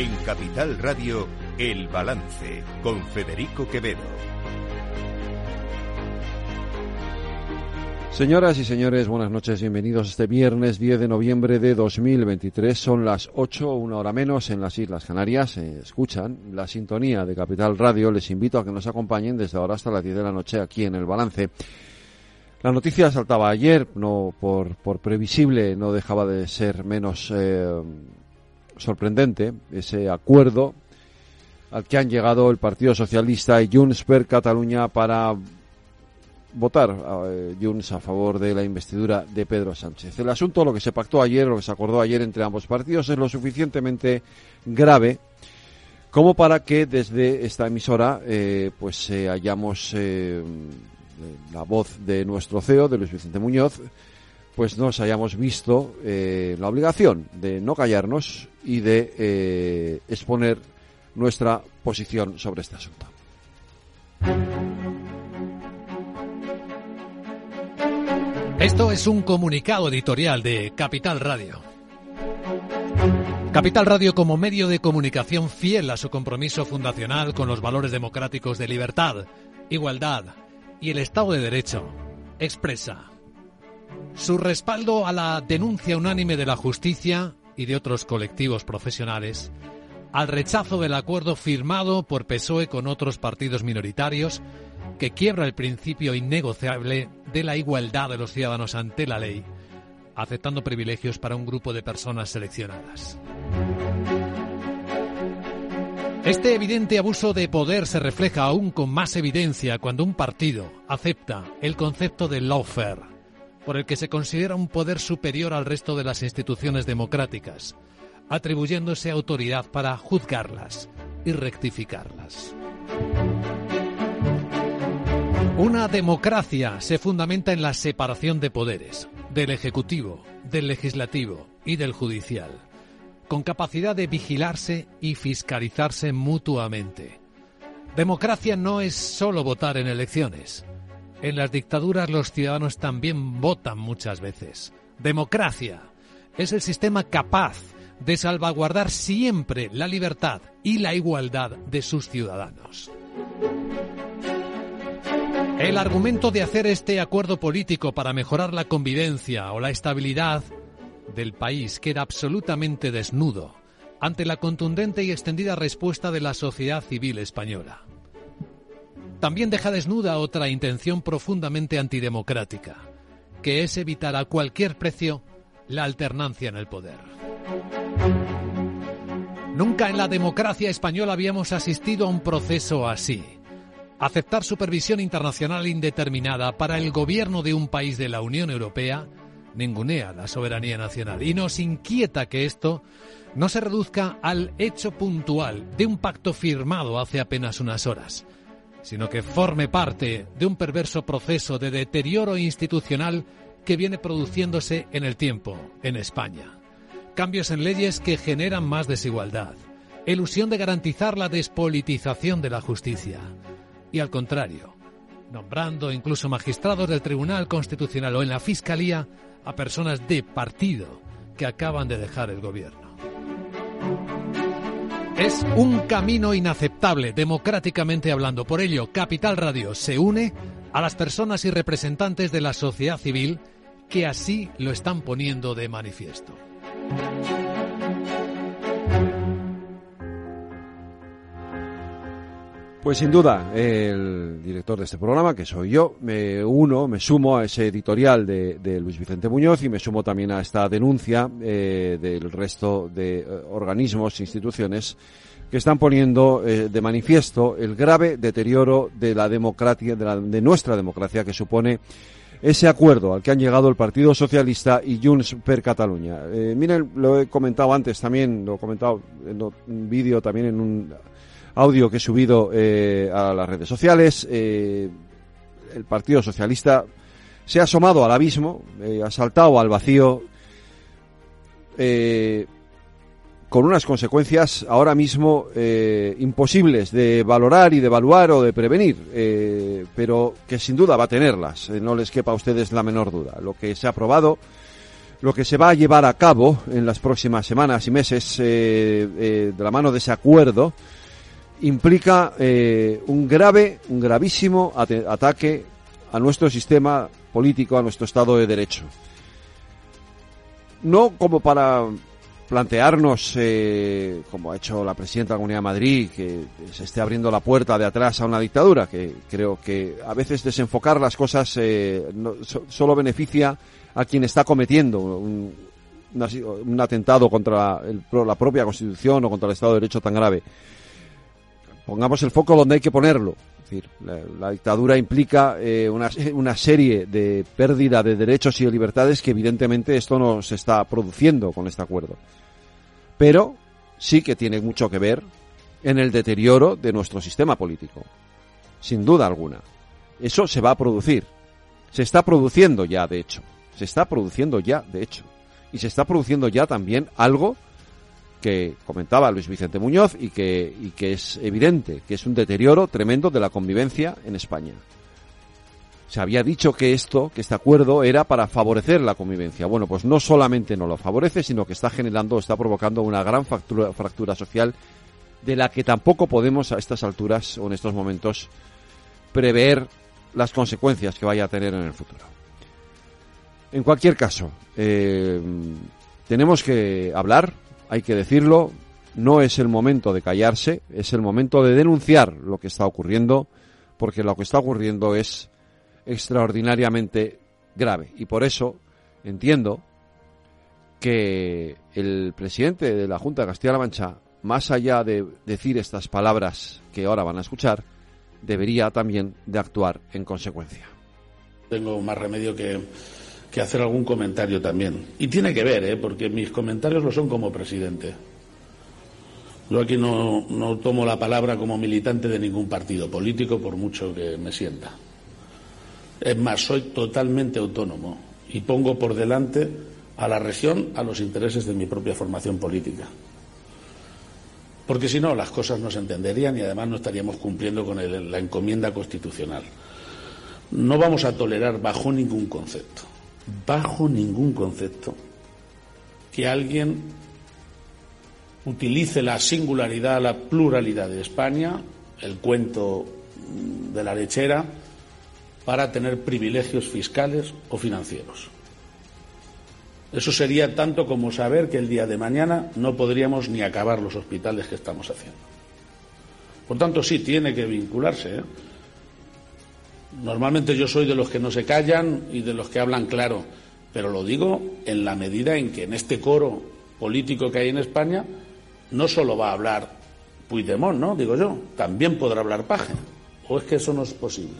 En Capital Radio, El Balance, con Federico Quevedo. Señoras y señores, buenas noches, bienvenidos este viernes 10 de noviembre de 2023. Son las 8, una hora menos en las Islas Canarias. escuchan la sintonía de Capital Radio. Les invito a que nos acompañen desde ahora hasta las 10 de la noche aquí en El Balance. La noticia saltaba ayer, no por, por previsible, no dejaba de ser menos eh, sorprendente ese acuerdo al que han llegado el Partido Socialista y Junts per Cataluña para votar eh, Junts a favor de la investidura de Pedro Sánchez. El asunto, lo que se pactó ayer, lo que se acordó ayer entre ambos partidos, es lo suficientemente grave como para que desde esta emisora eh, pues eh, hayamos eh, la voz de nuestro CEO, de Luis Vicente Muñoz, pues nos hayamos visto eh, la obligación de no callarnos y de eh, exponer nuestra posición sobre este asunto. Esto es un comunicado editorial de Capital Radio. Capital Radio como medio de comunicación fiel a su compromiso fundacional con los valores democráticos de libertad, igualdad y el Estado de Derecho, expresa su respaldo a la denuncia unánime de la justicia y de otros colectivos profesionales, al rechazo del acuerdo firmado por PSOE con otros partidos minoritarios que quiebra el principio innegociable de la igualdad de los ciudadanos ante la ley, aceptando privilegios para un grupo de personas seleccionadas. Este evidente abuso de poder se refleja aún con más evidencia cuando un partido acepta el concepto de lawfare, por el que se considera un poder superior al resto de las instituciones democráticas, atribuyéndose autoridad para juzgarlas y rectificarlas. Una democracia se fundamenta en la separación de poderes, del Ejecutivo, del Legislativo y del Judicial, con capacidad de vigilarse y fiscalizarse mutuamente. Democracia no es solo votar en elecciones. En las dictaduras los ciudadanos también votan muchas veces. Democracia es el sistema capaz de salvaguardar siempre la libertad y la igualdad de sus ciudadanos. El argumento de hacer este acuerdo político para mejorar la convivencia o la estabilidad del país queda absolutamente desnudo ante la contundente y extendida respuesta de la sociedad civil española. También deja desnuda otra intención profundamente antidemocrática, que es evitar a cualquier precio la alternancia en el poder. Nunca en la democracia española habíamos asistido a un proceso así aceptar supervisión internacional indeterminada para el gobierno de un país de la Unión Europea ningunea la soberanía nacional y nos inquieta que esto no se reduzca al hecho puntual de un pacto firmado hace apenas unas horas, sino que forme parte de un perverso proceso de deterioro institucional que viene produciéndose en el tiempo en España. Cambios en leyes que generan más desigualdad, ilusión de garantizar la despolitización de la justicia, y al contrario, nombrando incluso magistrados del Tribunal Constitucional o en la Fiscalía a personas de partido que acaban de dejar el gobierno. Es un camino inaceptable, democráticamente hablando. Por ello, Capital Radio se une a las personas y representantes de la sociedad civil que así lo están poniendo de manifiesto. Pues sin duda, el director de este programa, que soy yo, me uno, me sumo a ese editorial de, Luis Vicente Muñoz y me sumo también a esta denuncia eh, del resto de eh, organismos, instituciones que están poniendo eh, de manifiesto el grave deterioro de la democracia, de, la, de nuestra democracia que supone ese acuerdo al que han llegado el Partido Socialista y Junts per Cataluña. Eh, miren, lo he comentado antes también, lo he comentado en un vídeo también en un audio que he subido eh, a las redes sociales. Eh, el Partido Socialista se ha asomado al abismo, eh, ha saltado al vacío, con unas consecuencias ahora mismo imposibles de valorar y de evaluar o de prevenir, pero que sin duda va a tenerlas, no les quepa a ustedes la menor duda. Lo que se ha aprobado Lo que se va a llevar a cabo en las próximas semanas y meses de la mano de ese acuerdo implica eh, un grave, un gravísimo ataque a nuestro sistema político, a nuestro Estado de Derecho. No como para plantearnos, eh, como ha hecho la presidenta de la Comunidad de Madrid, que se esté abriendo la puerta de atrás a una dictadura, que creo que a veces desenfocar las cosas eh, solo beneficia a quien está cometiendo un, atentado contra la propia Constitución o contra el Estado de Derecho tan grave. Pongamos el foco donde hay que ponerlo. Es decir, la, dictadura implica eh, una, una, serie de pérdida de derechos y de libertades que evidentemente esto no se está produciendo con este acuerdo pero sí que tiene mucho que ver en el deterioro de nuestro sistema político, sin duda alguna. Eso se va a producir, se está produciendo ya, de hecho, se está produciendo ya, de hecho, y se está produciendo ya también algo que comentaba Luis Vicente Muñoz y que, y que es evidente, que es un deterioro tremendo de la convivencia en España se había dicho que esto, que este acuerdo era para favorecer la convivencia. Bueno, pues no solamente no lo favorece, sino que está generando, está provocando una gran fractura, fractura social de la que tampoco podemos a estas alturas o en estos momentos prever las consecuencias que vaya a tener en el futuro. En cualquier caso, eh, tenemos que hablar, hay que decirlo, no es el momento de callarse, es el momento de denunciar lo que está ocurriendo, porque lo que está ocurriendo es extraordinariamente grave. Y por eso entiendo que el presidente de la Junta de Castilla-La Mancha, más allá de decir estas palabras que ahora van a escuchar, debería también de actuar en consecuencia. Tengo más remedio que, que hacer algún comentario también. Y tiene que ver, ¿eh? porque mis comentarios lo son como presidente. Yo aquí no, no tomo la palabra como militante de ningún partido político, por mucho que me sienta. Es más, soy totalmente autónomo y pongo por delante a la región a los intereses de mi propia formación política. Porque si no, las cosas no se entenderían y además no estaríamos cumpliendo con la encomienda constitucional. No vamos a tolerar bajo ningún concepto, bajo ningún concepto, que alguien utilice la singularidad, la pluralidad de España, el cuento de la lechera, para tener privilegios fiscales o financieros. Eso sería tanto como saber que el día de mañana no podríamos ni acabar los hospitales que estamos haciendo. Por tanto, sí, tiene que vincularse. ¿eh? Normalmente yo soy de los que no se callan y de los que hablan claro, pero lo digo en la medida en que en este coro político que hay en España no solo va a hablar Puigdemont, ¿no? Digo yo, también podrá hablar Paje. ¿O es que eso no es posible?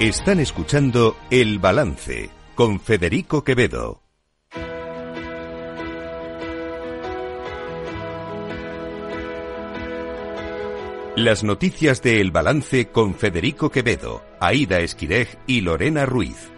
Están escuchando El Balance con Federico Quevedo. Las noticias de El Balance con Federico Quevedo, Aida Esquirej y Lorena Ruiz.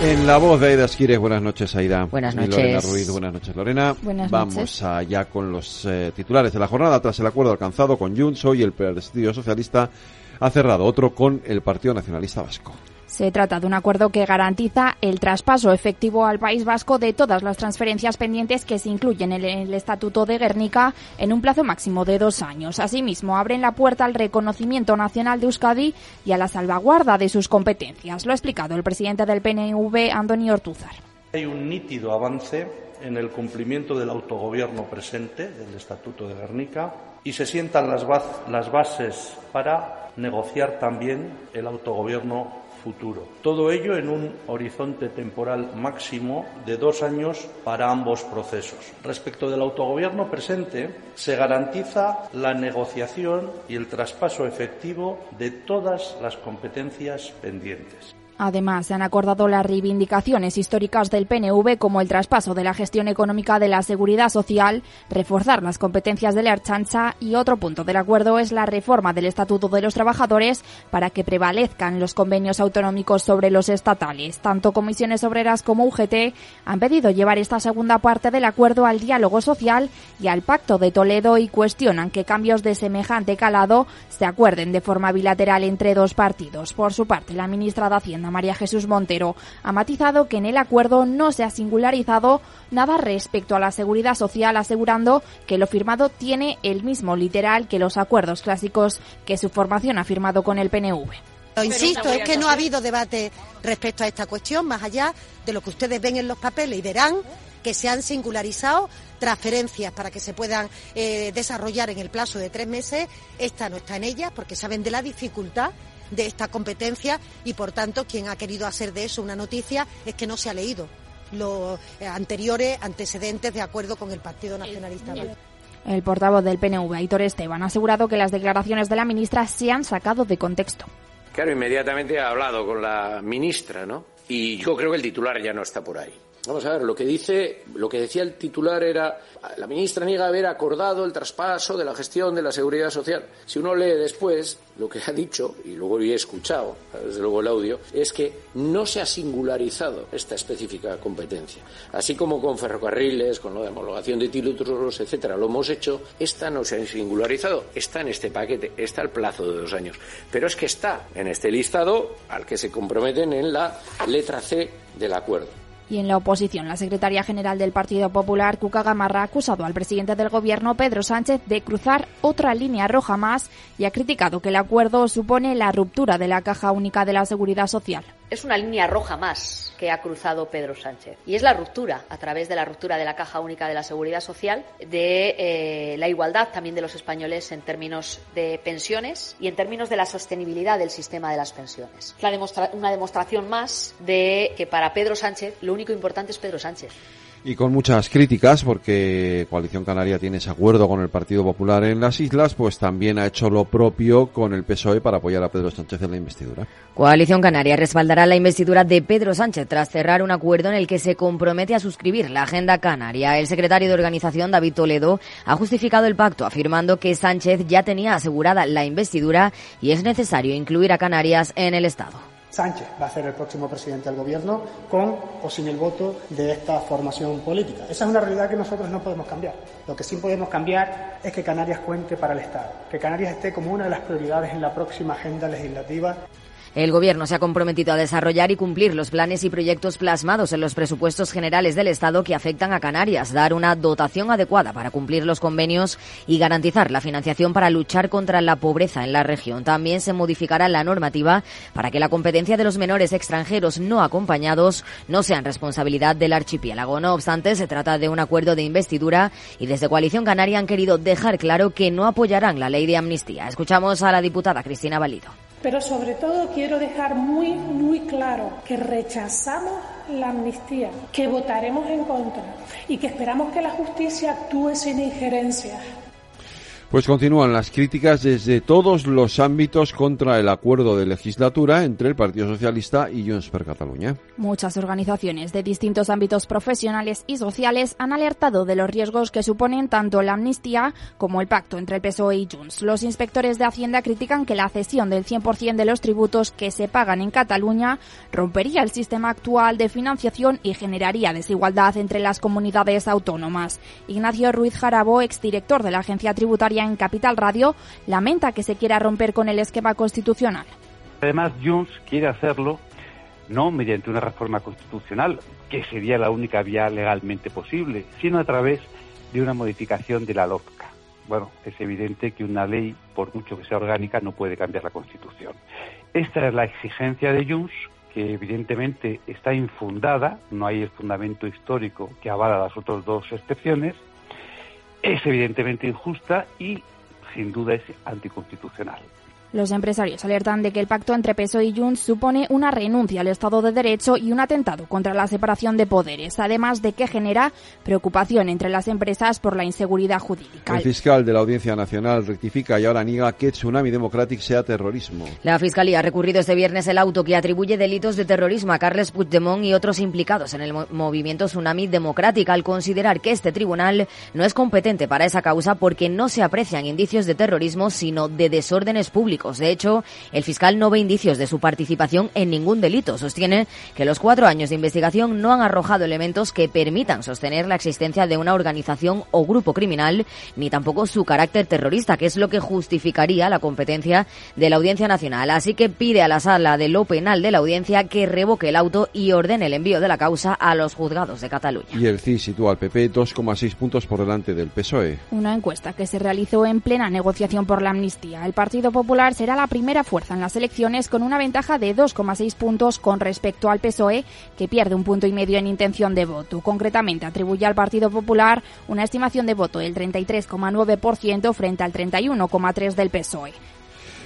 En la voz de Aida Esquirej, buenas noches Aida. Buenas noches. Y Lorena Ruiz, buenas noches Lorena. Buenas Vamos allá con los eh, titulares de la jornada tras el acuerdo alcanzado con Junts y el Partido Socialista ha cerrado otro con el Partido Nacionalista Vasco. Se trata de un acuerdo que garantiza el traspaso efectivo al País Vasco de todas las transferencias pendientes que se incluyen en el Estatuto de Guernica en un plazo máximo de dos años. Asimismo, abren la puerta al reconocimiento nacional de Euskadi y a la salvaguarda de sus competencias. Lo ha explicado el presidente del PNV, Andoni Ortúzar. Hay un nítido avance en el cumplimiento del autogobierno presente del Estatuto de Guernica y se sientan las, las bases para negociar también el autogobierno futuro. Todo ello en un horizonte temporal máximo de dos años para ambos procesos. Respecto del autogobierno presente, se garantiza la negociación y el traspaso efectivo de todas las competencias pendientes. Además, se han acordado las reivindicaciones históricas del PNV como el traspaso de la gestión económica de la seguridad social, reforzar las competencias de la Archancha y otro punto del acuerdo es la reforma del Estatuto de los Trabajadores para que prevalezcan los convenios autonómicos sobre los estatales. Tanto comisiones obreras como UGT han pedido llevar esta segunda parte del acuerdo al diálogo social y al Pacto de Toledo y cuestionan que cambios de semejante calado se acuerden de forma bilateral entre dos partidos. Por su parte, la ministra de Hacienda María Jesús Montero ha matizado que en el acuerdo no se ha singularizado nada respecto a la seguridad social, asegurando que lo firmado tiene el mismo literal que los acuerdos clásicos que su formación ha firmado con el PNV. Lo insisto, es que no ha habido debate respecto a esta cuestión, más allá de lo que ustedes ven en los papeles y verán que se han singularizado transferencias para que se puedan eh, desarrollar en el plazo de tres meses. Esta no está en ella porque saben de la dificultad de esta competencia y, por tanto, quien ha querido hacer de eso una noticia es que no se ha leído los eh, anteriores antecedentes de acuerdo con el Partido Nacionalista. El portavoz del PNV, Aitor Esteban, ha asegurado que las declaraciones de la ministra se han sacado de contexto. Claro, inmediatamente ha hablado con la ministra, ¿no? Y yo creo que el titular ya no está por ahí. Vamos a ver, lo que dice, lo que decía el titular era la ministra niega haber acordado el traspaso de la gestión de la seguridad social. Si uno lee después lo que ha dicho, y luego he escuchado, desde luego el audio, es que no se ha singularizado esta específica competencia. Así como con ferrocarriles, con la homologación de títulos, etcétera, lo hemos hecho, esta no se ha singularizado, está en este paquete, está al plazo de dos años. Pero es que está en este listado al que se comprometen en la letra C del acuerdo. Y en la oposición, la secretaria general del Partido Popular, Cuca Gamarra, ha acusado al presidente del Gobierno, Pedro Sánchez, de cruzar otra línea roja más y ha criticado que el acuerdo supone la ruptura de la Caja Única de la Seguridad Social es una línea roja más que ha cruzado Pedro Sánchez. Y es la ruptura, a través de la ruptura de la Caja Única de la Seguridad Social, de eh, la igualdad también de los españoles en términos de pensiones y en términos de la sostenibilidad del sistema de las pensiones. una demostración más de que para Pedro Sánchez lo único importante es Pedro Sánchez. Y con muchas críticas, porque Coalición Canaria tiene ese acuerdo con el Partido Popular en las islas, pues también ha hecho lo propio con el PSOE para apoyar a Pedro Sánchez en la investidura. Coalición Canaria respaldará la investidura de Pedro Sánchez tras cerrar un acuerdo en el que se compromete a suscribir la agenda canaria. El secretario de organización, David Toledo, ha justificado el pacto, afirmando que Sánchez ya tenía asegurada la investidura y es necesario incluir a Canarias en el Estado. Sánchez va a ser el próximo presidente del gobierno con o sin el voto de esta formación política. Esa es una realidad que nosotros no podemos cambiar. Lo que sí podemos cambiar es que Canarias cuente para el Estado, que Canarias esté como una de las prioridades en la próxima agenda legislativa el Gobierno se ha comprometido a desarrollar y cumplir los planes y proyectos plasmados en los presupuestos generales del Estado que afectan a Canarias, dar una dotación adecuada para cumplir los convenios y garantizar la financiación para luchar contra la pobreza en la región. También se modificará la normativa para que la competencia de los menores extranjeros no acompañados no sean responsabilidad del archipiélago. No obstante, se trata de un acuerdo de investidura y desde Coalición Canaria han querido dejar claro que no apoyarán la ley de amnistía. Escuchamos a la diputada Cristina Valido pero sobre todo quiero dejar muy, muy claro que rechazamos la amnistía, que votaremos en contra y que esperamos que la justicia actúe sin injerencias pues continúan las críticas desde todos los ámbitos contra el acuerdo de legislatura entre el Partido Socialista y Junts per Cataluña. Muchas organizaciones de distintos ámbitos profesionales y sociales han alertado de los riesgos que suponen tanto la amnistía como el pacto entre el PSOE y Junts. Los inspectores de Hacienda critican que la cesión del 100% de los tributos que se pagan en Cataluña rompería el sistema actual de financiación y generaría desigualdad entre las comunidades autónomas. Ignacio Ruiz Jarabo, exdirector de la Agencia Tributaria en Capital Radio, lamenta que se quiera romper con el esquema constitucional. Además, Junts quiere hacerlo no mediante una reforma constitucional, que sería la única vía legalmente posible, sino a través de una modificación de la LOPCA. Bueno, es evidente que una ley, por mucho que sea orgánica, no puede cambiar la Constitución. Esta es la exigencia de Junts, que evidentemente está infundada, no hay el fundamento histórico que avala las otras dos excepciones, es evidentemente injusta y sin duda es anticonstitucional. Los empresarios alertan de que el pacto entre PSOE y Junts supone una renuncia al Estado de Derecho y un atentado contra la separación de poderes, además de que genera preocupación entre las empresas por la inseguridad jurídica. El fiscal de la Audiencia Nacional rectifica y ahora niega que Tsunami Democratic sea terrorismo. La Fiscalía ha recurrido este viernes el auto que atribuye delitos de terrorismo a Carles Puigdemont y otros implicados en el movimiento Tsunami Democratic al considerar que este tribunal no es competente para esa causa porque no se aprecian indicios de terrorismo sino de desórdenes públicos. De hecho, el fiscal no ve indicios de su participación en ningún delito. Sostiene que los cuatro años de investigación no han arrojado elementos que permitan sostener la existencia de una organización o grupo criminal, ni tampoco su carácter terrorista, que es lo que justificaría la competencia de la Audiencia Nacional. Así que pide a la sala de lo penal de la audiencia que revoque el auto y ordene el envío de la causa a los juzgados de Cataluña. Y el CIS sitúa al PP 2,6 puntos por delante del PSOE. Una encuesta que se realizó en plena negociación por la amnistía. El Partido Popular será la primera fuerza en las elecciones con una ventaja de 2,6 puntos con respecto al PSOE, que pierde un punto y medio en intención de voto. Concretamente, atribuye al Partido Popular una estimación de voto del 33,9% frente al 31,3% del PSOE.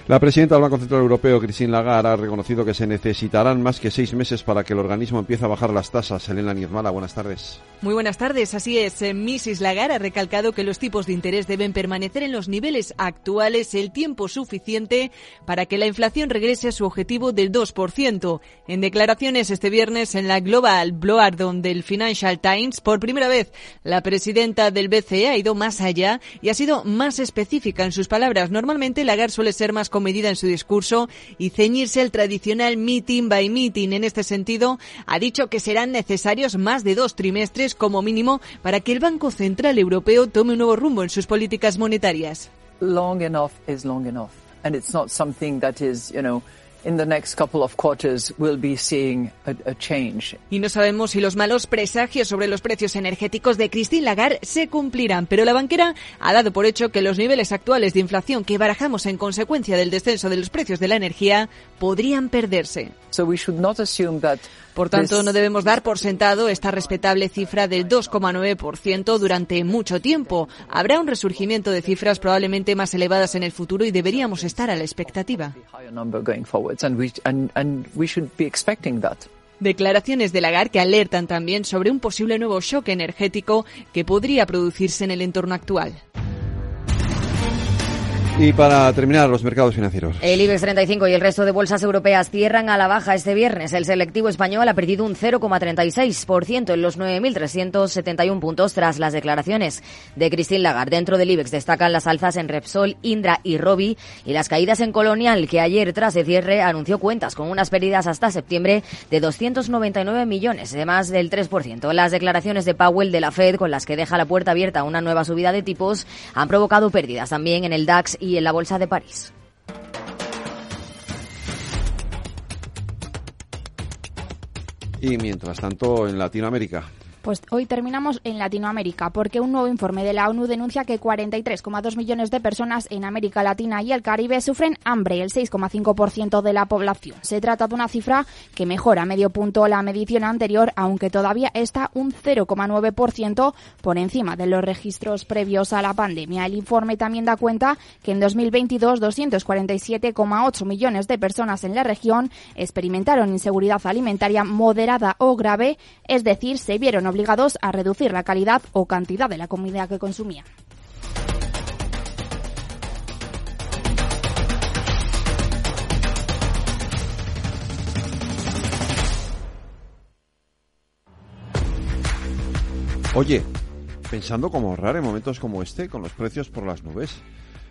La presidenta del Banco Central Europeo, Christine Lagarde, ha reconocido que se necesitarán más que seis meses para que el organismo empiece a bajar las tasas. Elena Niezmala, buenas tardes. Muy buenas tardes. Así es, eh, Mrs. Lagarde ha recalcado que los tipos de interés deben permanecer en los niveles actuales el tiempo suficiente para que la inflación regrese a su objetivo del 2%. En declaraciones este viernes en la Global Bloardon del Financial Times, por primera vez la presidenta del BCE ha ido más allá y ha sido más específica en sus palabras. Normalmente Lagarde suele ser más medida en su discurso y ceñirse al tradicional meeting by meeting. En este sentido, ha dicho que serán necesarios más de dos trimestres como mínimo para que el Banco Central Europeo tome un nuevo rumbo en sus políticas monetarias. Long enough is long enough. And it's not something that is, you know, y no sabemos si los malos presagios sobre los precios energéticos de Christine Lagarde se cumplirán, pero la banquera ha dado por hecho que los niveles actuales de inflación que barajamos en consecuencia del descenso de los precios de la energía podrían perderse. Por tanto, no debemos dar por sentado esta respetable cifra del 2,9% durante mucho tiempo. Habrá un resurgimiento de cifras probablemente más elevadas en el futuro y deberíamos estar a la expectativa. Declaraciones de Lagarde que alertan también sobre un posible nuevo shock energético que podría producirse en el entorno actual. Y para terminar, los mercados financieros. El IBEX 35 y el resto de bolsas europeas cierran a la baja este viernes. El selectivo español ha perdido un 0,36% en los 9.371 puntos tras las declaraciones de Christine Lagarde. Dentro del IBEX destacan las alzas en Repsol, Indra y Robi y las caídas en Colonial, que ayer tras el cierre anunció cuentas con unas pérdidas hasta septiembre de 299 millones, de más del 3%. Las declaraciones de Powell de la Fed, con las que deja la puerta abierta a una nueva subida de tipos, han provocado pérdidas también en el DAX y en la Bolsa de París. Y mientras tanto, en Latinoamérica. Pues hoy terminamos en Latinoamérica porque un nuevo informe de la ONU denuncia que 43,2 millones de personas en América Latina y el Caribe sufren hambre, el 6,5% de la población. Se trata de una cifra que mejora medio punto la medición anterior, aunque todavía está un 0,9% por encima de los registros previos a la pandemia. El informe también da cuenta que en 2022 247,8 millones de personas en la región experimentaron inseguridad alimentaria moderada o grave, es decir, se vieron obligados a reducir la calidad o cantidad de la comida que consumían. Oye, pensando cómo ahorrar en momentos como este, con los precios por las nubes.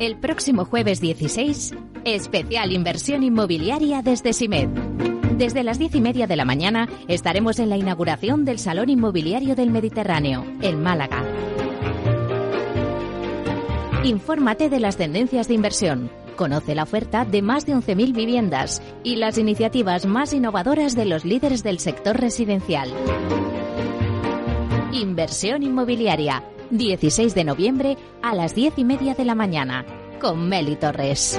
El próximo jueves 16, especial inversión inmobiliaria desde SIMED. Desde las diez y media de la mañana estaremos en la inauguración del Salón Inmobiliario del Mediterráneo, en Málaga. Infórmate de las tendencias de inversión. Conoce la oferta de más de 11.000 viviendas y las iniciativas más innovadoras de los líderes del sector residencial. Inversión inmobiliaria, 16 de noviembre a las 10 y media de la mañana, con Meli Torres.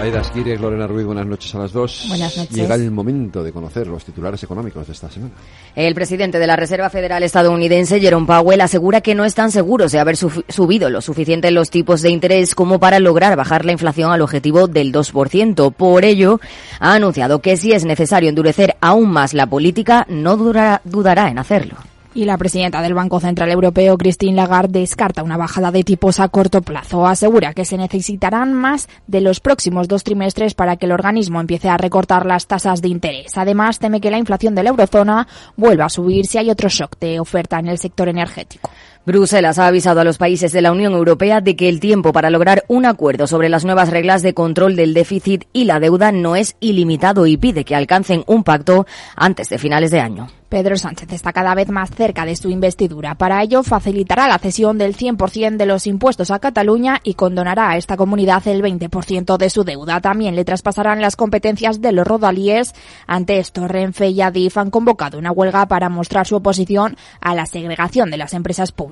Aida Lorena Ruiz, buenas noches a las dos. Buenas noches. Llega el momento de conocer los titulares económicos de esta semana. El presidente de la Reserva Federal estadounidense, Jerome Powell, asegura que no están seguros de haber su- subido lo suficiente los tipos de interés como para lograr bajar la inflación al objetivo del 2%. Por ello, ha anunciado que si es necesario endurecer aún más la política, no durará- dudará en hacerlo. Y la presidenta del Banco Central Europeo, Christine Lagarde, descarta una bajada de tipos a corto plazo. Asegura que se necesitarán más de los próximos dos trimestres para que el organismo empiece a recortar las tasas de interés. Además, teme que la inflación de la eurozona vuelva a subir si hay otro shock de oferta en el sector energético. Bruselas ha avisado a los países de la Unión Europea de que el tiempo para lograr un acuerdo sobre las nuevas reglas de control del déficit y la deuda no es ilimitado y pide que alcancen un pacto antes de finales de año. Pedro Sánchez está cada vez más cerca de su investidura. Para ello, facilitará la cesión del 100% de los impuestos a Cataluña y condonará a esta comunidad el 20% de su deuda. También le traspasarán las competencias de los rodalíes. Ante esto, Renfe y Adif han convocado una huelga para mostrar su oposición a la segregación de las empresas públicas.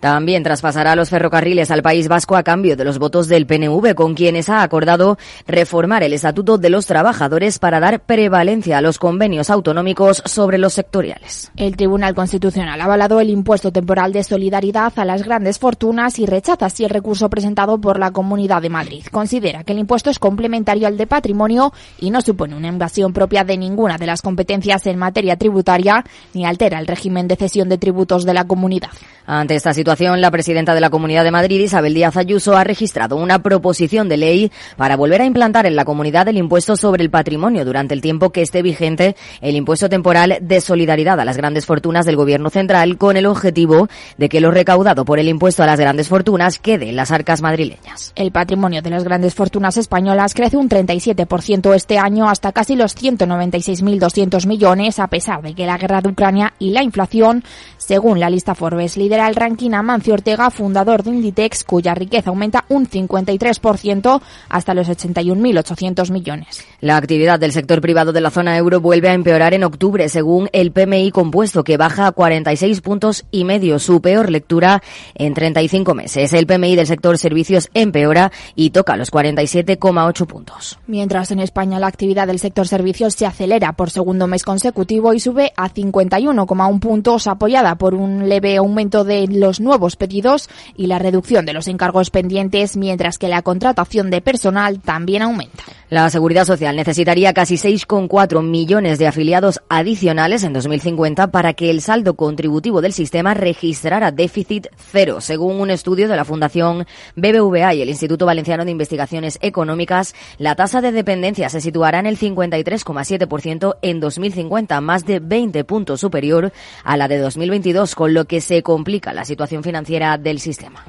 También traspasará los ferrocarriles al País Vasco a cambio de los votos del PNV, con quienes ha acordado reformar el Estatuto de los Trabajadores para dar prevalencia a los convenios autonómicos sobre los sectoriales. El Tribunal Constitucional ha avalado el impuesto temporal de solidaridad a las grandes fortunas y rechaza así el recurso presentado por la Comunidad de Madrid. Considera que el impuesto es complementario al de patrimonio y no supone una invasión propia de ninguna de las competencias en materia tributaria ni altera el régimen de cesión de tributos de la comunidad. Ante esta situación, la presidenta de la Comunidad de Madrid, Isabel Díaz Ayuso, ha registrado una proposición de ley para volver a implantar en la comunidad el impuesto sobre el patrimonio durante el tiempo que esté vigente el impuesto temporal de solidaridad a las grandes fortunas del Gobierno central con el objetivo de que lo recaudado por el impuesto a las grandes fortunas quede en las arcas madrileñas. El patrimonio de las grandes fortunas españolas crece un 37% este año hasta casi los 196.200 millones, a pesar de que la guerra de Ucrania y la inflación, según la lista Forbes, lidera el ranking Amancio Ortega, fundador de Inditex, cuya riqueza aumenta un 53% hasta los 81.800 millones. La actividad del sector privado de la zona euro vuelve a empeorar en octubre, según el PMI compuesto, que baja a 46 puntos y medio, su peor lectura en 35 meses. El PMI del sector servicios empeora y toca los 47,8 puntos. Mientras en España la actividad del sector servicios se acelera por segundo mes consecutivo y sube a 51,1 puntos, apoyada por un leve aumento de los nuevos pedidos y la reducción de los encargos pendientes, mientras que la contratación de personal también aumenta. La Seguridad Social necesitaría casi 6,4 millones de afiliados adicionales en 2050 para que el saldo contributivo del sistema registrara déficit cero, según un estudio de la Fundación BBVA y el Instituto Valenciano de Investigaciones Económicas. La tasa de dependencia se situará en el 53,7% en 2050, más de 20 puntos superior a la de 2022, con lo que se complica la situación financiera del sistema.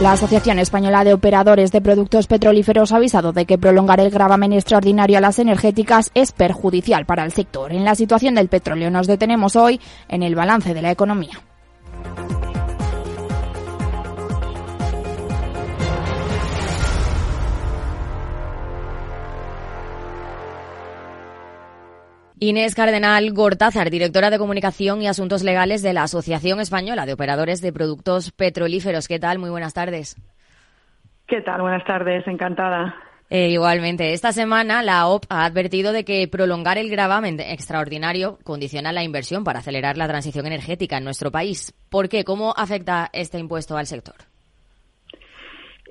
La Asociación Española de Operadores de Productos Petrolíferos ha avisado de que prolongar el gravamen extraordinario a las energéticas es perjudicial para el sector. En la situación del petróleo nos detenemos hoy en el balance de la economía. Inés Cardenal Gortázar, directora de Comunicación y Asuntos Legales de la Asociación Española de Operadores de Productos Petrolíferos. ¿Qué tal? Muy buenas tardes. ¿Qué tal? Buenas tardes, encantada. Eh, igualmente, esta semana la OP ha advertido de que prolongar el gravamen extraordinario condiciona la inversión para acelerar la transición energética en nuestro país. ¿Por qué? ¿Cómo afecta este impuesto al sector?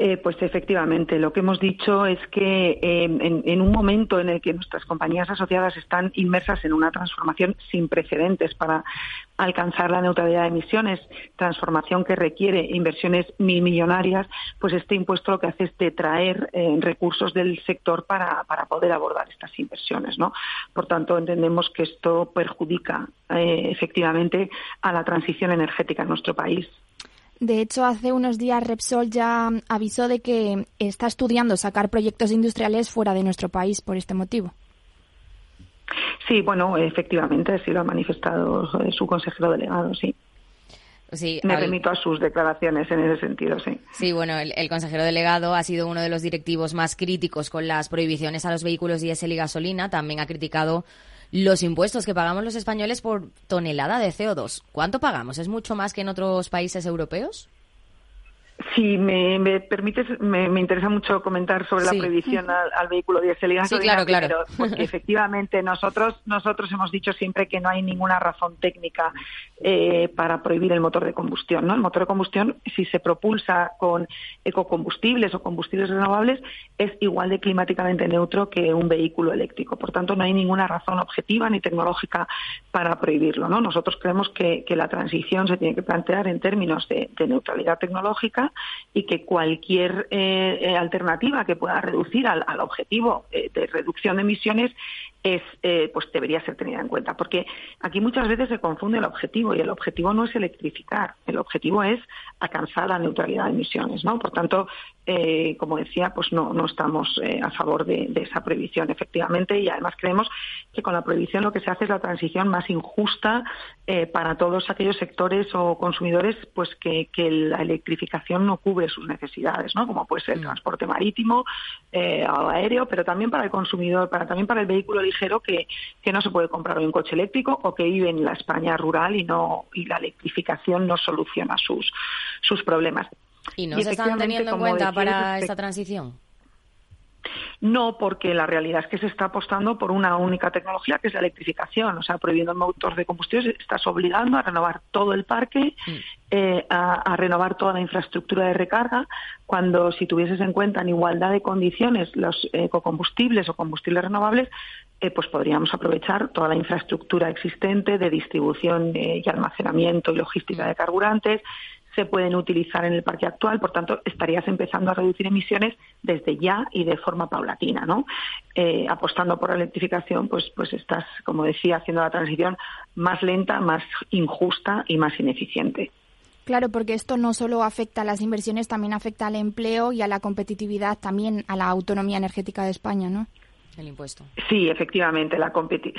Eh, pues efectivamente, lo que hemos dicho es que eh, en, un momento en el que nuestras compañías asociadas están inmersas en una transformación sin precedentes para alcanzar la neutralidad de emisiones, transformación que requiere inversiones mil millonarias, pues este impuesto lo que hace es detraer eh, recursos del sector para, para, poder abordar estas inversiones. ¿no? Por tanto, entendemos que esto perjudica efectivamente a la transición energética en nuestro país. De hecho, hace unos días Repsol ya avisó de que está estudiando sacar proyectos industriales fuera de nuestro país por este motivo. Sí, bueno, efectivamente, sí lo ha manifestado su consejero delegado, sí. Sí, Me remito a sus declaraciones en ese sentido, sí. Sí, bueno, el, el, consejero delegado ha sido uno de los directivos más críticos con las prohibiciones a los vehículos diésel y gasolina. También ha criticado los impuestos que pagamos los españoles por tonelada de CO2. ¿Cuánto pagamos? ¿Es mucho más que en otros países europeos? Si me, permites, me, interesa mucho comentar sobre la prohibición al, vehículo diésel y gasolina. Sí, claro, claro. porque efectivamente nosotros nosotros hemos dicho siempre que no hay ninguna razón técnica eh, para prohibir el motor de combustión. ¿no? El motor de combustión, si se propulsa con ecocombustibles o combustibles renovables, es igual de climáticamente neutro que un vehículo eléctrico. Por tanto, no hay ninguna razón objetiva ni tecnológica para prohibirlo. ¿no? Nosotros creemos que, la transición se tiene que plantear en términos de neutralidad tecnológica y que cualquier eh, eh, alternativa que pueda reducir al, objetivo eh, de reducción de emisiones es, pues debería ser tenida en cuenta, porque aquí muchas veces se confunde el objetivo y el objetivo no es electrificar, el objetivo es alcanzar la neutralidad de emisiones, ¿no? Por tanto, como decía, pues no, no estamos a favor de, esa prohibición, efectivamente, y además creemos que con la prohibición lo que se hace es la transición más injusta para todos aquellos sectores o consumidores, pues que la electrificación no cubre sus necesidades, ¿no? Como puede ser el mm. transporte marítimo eh, o aéreo, pero también para el consumidor, para también para el vehículo ligero que, que no se puede comprar hoy un coche eléctrico o que vive en la España rural y no y la electrificación no soluciona sus sus problemas. ¿Y no se están teniendo en cuenta para esta transición? No, porque la realidad es que se está apostando por una única tecnología, que es la electrificación. O sea, prohibiendo el motor de combustión, estás obligando a renovar todo el parque, mm. eh, a, renovar toda la infraestructura de recarga, cuando si tuvieses en cuenta en igualdad de condiciones los ecocombustibles o combustibles renovables, eh, pues podríamos aprovechar toda la infraestructura existente de distribución eh, y almacenamiento y logística de carburantes, se pueden utilizar en el parque actual, por tanto, estarías empezando a reducir emisiones desde ya y de forma paulatina, ¿no? Eh, apostando por la electrificación, pues, pues estás, como decía, haciendo la transición más lenta, más injusta y más ineficiente. Claro, porque esto no solo afecta a las inversiones, también afecta al empleo y a la competitividad, también a la autonomía energética de España, ¿no? El impuesto. Sí, efectivamente, la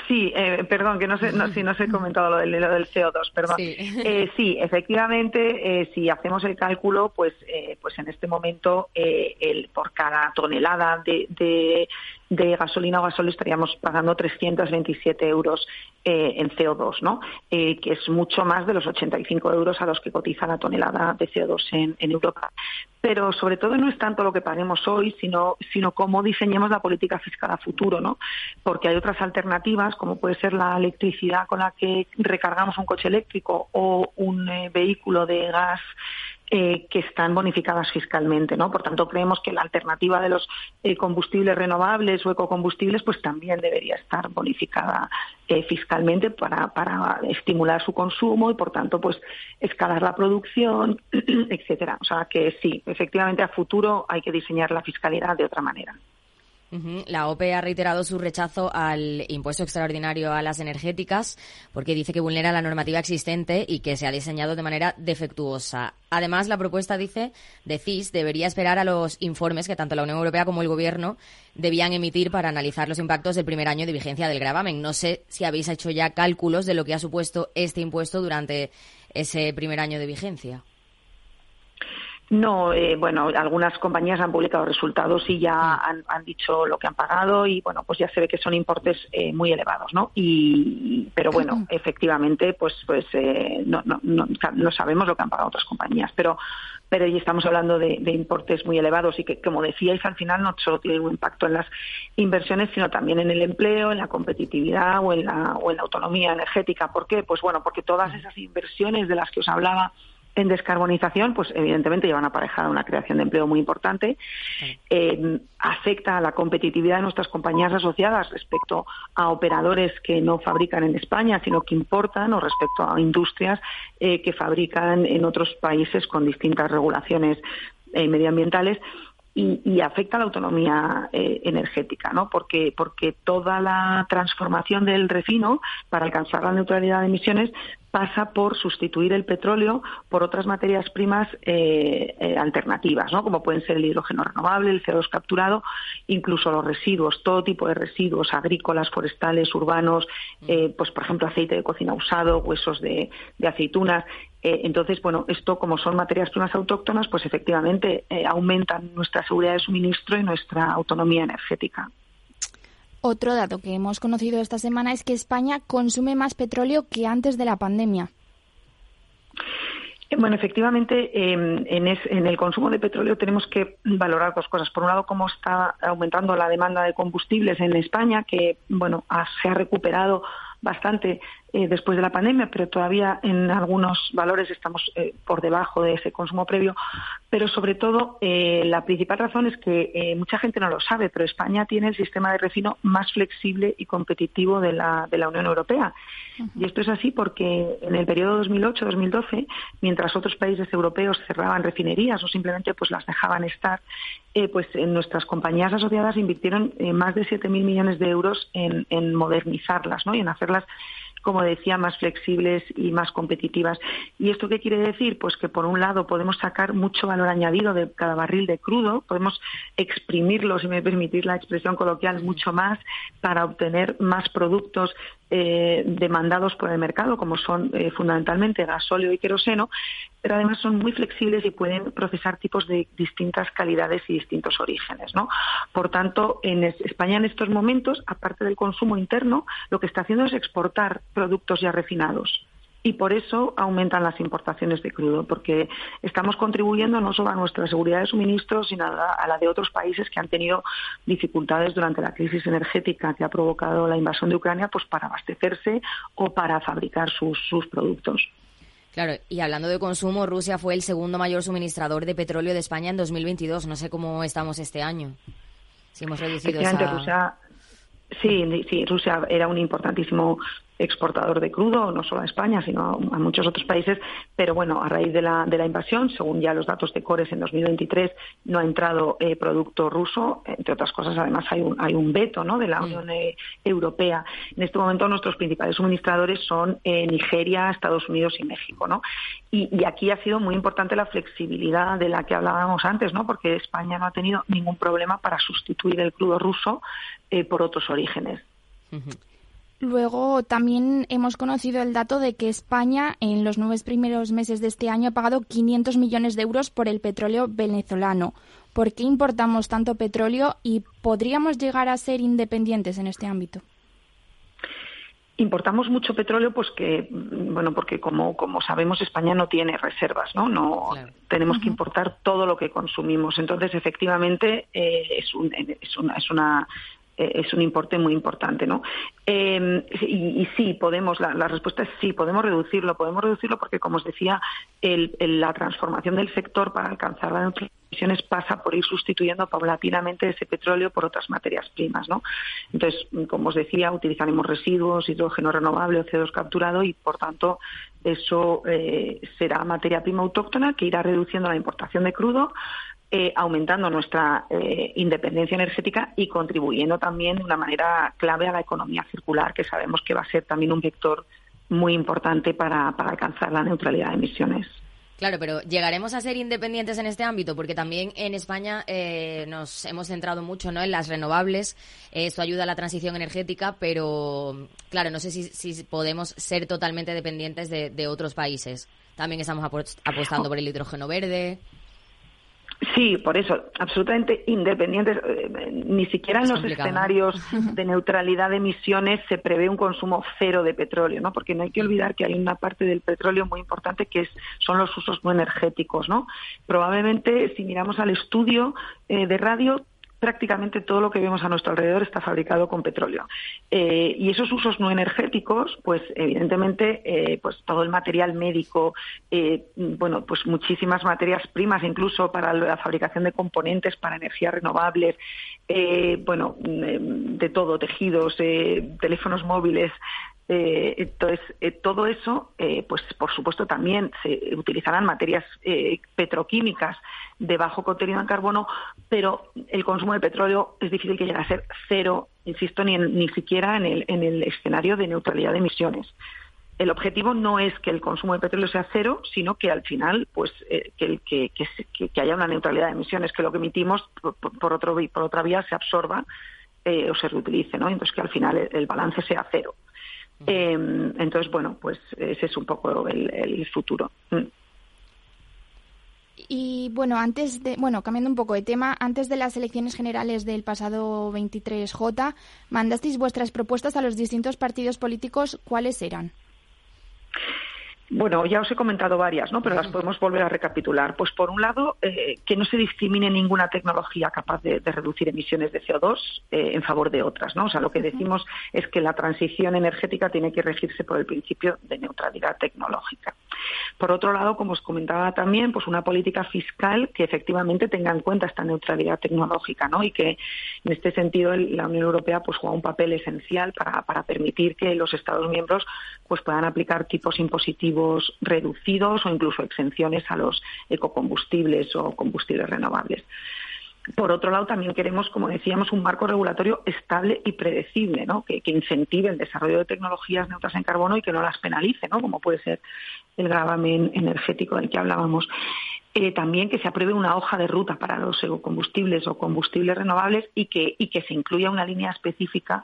Sí, eh, perdón, que no sé, no, si no he comentado lo del, del CO2, perdón. Sí, eh, sí efectivamente, eh, si hacemos el cálculo, pues, pues en este momento, el, por cada tonelada de, de, de gasolina o gasóleo estaríamos pagando 327 euros eh, en CO2, ¿no? Eh, que es mucho más de los 85 euros a los que cotiza la tonelada de CO2 en, en, Europa. Pero sobre todo no es tanto lo que paguemos hoy, sino, sino cómo diseñemos la política fiscal a futuro, ¿no? Porque hay otras alternativas, como puede ser la electricidad con la que recargamos un coche eléctrico o un eh, vehículo de gas eh, que están bonificadas fiscalmente, ¿no? Por tanto, creemos que la alternativa de los eh, combustibles renovables o ecocombustibles, pues también debería estar bonificada eh, fiscalmente para, para estimular su consumo y, por tanto, pues escalar la producción, etcétera. O sea que sí, efectivamente, a futuro hay que diseñar la fiscalidad de otra manera. La OPE ha reiterado su rechazo al impuesto extraordinario a las energéticas porque dice que vulnera la normativa existente y que se ha diseñado de manera defectuosa. Además, la propuesta dice de CIS debería esperar a los informes que tanto la Unión Europea como el Gobierno debían emitir para analizar los impactos del primer año de vigencia del gravamen. No sé si habéis hecho ya cálculos de lo que ha supuesto este impuesto durante ese primer año de vigencia. No, eh, bueno, algunas compañías han publicado resultados y ya han, dicho lo que han pagado y bueno, pues ya se ve que son importes eh, muy elevados, ¿no? Y, pero bueno, efectivamente, pues pues eh, no, no, no, sabemos lo que han pagado otras compañías, pero pero ya estamos hablando de, importes muy elevados y que, como decíais, al final no solo tiene un impacto en las inversiones, sino también en el empleo, en la competitividad o en la, o en la autonomía energética. ¿Por qué? Pues bueno, porque todas esas inversiones de las que os hablaba en descarbonización, pues evidentemente llevan aparejada una creación de empleo muy importante. Eh, afecta a la competitividad de nuestras compañías asociadas respecto a operadores que no fabrican en España, sino que importan, o respecto a industrias eh, que fabrican en otros países con distintas regulaciones eh, medioambientales. Y, afecta a la autonomía energética, ¿no? Porque, porque toda la transformación del refino para alcanzar la neutralidad de emisiones pasa por sustituir el petróleo por otras materias primas eh, eh, alternativas, ¿no? como pueden ser el hidrógeno renovable, el CO2 capturado, incluso los residuos, todo tipo de residuos agrícolas, forestales, urbanos, eh, pues por ejemplo aceite de cocina usado, huesos de, aceitunas. Entonces, bueno, esto como son materias primas autóctonas, pues efectivamente aumentan nuestra seguridad de suministro y nuestra autonomía energética. Otro dato que hemos conocido esta semana es que España consume más petróleo que antes de la pandemia. Bueno, efectivamente, em, en, en, el consumo de petróleo tenemos que valorar dos cosas. Por un lado, cómo está aumentando la demanda de combustibles en España, que bueno se ha recuperado bastante eh, después de la pandemia, pero todavía en algunos valores estamos eh, por debajo de ese consumo previo. Pero sobre todo, eh, la principal razón es que mucha gente no lo sabe, pero España tiene el sistema de refino más flexible y competitivo de la, de la Unión Europea. Y esto es así porque en el periodo 2008-2012, mientras otros países europeos cerraban refinerías o simplemente pues las dejaban estar, pues en nuestras compañías asociadas invirtieron más de 7.000 millones de euros en, en modernizarlas ¿no? y en hacerlas como decía, más flexibles y más competitivas. ¿Y esto qué quiere decir? Pues que por un lado podemos sacar mucho valor añadido de cada barril de crudo, podemos exprimirlo, si me permitís la expresión coloquial, mucho más para obtener más productos eh, demandados por el mercado, como son eh, fundamentalmente gasóleo y queroseno, pero además son muy flexibles y pueden procesar tipos de distintas calidades y distintos orígenes. ¿no? Por tanto, en España en estos momentos, aparte del consumo interno, lo que está haciendo es exportar productos ya refinados y por eso aumentan las importaciones de crudo, porque estamos contribuyendo no solo a nuestra seguridad de suministro, sino a la, de otros países que han tenido dificultades durante la crisis energética que ha provocado la invasión de Ucrania, pues para abastecerse o para fabricar sus, sus productos. Claro, y hablando de consumo, Rusia fue el segundo mayor suministrador de petróleo de España en 2022. No sé cómo estamos este año. Si hemos reducido esa... Sí, sí, Rusia era un importantísimo exportador de crudo, no solo a España, sino a muchos otros países. Pero bueno, a raíz de la, de la invasión, según ya los datos de Cores en 2023, no ha entrado eh, producto ruso. Entre otras cosas, además, hay un, hay un veto ¿no? de la. Unión eh, Europea. En este momento, nuestros principales suministradores son eh, Nigeria, Estados Unidos y México. ¿no? Y, y, aquí ha sido muy importante la flexibilidad de la que hablábamos antes, ¿no? porque España no ha tenido ningún problema para sustituir el crudo ruso por otros orígenes. Luego también hemos conocido el dato de que España en los nueve primeros meses de este año ha pagado 500 millones de euros por el petróleo venezolano. ¿Por qué importamos tanto petróleo y podríamos llegar a ser independientes en este ámbito? Importamos mucho petróleo, pues que, bueno, porque como, como sabemos, España no tiene reservas, ¿no? No tenemos que importar todo lo que consumimos. Entonces, efectivamente, eh, es, un, es, una, es una es un importe muy importante, ¿no? Em, y, sí, podemos, la, respuesta es sí, podemos reducirlo, podemos reducirlo porque, como os decía, la transformación del sector para alcanzar las emisiones pasa por ir sustituyendo paulatinamente ese petróleo por otras materias primas, ¿no? Entonces, como os decía, utilizaremos residuos, hidrógeno renovable o CO2 capturado y, por tanto, eso eh, será materia prima autóctona que irá reduciendo la importación de crudo eh, aumentando nuestra eh, independencia energética y contribuyendo también de una manera clave a la economía circular, que sabemos que va a ser también un vector muy importante para, alcanzar la neutralidad de emisiones. Claro, pero llegaremos a ser independientes en este ámbito, porque también en España eh, nos hemos centrado mucho ¿no? en las renovables. esto ayuda a la transición energética, pero claro, no sé si, podemos ser totalmente dependientes de, otros países. También estamos apostando por el hidrógeno verde. Sí, por eso, absolutamente independientes. Eh, ni siquiera en los escenarios de neutralidad de emisiones se prevé un consumo cero de petróleo, ¿no? Porque no hay que olvidar que hay una parte del petróleo muy importante que es, son los usos no energéticos, ¿no? Probablemente, si miramos al estudio eh, de radio, prácticamente todo lo que vemos a nuestro alrededor está fabricado con petróleo. Eh, y esos usos no energéticos, pues evidentemente, eh, pues todo el material médico, eh, bueno, pues muchísimas materias primas, incluso para la fabricación de componentes para energías renovables, bueno, de todo, tejidos, teléfonos móviles, entonces, todo eso, pues por supuesto también se utilizarán materias petroquímicas de bajo contenido en carbono, pero el consumo de petróleo es difícil que llegue a ser cero, insisto, ni, ni siquiera en el, en el escenario de neutralidad de emisiones. El objetivo no es que el consumo de petróleo sea cero, sino que al final, pues, eh, que, que, que, haya una neutralidad de emisiones, que lo que emitimos por, otro, por otra vía se absorba eh, o se reutilice, ¿no? Entonces que al final el, balance sea cero. Eh, entonces, bueno, pues ese es un poco el, el futuro. Mm. Y bueno, antes de, bueno, cambiando un poco de tema, antes de las elecciones generales del pasado 23J, mandasteis vuestras propuestas a los distintos partidos políticos. ¿Cuáles eran? Bueno, ya os he comentado varias, ¿no? Pero las podemos volver a recapitular. Pues por un lado, eh, que no se discrimine ninguna tecnología capaz de, reducir emisiones de CO2 eh, en favor de otras, ¿no? O sea, lo que decimos es que la transición energética tiene que regirse por el principio de neutralidad tecnológica. Por otro lado, como os comentaba también, pues una política fiscal que efectivamente tenga en cuenta esta neutralidad tecnológica, ¿no? Y que en este sentido la Unión Europea pues juega un papel esencial para, para permitir que los Estados miembros pues puedan aplicar tipos impositivos reducidos o incluso exenciones a los ecocombustibles o combustibles renovables. Por otro lado, también queremos, como decíamos, un marco regulatorio estable y predecible, ¿no? que, incentive el desarrollo de tecnologías neutras en carbono y que no las penalice, ¿no? como puede ser el gravamen energético del que hablábamos. Eh, también que se apruebe una hoja de ruta para los ecocombustibles o combustibles renovables y que, y que se incluya una línea específica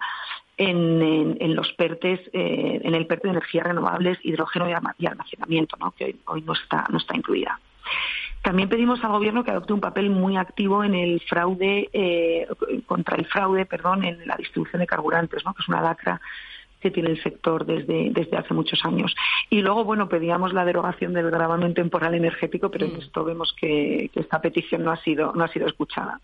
en, los PERTES, eh, en el PERTE de energías renovables, hidrógeno y almacenamiento, ¿no? que hoy, no, está, no está incluida. También pedimos al Gobierno que adopte un papel muy activo en el fraude, eh, contra el fraude, perdón, en la distribución de carburantes, ¿no? que es una lacra que tiene el sector desde, desde hace muchos años. Y luego, bueno, pedíamos la derogación del gravamen temporal energético, pero en mm. esto vemos que, que, esta petición no ha sido, no ha sido escuchada.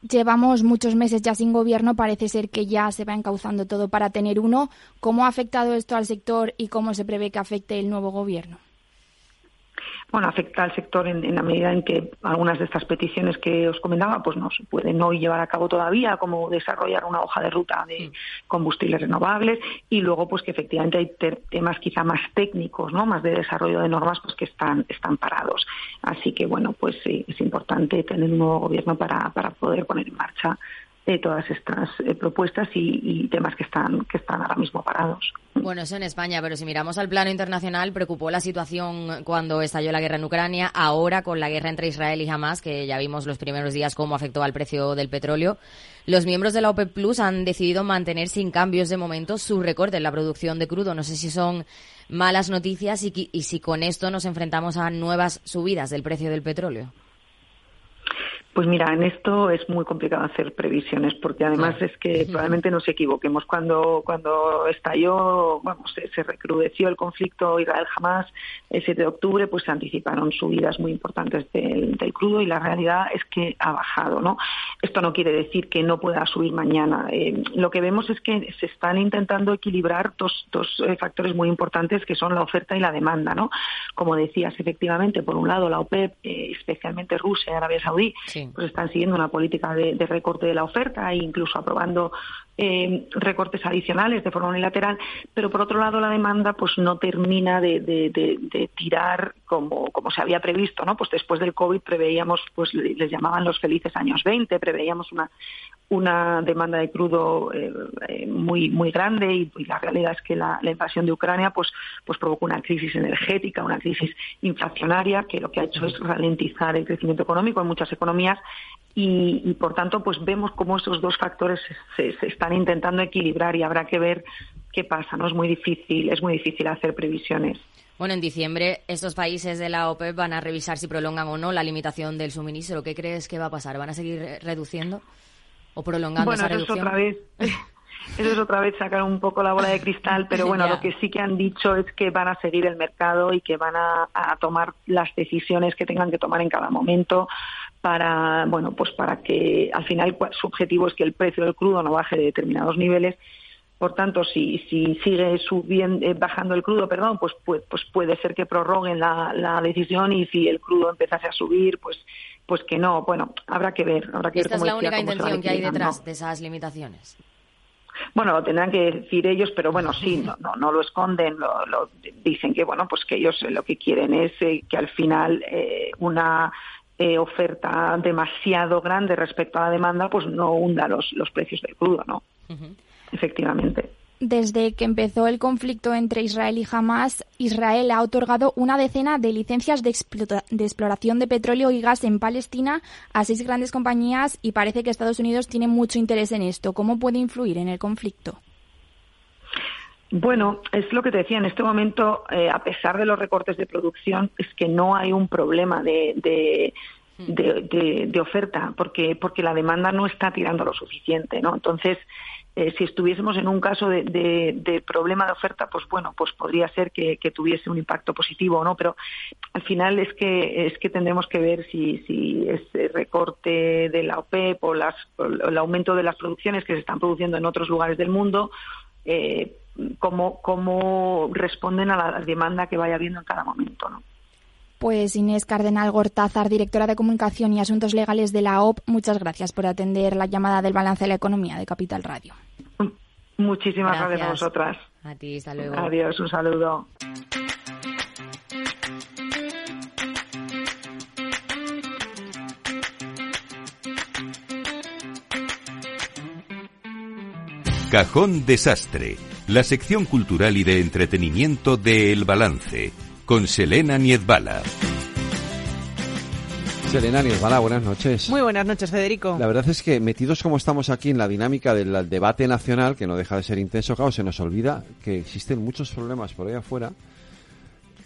Llevamos muchos meses ya sin gobierno, parece ser que ya se va encauzando todo para tener uno. ¿Cómo ha afectado esto al sector y cómo se prevé que afecte el nuevo gobierno? Bueno, afecta al sector en, la medida en que algunas de estas peticiones que os comentaba pues no se pueden hoy llevar a cabo todavía, como desarrollar una hoja de ruta de mm. combustibles renovables y luego pues que efectivamente hay temas quizá más técnicos, ¿no? Más de desarrollo de normas pues que están están parados. Así que bueno, pues sí, es importante tener un nuevo gobierno para, para poder poner en marcha de todas estas eh, propuestas y, temas que están que están ahora mismo parados. Bueno, eso en España, pero si miramos al plano internacional, preocupó la situación cuando estalló la guerra en Ucrania, ahora con la guerra entre Israel y Hamas, que ya vimos los primeros días cómo afectó al precio del petróleo. Los miembros de la OPEP Plus han decidido mantener sin cambios de momento su recorte en la producción de crudo. No sé si son malas noticias y, y si con esto nos enfrentamos a nuevas subidas del precio del petróleo. Pues mira, en esto es muy complicado hacer previsiones porque además es que probablemente nos equivoquemos. Cuando, cuando estalló, bueno, se, recrudeció el conflicto Israel-Hamas el 7 de octubre, pues se anticiparon subidas muy importantes del, crudo y la realidad es que ha bajado, ¿no? Esto no quiere decir que no pueda subir mañana. Eh, lo que vemos es que se están intentando equilibrar dos, dos eh, factores muy importantes que son la oferta y la demanda, ¿no? Como decías, efectivamente, por un lado la OPEP, eh, especialmente Rusia y Arabia Saudí, pues están siguiendo una política de, recorte de la oferta e incluso aprobando eh, recortes adicionales de forma unilateral, pero por otro lado la demanda pues no termina de, tirar como, como se había previsto, ¿no? Pues después del COVID preveíamos, pues les llamaban los felices años 20, preveíamos una, una demanda de crudo eh, eh, muy muy grande y, la realidad es que la, invasión de Ucrania pues pues provocó una crisis energética, una crisis inflacionaria que lo que ha hecho es ralentizar el crecimiento económico en muchas economías y, por tanto pues vemos cómo esos dos factores se, se, están intentando equilibrar y habrá que ver qué pasa no es muy difícil es muy difícil hacer previsiones Bueno, en diciembre estos países de la OPEP van a revisar si prolongan o no la limitación del suministro. ¿Qué crees que va a pasar? ¿Van a seguir reduciendo o prolongando esa reducción? otra vez. Eso es otra vez sacar un poco la bola de cristal, pero bueno, lo que sí que han dicho es que van a seguir el mercado y que van a, tomar las decisiones que tengan que tomar en cada momento para, bueno, pues para que al final su objetivo es que el precio del crudo no baje de determinados niveles. Por tanto, si, si sigue subiendo, eh, bajando el crudo, perdón, pues, pues, pues, puede ser que prorroguen la, la decisión y si el crudo empezase a subir, pues pues que no. Bueno, habrá que ver. Habrá que ¿Esta es la única intención que hay detrás de esas limitaciones? Bueno, lo tendrán que decir ellos, pero bueno, sí, no, no, no lo esconden, lo, dicen que bueno, pues que ellos lo que quieren es eh, que al final eh, una eh, oferta demasiado grande respecto a la demanda, pues no hunda los, los precios del crudo, ¿no? Efectivamente. Desde que empezó el conflicto entre Israel y Hamas, Israel ha otorgado una decena de licencias de, exploración de petróleo y gas en Palestina a seis grandes compañías y parece que Estados Unidos tiene mucho interés en esto. ¿Cómo puede influir en el conflicto? Bueno, es lo que te decía, en este momento, eh, a pesar de los recortes de producción, es que no hay un problema de, de, oferta, porque, porque la demanda no está tirando lo suficiente, ¿no? Entonces, eh, si estuviésemos en un caso de, problema de oferta, pues bueno, pues podría ser que, tuviese un impacto positivo o no, pero al final es que es que tendremos que ver si, si ese recorte de la OPEP o, las, el aumento de las producciones que se están produciendo en otros lugares del mundo, eh, cómo, cómo responden a la demanda que vaya habiendo en cada momento, ¿no? Pues Inés Cardenal Gortázar, directora de Comunicación y Asuntos Legales de la OP, muchas gracias por atender la llamada del balance de la economía de Capital Radio. Muchísimas gracias, a vosotras. A ti, hasta luego. Adiós, un saludo. Cajón Desastre, la sección cultural y de entretenimiento de El Balance con Selena Niezbala. Selena Niezbala, buenas noches. Muy buenas noches, Federico. La verdad es que metidos como estamos aquí en la dinámica del debate nacional, que no deja de ser intenso, claro, se nos olvida que existen muchos problemas por ahí afuera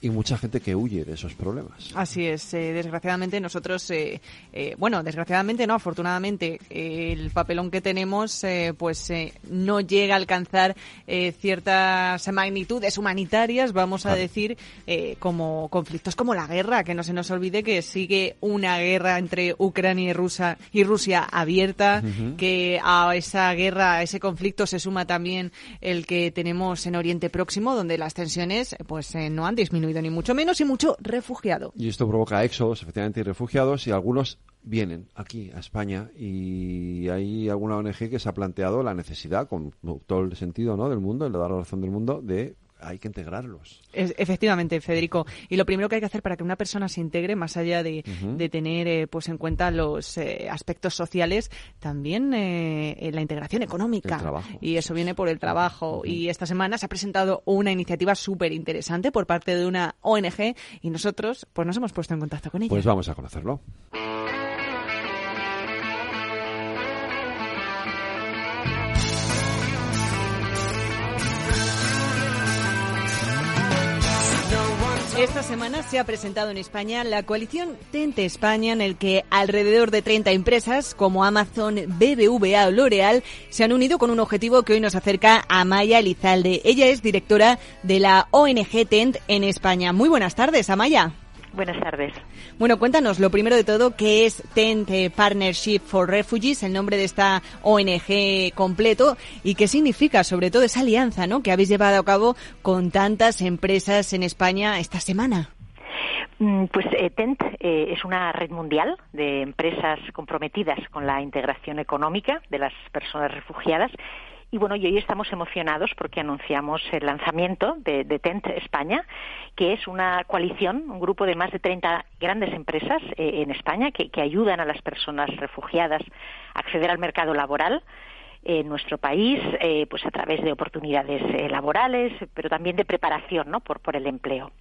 y mucha gente que huye de esos problemas. Así es, eh, desgraciadamente nosotros, eh, eh, bueno, desgraciadamente no, afortunadamente el papelón que tenemos pues no llega a alcanzar ciertas magnitudes humanitarias, vamos a decir, como conflictos como la guerra, que no se nos olvide que sigue una guerra entre Ucrania y Rusia, y Rusia abierta, que a esa guerra, a ese conflicto se suma también el que tenemos en Oriente Próximo, donde las tensiones pues no han disminuido ni mucho menos y mucho refugiado. Y esto provoca éxodos, efectivamente, y refugiados y algunos vienen aquí a España y hay alguna ONG que se ha planteado la necesidad, con todo el sentido ¿no? del mundo, el dar la razón del mundo, de hay que integrarlos. efectivamente, Federico. Y lo primero que hay que hacer para que una persona se integre, más allá de, tener eh, pues en cuenta los eh, aspectos sociales, también eh, la integración económica. Y eso viene por el trabajo. Y esta semana se ha presentado una iniciativa súper interesante por parte de una ONG y nosotros pues nos hemos puesto en contacto con ella. Pues vamos a conocerlo. Esta semana se ha presentado en España la coalición Tente España, en el que alrededor de 30 empresas como Amazon, BBVA o L'Oreal se han unido con un objetivo que hoy nos acerca a Maya Elizalde. Ella es directora de la ONG Tent en España. Muy buenas tardes, Amaya. Buenas tardes. Bueno, cuéntanos lo primero de todo, ¿qué es Tent Partnership for Refugees, el nombre de esta ONG completo, y qué significa sobre todo esa alianza ¿no? que habéis llevado a cabo con tantas empresas en España esta semana? Mm, pues eh, TENT eh, es una red mundial de empresas comprometidas con la integración económica de las personas refugiadas y bueno, y hoy estamos emocionados porque anunciamos el lanzamiento de, TENT España, que es una coalición, un grupo de más de 30 grandes empresas eh, en España que, ayudan a las personas refugiadas a acceder al mercado laboral en nuestro país, eh, pues a través de oportunidades eh, laborales, pero también de preparación, ¿no? Por el empleo.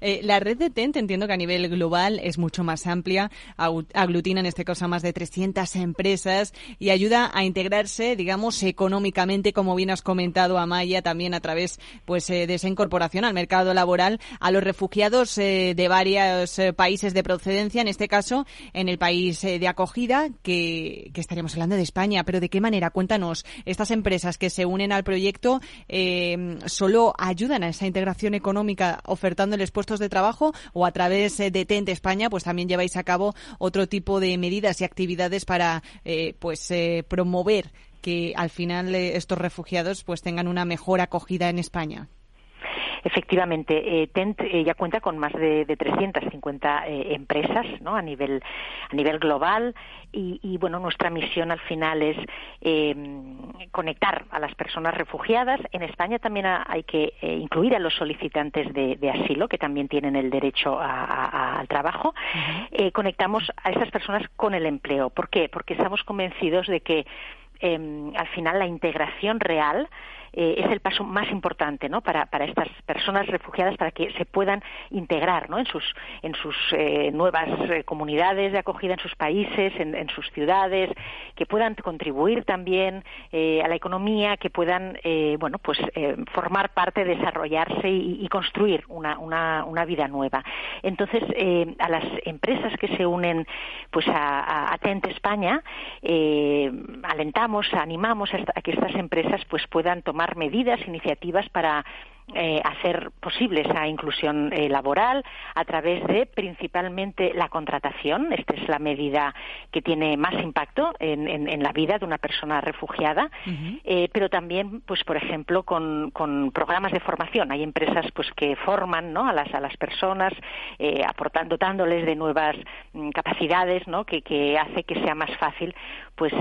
Eh, la red de TENT entiendo que a nivel global es mucho más amplia, aglutina en este caso a más de 300 empresas y ayuda a integrarse, digamos, económicamente, como bien has comentado, Amaya, también a través pues eh, de esa incorporación al mercado laboral a los refugiados eh, de varios países de procedencia, en este caso en el país de acogida, que, que, estaríamos hablando de España. Pero ¿de qué manera? Cuéntanos, estas empresas que se unen al proyecto solo ayudan a esa integración económica ofertándoles puestos de trabajo o a través eh, de TENT España, pues también lleváis a cabo otro tipo de medidas y actividades para eh, pues eh, promover que al final estos refugiados pues tengan una mejor acogida en España. Efectivamente, eh, TENT eh, ya cuenta con más de, de 350 eh, empresas ¿no? a, nivel, a nivel global y, bueno, nuestra misión al final es conectar a las personas refugiadas. En España también hay que incluir a los solicitantes de, asilo, que también tienen el derecho al trabajo. conectamos a esas personas con el empleo. ¿Por qué? Porque estamos convencidos de que em, al final la integración real eh, es el paso más importante ¿no? para, para estas personas refugiadas para que se puedan integrar ¿no? en sus, en sus eh, nuevas eh, comunidades de acogida, en sus países, en, en sus ciudades, que puedan contribuir también a la economía, que puedan bueno, pues, formar parte, desarrollarse y, y construir una, una, una, vida nueva. Entonces, a las empresas que se unen pues, a, a Atente España, alentamos, animamos a, que estas empresas pues, puedan tomar medidas, iniciativas para eh, hacer posible esa inclusión eh, laboral a través de principalmente la contratación. Esta es la medida que tiene más impacto en, la vida de una persona refugiada, eh, pero también, pues, por ejemplo, con, programas de formación. Hay empresas, pues, que forman, ¿no? A las a las personas, aportando, dotándoles de nuevas mm, capacidades, ¿no? Que, que hace que sea más fácil, pues,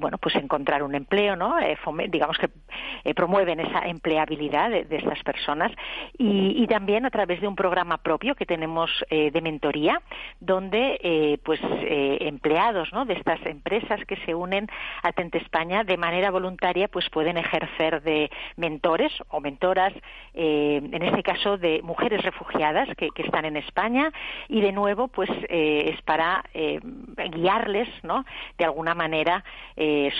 bueno, pues encontrar un empleo, ¿no? digamos que promueven esa empleabilidad de estas personas y, también a través de un programa propio que tenemos eh, de mentoría donde eh, pues eh, empleados de estas empresas que se unen a Tente España de manera voluntaria pues pueden ejercer de mentores o mentoras en este caso de mujeres refugiadas que, están en España y de nuevo pues es para guiarles ¿no? de alguna manera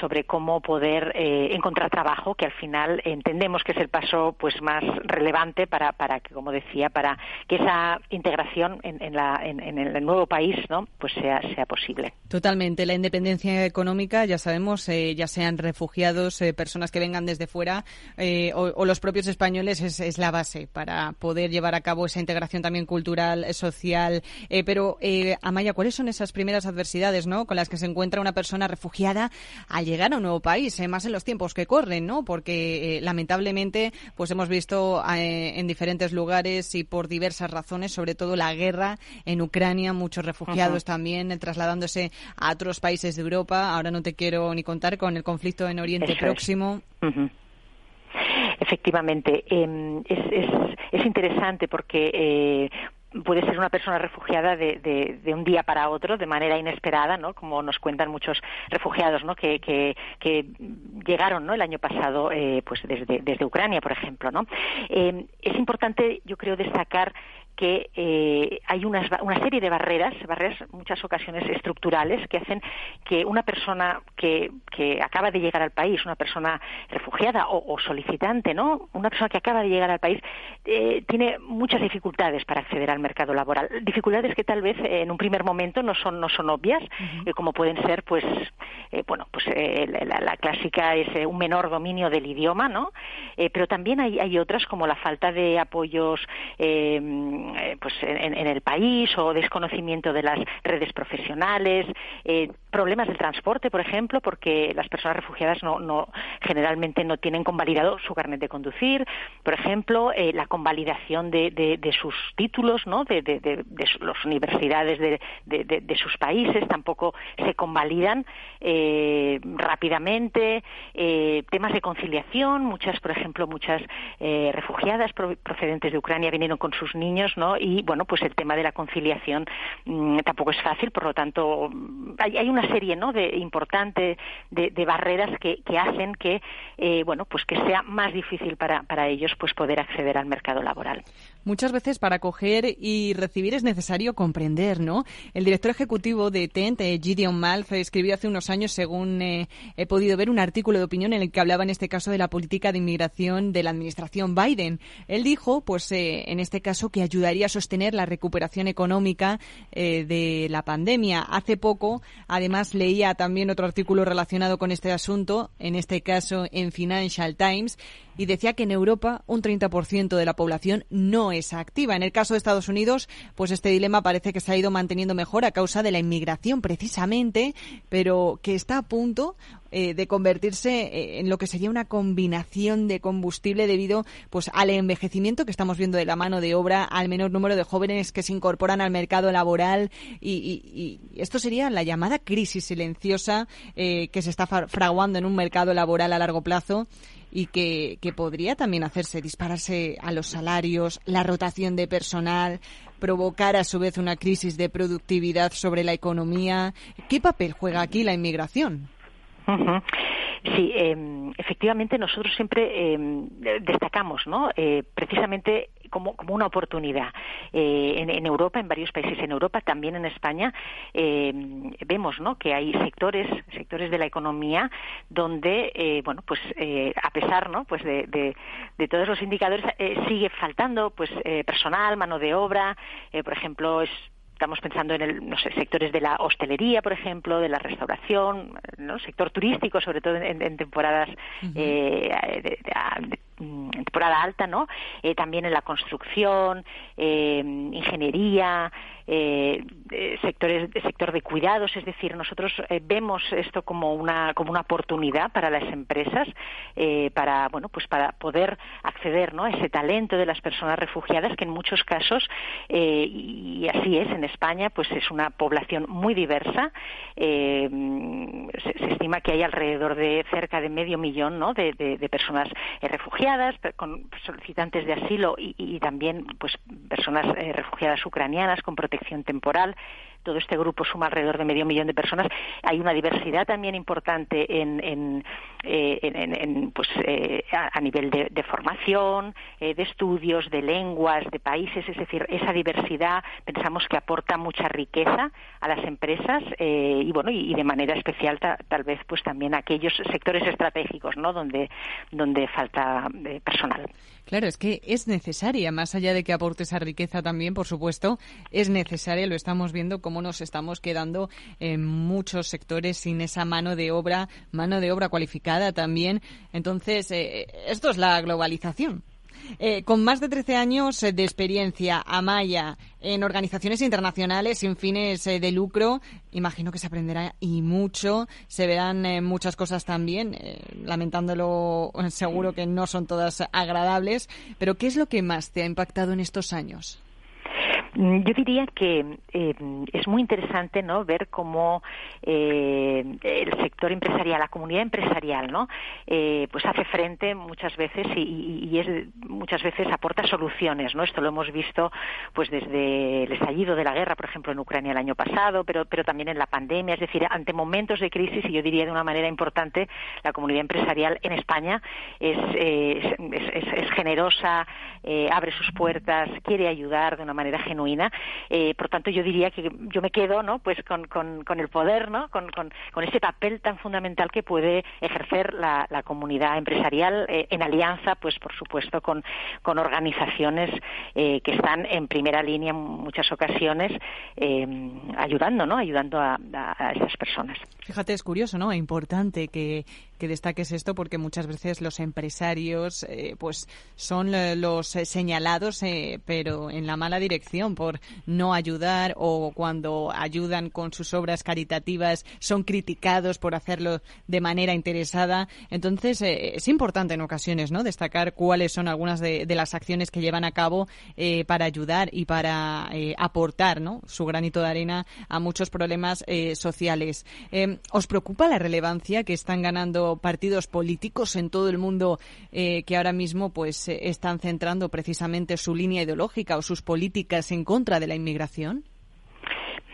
sobre cómo poder encontrar trabajo que al final entendemos que es el paso pues más relevante para, para que, como decía, para que esa integración en, en, la, en, el nuevo país ¿no? pues sea, sea posible. Totalmente. La independencia económica, ya sabemos, eh, ya sean refugiados, eh, personas que vengan desde fuera eh, o, los propios españoles, es, es, la base para poder llevar a cabo esa integración también cultural, social. pero, Amaya, ¿cuáles son esas primeras adversidades ¿no? con las que se encuentra una persona refugiada al llegar a un nuevo país, más en los tiempos que corren, ¿no? porque lamentablemente pues hemos visto eh, en diferentes lugares y por diversas razones, sobre todo la guerra en Ucrania, muchos refugiados también eh, trasladándose a otros países de Europa. Ahora no te quiero ni contar con el conflicto en Oriente Próximo. Efectivamente, em, es, es, es, interesante porque eh, puede ser una persona refugiada de, de, un día para otro, de manera inesperada, ¿no? Como nos cuentan muchos refugiados, ¿no? Que, llegaron, ¿no? El año pasado, eh, pues desde, desde Ucrania, por ejemplo, ¿no? Eh, es importante, yo creo, destacar que eh, hay una serie de barreras, barreras muchas ocasiones estructurales, que hacen que una persona que, que acaba de llegar al país, una persona refugiada o, solicitante, ¿no? Una persona que acaba de llegar al país eh, tiene muchas dificultades para acceder al mercado laboral. Dificultades que tal vez en un primer momento no son no son obvias, eh, como pueden ser, pues, bueno, pues la, clásica es un menor dominio del idioma, ¿no? pero también hay, hay otras como la falta de apoyos eh, pues en, el país o desconocimiento de las redes profesionales, eh, problemas del transporte, por ejemplo, porque las personas refugiadas no, no generalmente no tienen convalidado su carnet de conducir, por ejemplo, eh, la convalidación de, de, sus títulos, ¿no? De, de, las universidades de, sus países tampoco se convalidan rápidamente, temas de conciliación, muchas, por ejemplo, muchas refugiadas procedentes de Ucrania vinieron con sus niños ¿no? Y bueno, pues el tema de la conciliación mm, tampoco es fácil, por lo tanto hay, hay una serie, ¿no? De importante de, de barreras que, que, hacen que, eh, bueno, pues que sea más difícil para, para ellos, pues poder acceder al mercado laboral. Muchas veces para coger y recibir es necesario comprender, ¿no? El director ejecutivo de TENT, Gideon Malf, escribió hace unos años, según eh, he podido ver, un artículo de opinión en el que hablaba en este caso de la política de inmigración de la administración Biden. Él dijo, pues eh, en este caso, que ayudaría a sostener la recuperación económica eh, de la pandemia. Hace poco, además, leía también otro artículo relacionado con este asunto, en este caso en Financial Times, y decía que en Europa un 30% de la población no es activa. En el caso de Estados Unidos, pues este dilema parece que se ha ido manteniendo mejor a causa de la inmigración precisamente, pero que está a punto eh, de convertirse eh, en lo que sería una combinación de combustible debido pues al envejecimiento que estamos viendo de la mano de obra, al menor número de jóvenes que se incorporan al mercado laboral y, esto sería la llamada crisis silenciosa eh, que se está fraguando en un mercado laboral a largo plazo y que, que podría también hacerse dispararse a los salarios, la rotación de personal, provocar a su vez una crisis de productividad sobre la economía. ¿Qué papel juega aquí la inmigración? Sí, eh, efectivamente nosotros siempre eh, destacamos, ¿no? Eh, precisamente como, como, una oportunidad. Eh, en, en, Europa, en varios países en Europa, también en España, eh, vemos ¿no? que hay sectores, sectores de la economía donde, eh, bueno, pues a pesar ¿no? pues de, de, de todos los indicadores, sigue faltando pues personal, mano de obra, por ejemplo, es estamos pensando en el, no sé, sectores de la hostelería, por ejemplo, de la restauración, ¿no? sector turístico, sobre todo en, en temporadas uh -huh. eh, de, de, temporada alta, ¿no? Eh, también en la construcción, eh, ingeniería, eh, sectores, sector de cuidados, es decir, nosotros vemos esto como una como una oportunidad para las empresas para bueno pues para poder acceder ¿no? a ese talento de las personas refugiadas que en muchos casos y así es en España pues es una población muy diversa se, estima que hay alrededor de cerca de medio millón ¿no? de personas refugiadas con solicitantes de asilo y, y también pues personas refugiadas ucranianas con protección temporal todo este grupo suma alrededor de medio millón de personas. Hay una diversidad también importante en, en, eh, en, en pues, eh, a, nivel de, de formación, eh, de estudios, de lenguas, de países. Es decir, esa diversidad pensamos que aporta mucha riqueza a las empresas eh, y bueno y, de manera especial ta, tal vez pues también a aquellos sectores estratégicos, ¿no? Donde donde falta eh, personal. Claro, es que es necesaria, más allá de que aporte esa riqueza también, por supuesto, es necesaria, lo estamos viendo cómo nos estamos quedando en muchos sectores sin esa mano de obra, mano de obra cualificada también. Entonces, eh, esto es la globalización. Eh, con más de 13 años eh, de experiencia, Amaya, en organizaciones internacionales sin fines eh, de lucro, imagino que se aprenderá y mucho, se verán eh, muchas cosas también, lamentándolo seguro que no son todas agradables, pero ¿qué es lo que más te ha impactado en estos años? Mm, yo diría que eh, es muy interesante no ver cómo eh, el sector empresarial, la comunidad empresarial, no, eh, pues hace frente muchas veces y, es muchas veces aporta soluciones, no. Esto lo hemos visto pues desde el estallido de la guerra, por ejemplo, en Ucrania el año pasado, pero pero también en la pandemia, es decir, ante momentos de crisis y yo diría de una manera importante la comunidad empresarial en España es es generosa, abre sus puertas, quiere ayudar de una manera genuina Eh, por tanto, yo diría que yo me quedo, ¿no? Pues con, el poder, ¿no? Con, ese papel tan fundamental que puede ejercer la, comunidad empresarial eh, en alianza, pues por supuesto, con, con organizaciones eh, que están en primera línea en muchas ocasiones ayudando, ¿no? Ayudando a, esas personas. Fíjate, es curioso, ¿no? Es importante que, que destaques esto porque muchas veces los empresarios eh, pues son los señalados eh, pero en la mala dirección por no ayudar o cuando ayudan con sus obras caritativas son criticados por hacerlo de manera interesada. Entonces eh, es importante en ocasiones no destacar cuáles son algunas de, de las acciones que llevan a cabo eh, para ayudar y para eh, aportar ¿no? su granito de arena a muchos problemas sociales. ¿Os preocupa la relevancia que están ganando partidos políticos en todo el mundo eh, que ahora mismo pues eh, están centrando precisamente su línea ideológica o sus políticas en contra de la inmigración?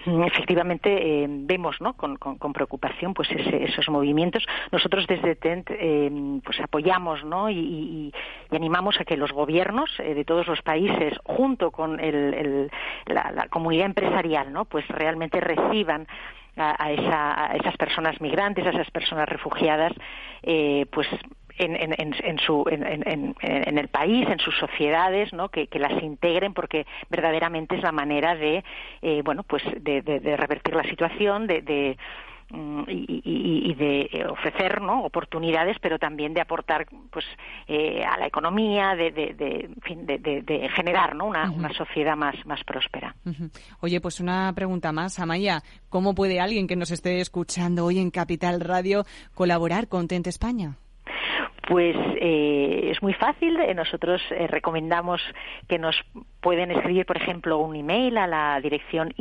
Mm, efectivamente eh, vemos ¿no? con, preocupación pues esos movimientos nosotros desde TENT eh, pues apoyamos ¿no? y, animamos a que los gobiernos de todos los países junto con la, comunidad empresarial ¿no? pues realmente reciban a, esas personas migrantes, a esas personas refugiadas, pues en, su, en, el país, en sus sociedades, ¿no? que, las integren porque verdaderamente es la manera de, eh, bueno, pues de, revertir la situación, de, mm, y, de ofrecer ¿no? oportunidades, pero también de aportar pues eh, a la economía, de, de, generar ¿no? una, una, sociedad más, más próspera. Oye, pues una pregunta más, Amaya. ¿Cómo puede alguien que nos esté escuchando hoy en Capital Radio colaborar con Tente España? Pues eh, es muy fácil. Eh, nosotros eh, recomendamos que nos pueden escribir, por ejemplo, un email a la dirección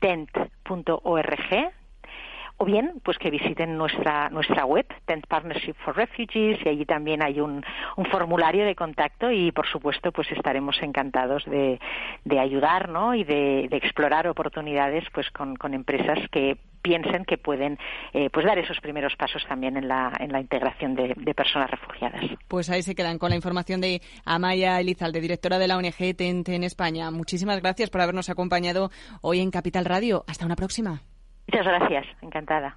info@tent.org o bien pues que visiten nuestra nuestra web Tent Partnership for Refugees y allí también hay un, formulario de contacto y por supuesto pues estaremos encantados de, de ayudar ¿no? y de, explorar oportunidades pues con empresas que piensen que pueden eh, pues dar esos primeros pasos también en la, en la integración de, de, personas refugiadas. Pues ahí se quedan con la información de Amaya Elizalde, directora de la ONG TENT en España. Muchísimas gracias por habernos acompañado hoy en Capital Radio. Hasta una próxima. Muchas gracias, encantada.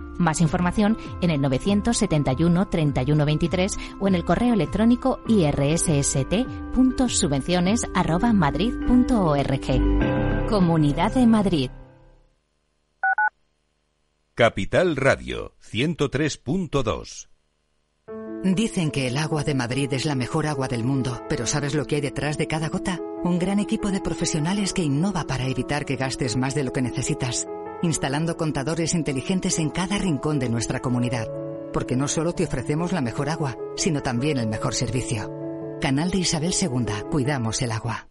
Más información en el 971 31 23 o en el correo electrónico irsst.subvenciones@madrid.org. Comunidad de Madrid. Capital Radio 103.2 Dicen que el agua de Madrid es la mejor agua del mundo, pero ¿sabes lo que hay detrás de cada gota? Un gran equipo de profesionales que innova para evitar que gastes más de lo que necesitas, instalando contadores inteligentes en cada rincón de nuestra comunidad, porque no solo te ofrecemos la mejor agua, sino también el mejor servicio. Canal de Isabel II, cuidamos el agua.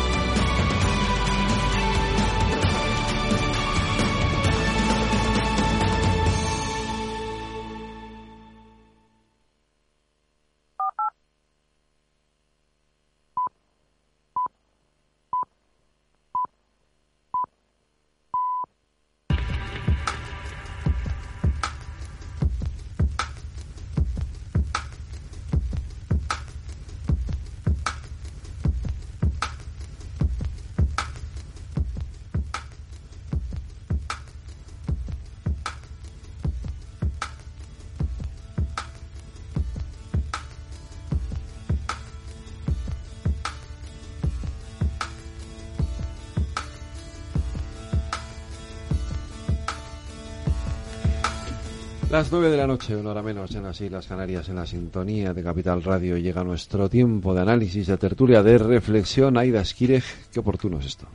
Las nueve de la noche, una hora menos en las Islas Canarias, en la sintonía de Capital Radio, llega nuestro tiempo de análisis, de tertulia, de reflexión. Aida Skireg, qué oportuno es esto.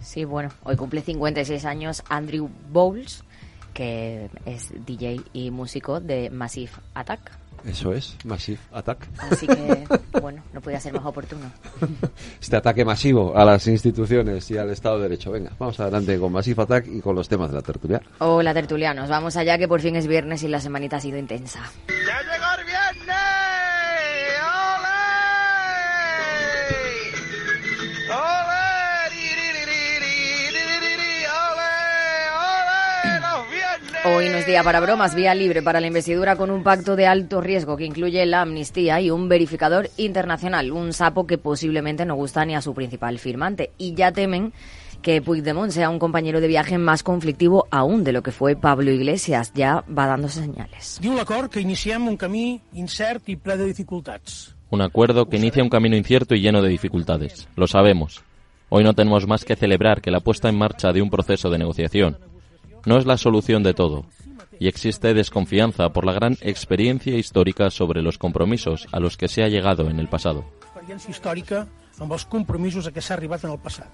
Sí, bueno, hoy cumple 56 años Andrew Bowles, que es DJ y músico de Massive Attack. Eso es, Massive Attack. Así que, bueno, no podía ser más oportuno. Este ataque masivo a las instituciones y al Estado de Derecho. Venga, vamos adelante con Massive Attack y con los temas de la tertulia. Hola, tertulianos. Vamos allá, que por fin es viernes y la semanita ha sido intensa. ¡Ya llegó Hoy no es día para bromas, vía libre para la investidura con un pacto de alto riesgo que incluye la amnistía y un verificador internacional, un sapo que posiblemente no gusta ni a su principal firmante. Y ya temen que Puigdemont sea un compañero de viaje más conflictivo aún de lo que fue Pablo Iglesias. Ya va dándose señales. Diu l'acord que iniciem un camí incert i ple de dificultats. Un acuerdo que inicia un camino incierto y lleno de dificultades. Lo sabemos. Hoy no tenemos más que celebrar que la puesta en marcha de un proceso de negociación no es la solución de todo, y existe desconfianza por la gran experiencia histórica sobre los compromisos a los que se ha llegado en el pasado. Compromisos a en el.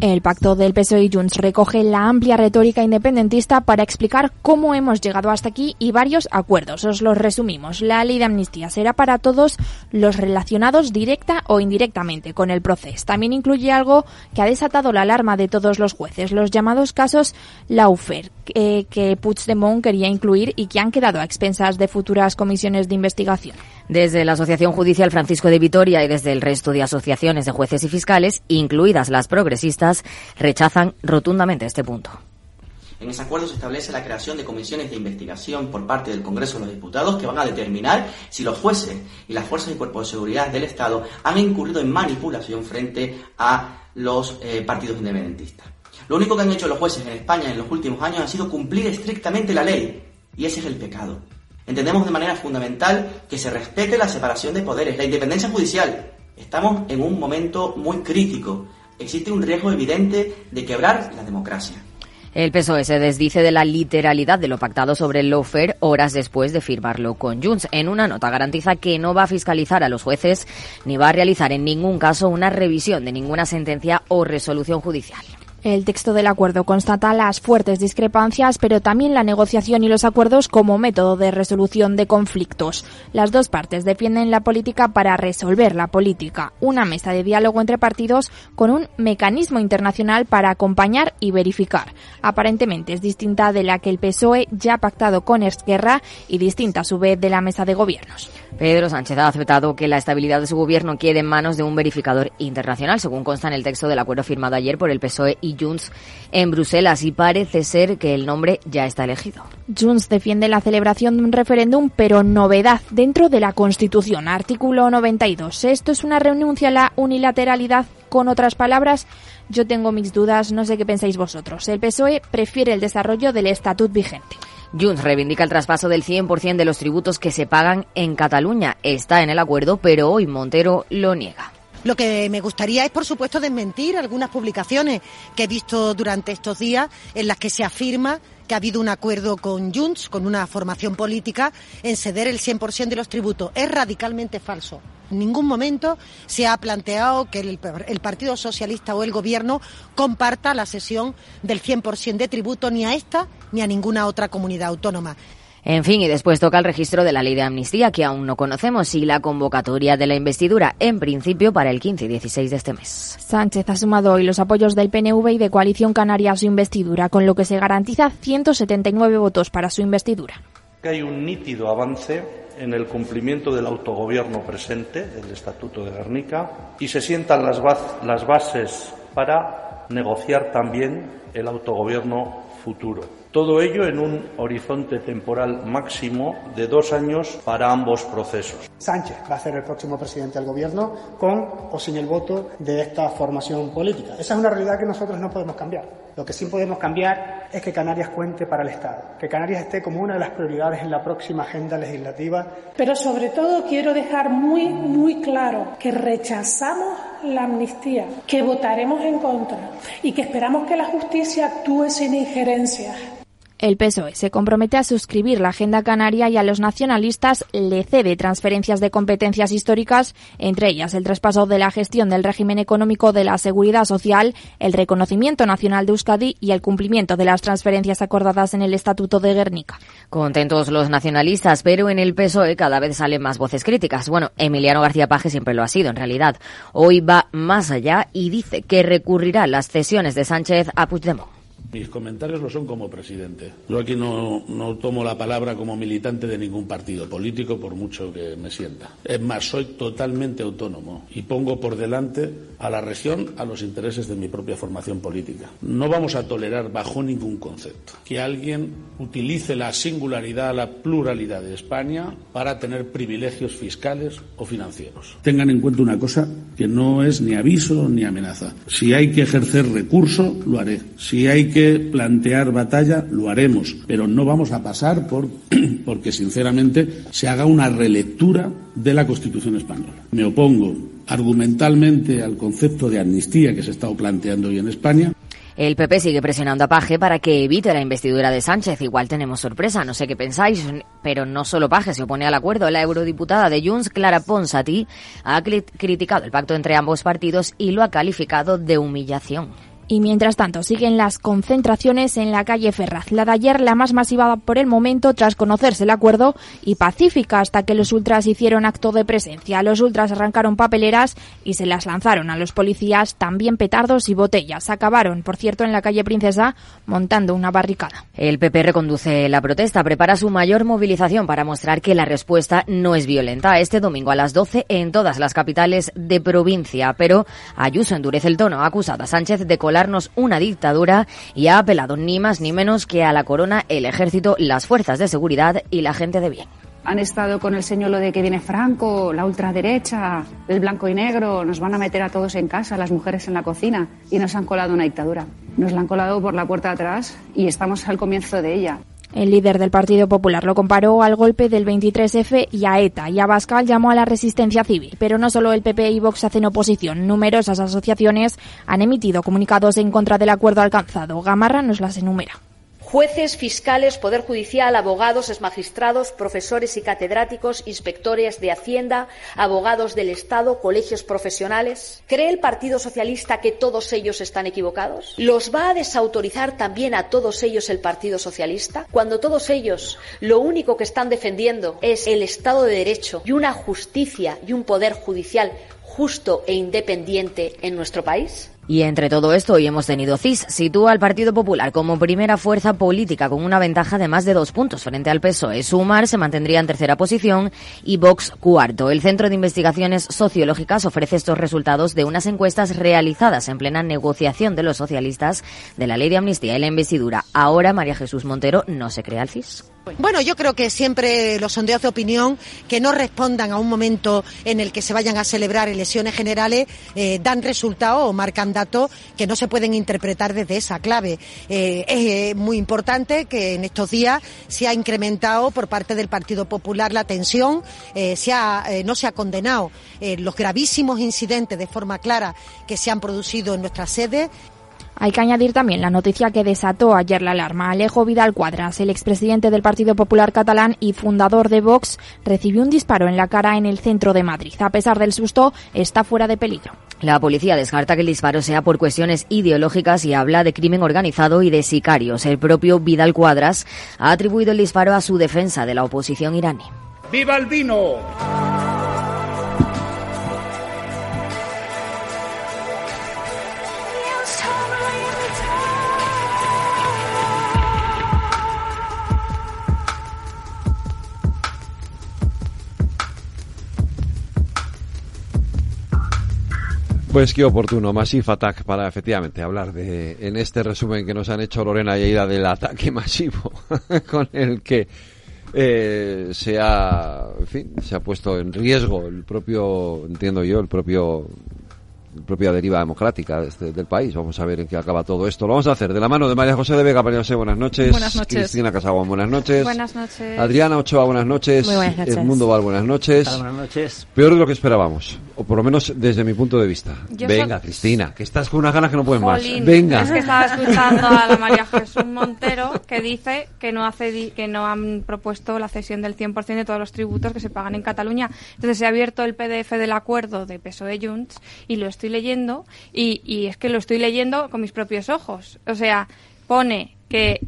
El pacto del PSOE y Junts recoge la amplia retórica independentista para explicar cómo hemos llegado hasta aquí y varios acuerdos. Os los resumimos. La ley de amnistía será para todos los relacionados directa o indirectamente con el proceso. También incluye algo que ha desatado la alarma de todos los jueces, los llamados casos Laufer, eh, que Puigdemont quería incluir y que han quedado a expensas de futuras comisiones de investigación. Desde la Asociación Judicial Francisco de Vitoria y desde el resto de asociaciones de jueces y fiscales, incluidas las progresistas, rechazan rotundamente este punto. En ese acuerdo se establece la creación de comisiones de investigación por parte del Congreso de los Diputados que van a determinar si los jueces y las fuerzas y cuerpos de seguridad del Estado han incurrido en manipulación frente a los eh, partidos independentistas. Lo único que han hecho los jueces en España en los últimos años ha sido cumplir estrictamente la ley, y ese es el pecado. Entendemos de manera fundamental que se respete la separación de poderes, la independencia judicial. Estamos en un momento muy crítico. Existe un riesgo evidente de quebrar la democracia. El PSOE se desdice de la literalidad de lo pactado sobre el lawfare horas después de firmarlo con Junts. En una nota garantiza que no va a fiscalizar a los jueces ni va a realizar en ningún caso una revisión de ninguna sentencia o resolución judicial. El texto del acuerdo constata las fuertes discrepancias, pero también la negociación y los acuerdos como método de resolución de conflictos. Las dos partes defienden la política para resolver la política, una mesa de diálogo entre partidos con un mecanismo internacional para acompañar y verificar. Aparentemente es distinta de la que el PSOE ya ha pactado con Esquerra y distinta a su vez de la mesa de gobiernos. Pedro Sánchez ha aceptado que la estabilidad de su gobierno quede en manos de un verificador internacional, según consta en el texto del acuerdo firmado ayer por el PSOE y Junts en Bruselas, y parece ser que el nombre ya está elegido. Junts defiende la celebración de un referéndum, pero novedad dentro de la Constitución, artículo 92. Esto es una renuncia a la unilateralidad. Con otras palabras, yo tengo mis dudas, no sé qué pensáis vosotros. El PSOE prefiere el desarrollo del estatut vigente. Junts reivindica el traspaso del 100% de los tributos que se pagan en Cataluña. Está en el acuerdo, pero hoy Montero lo niega. Lo que me gustaría es, por supuesto, desmentir algunas publicaciones que he visto durante estos días en las que se afirma que ha habido un acuerdo con Junts, con una formación política, en ceder el 100% de los tributos. Es radicalmente falso. En ningún momento se ha planteado que el, el Partido Socialista o el Gobierno comparta la cesión del 100% de tributo ni a esta ni a ninguna otra comunidad autónoma. En fin, y después toca el registro de la ley de amnistía, que aún no conocemos, y la convocatoria de la investidura, en principio, para el 15 y 16 de este mes. Sánchez ha sumado hoy los apoyos del PNV y de Coalición Canaria a su investidura, con lo que se garantiza 179 votos para su investidura. Hay un nítido avance en el cumplimiento del autogobierno presente, del Estatuto de Guernica, y se sientan las, las bases para negociar también el autogobierno futuro. Todo ello en un horizonte temporal máximo de dos años para ambos procesos. Sánchez va a ser el próximo presidente del Gobierno con o sin el voto de esta formación política. Esa es una realidad que nosotros no podemos cambiar. Lo que sí podemos cambiar es que Canarias cuente para el Estado, que Canarias esté como una de las prioridades en la próxima agenda legislativa. Pero sobre todo quiero dejar muy, muy claro que rechazamos la amnistía, que votaremos en contra y que esperamos que la justicia actúe sin injerencias. El PSOE se compromete a suscribir la Agenda Canaria y a los nacionalistas le cede transferencias de competencias históricas, entre ellas el traspaso de la gestión del régimen económico de la seguridad social, el reconocimiento nacional de Euskadi y el cumplimiento de las transferencias acordadas en el Estatuto de Guernica. Contentos los nacionalistas, pero en el PSOE cada vez salen más voces críticas. Bueno, Emiliano García Paje siempre lo ha sido, en realidad. Hoy va más allá y dice que recurrirá las cesiones de Sánchez a Puigdemont. Mis comentarios lo son como presidente. Yo aquí no, no, tomo la palabra como militante de ningún partido político, por mucho que me sienta. Es más, soy totalmente autónomo y pongo por delante a la región a los intereses de mi propia formación política. No vamos a tolerar bajo ningún concepto que alguien utilice la singularidad, la pluralidad de España para tener privilegios fiscales o financieros. Tengan en cuenta una cosa que no es ni aviso ni amenaza. Si hay que ejercer recurso, lo haré. Si hay que plantear batalla, lo haremos, pero no vamos a pasar por porque sinceramente se haga una relectura de la Constitución española. Me opongo argumentalmente al concepto de amnistía que se estado planteando hoy en España. El PP sigue presionando a Paje para que evite la investidura de Sánchez. Igual tenemos sorpresa, no sé qué pensáis, pero no solo Paje se opone al acuerdo. La eurodiputada de Junts, Clara Ponsati, ha criticado el pacto entre ambos partidos y lo ha calificado de humillación. Y mientras tanto, siguen las concentraciones en la calle Ferraz. La de ayer, la más masiva por el momento, tras conocerse el acuerdo, y pacífica hasta que los ultras hicieron acto de presencia. Los ultras arrancaron papeleras y se las lanzaron a los policías, también petardos y botellas. Acabaron, por cierto, en la calle Princesa, montando una barricada. El PP reconduce la protesta, prepara su mayor movilización para mostrar que la respuesta no es violenta. Este domingo a las 12 en todas las capitales de provincia. Pero Ayuso endurece el tono, acusada Sánchez de una dictadura y ha apelado ni más ni menos que a la corona, el ejército, las fuerzas de seguridad y la gente de bien. Han estado con el señuelo de que viene Franco, la ultraderecha, el blanco y negro, nos van a meter a todos en casa, las mujeres en la cocina, y nos han colado una dictadura. Nos la han colado por la puerta de atrás y estamos al comienzo de ella. El líder del Partido Popular lo comparó al golpe del 23F y a ETA, y Abascal llamó a la resistencia civil. Pero no solo el PP y Vox hacen oposición. Numerosas asociaciones han emitido comunicados en contra del acuerdo alcanzado. Gamarra nos las enumera jueces, fiscales, poder judicial, abogados, magistrados, profesores y catedráticos, inspectores de Hacienda, abogados del Estado, colegios profesionales. ¿Cree el Partido Socialista que todos ellos están equivocados? ¿Los va a desautorizar también a todos ellos el Partido Socialista? Cuando todos ellos lo único que están defendiendo es el Estado de Derecho y una justicia y un poder judicial justo e independiente en nuestro país? Y entre todo esto, hoy hemos tenido CIS, sitúa al Partido Popular como primera fuerza política con una ventaja de más de dos puntos frente al PSOE. Sumar se mantendría en tercera posición y Vox cuarto. El Centro de Investigaciones Sociológicas ofrece estos resultados de unas encuestas realizadas en plena negociación de los socialistas de la ley de amnistía y la investidura. Ahora María Jesús Montero no se crea el CIS. Bueno, yo creo que siempre los sondeos de opinión que no respondan a un momento en el que se vayan a celebrar elecciones generales eh, dan resultados o marcan datos que no se pueden interpretar desde esa clave. Eh, es eh, muy importante que en estos días se ha incrementado por parte del Partido Popular la tensión, se ha, no se ha condenado los gravísimos incidentes de forma clara que se han producido en nuestra sede hay que añadir también la noticia que desató ayer la alarma. Alejo Vidal Cuadras, el expresidente del Partido Popular catalán y fundador de Vox, recibió un disparo en la cara en el centro de Madrid. A pesar del susto, está fuera de peligro. La policía descarta que el disparo sea por cuestiones ideológicas y habla de crimen organizado y de sicarios. El propio Vidal Cuadras ha atribuido el disparo a su defensa de la oposición iraní. ¡Viva el vino! Pues qué oportuno, Massive Attack, para efectivamente hablar de, en este resumen que nos han hecho Lorena y Aida del ataque masivo con el que eh, se ha, en fin, se ha puesto en riesgo el propio, entiendo yo, el propio propia deriva democrática este, del país. Vamos a ver en qué acaba todo esto. Lo vamos a hacer de la mano de María José de Vega. María José, buenas noches. Buenas noches. Cristina Casagua, buenas noches. Buenas noches. Adriana Ochoa, buenas noches. Muy buenas noches. Edmundo Val, buenas noches. Buenas noches. Peor de lo que esperábamos, o por lo menos desde mi punto de vista. Yo Venga, so- Cristina, que estás con unas ganas que no pueden Jolín, más. Venga. Es que estaba escuchando a la María Jesús Montero que dice que no hace di- que no han propuesto la cesión del 100% de todos los tributos que se pagan en Cataluña. Entonces se ha abierto el PDF del acuerdo de PSOE Junts y lo estoy leyendo y, y es que lo estoy leyendo con mis propios ojos. O sea, pone que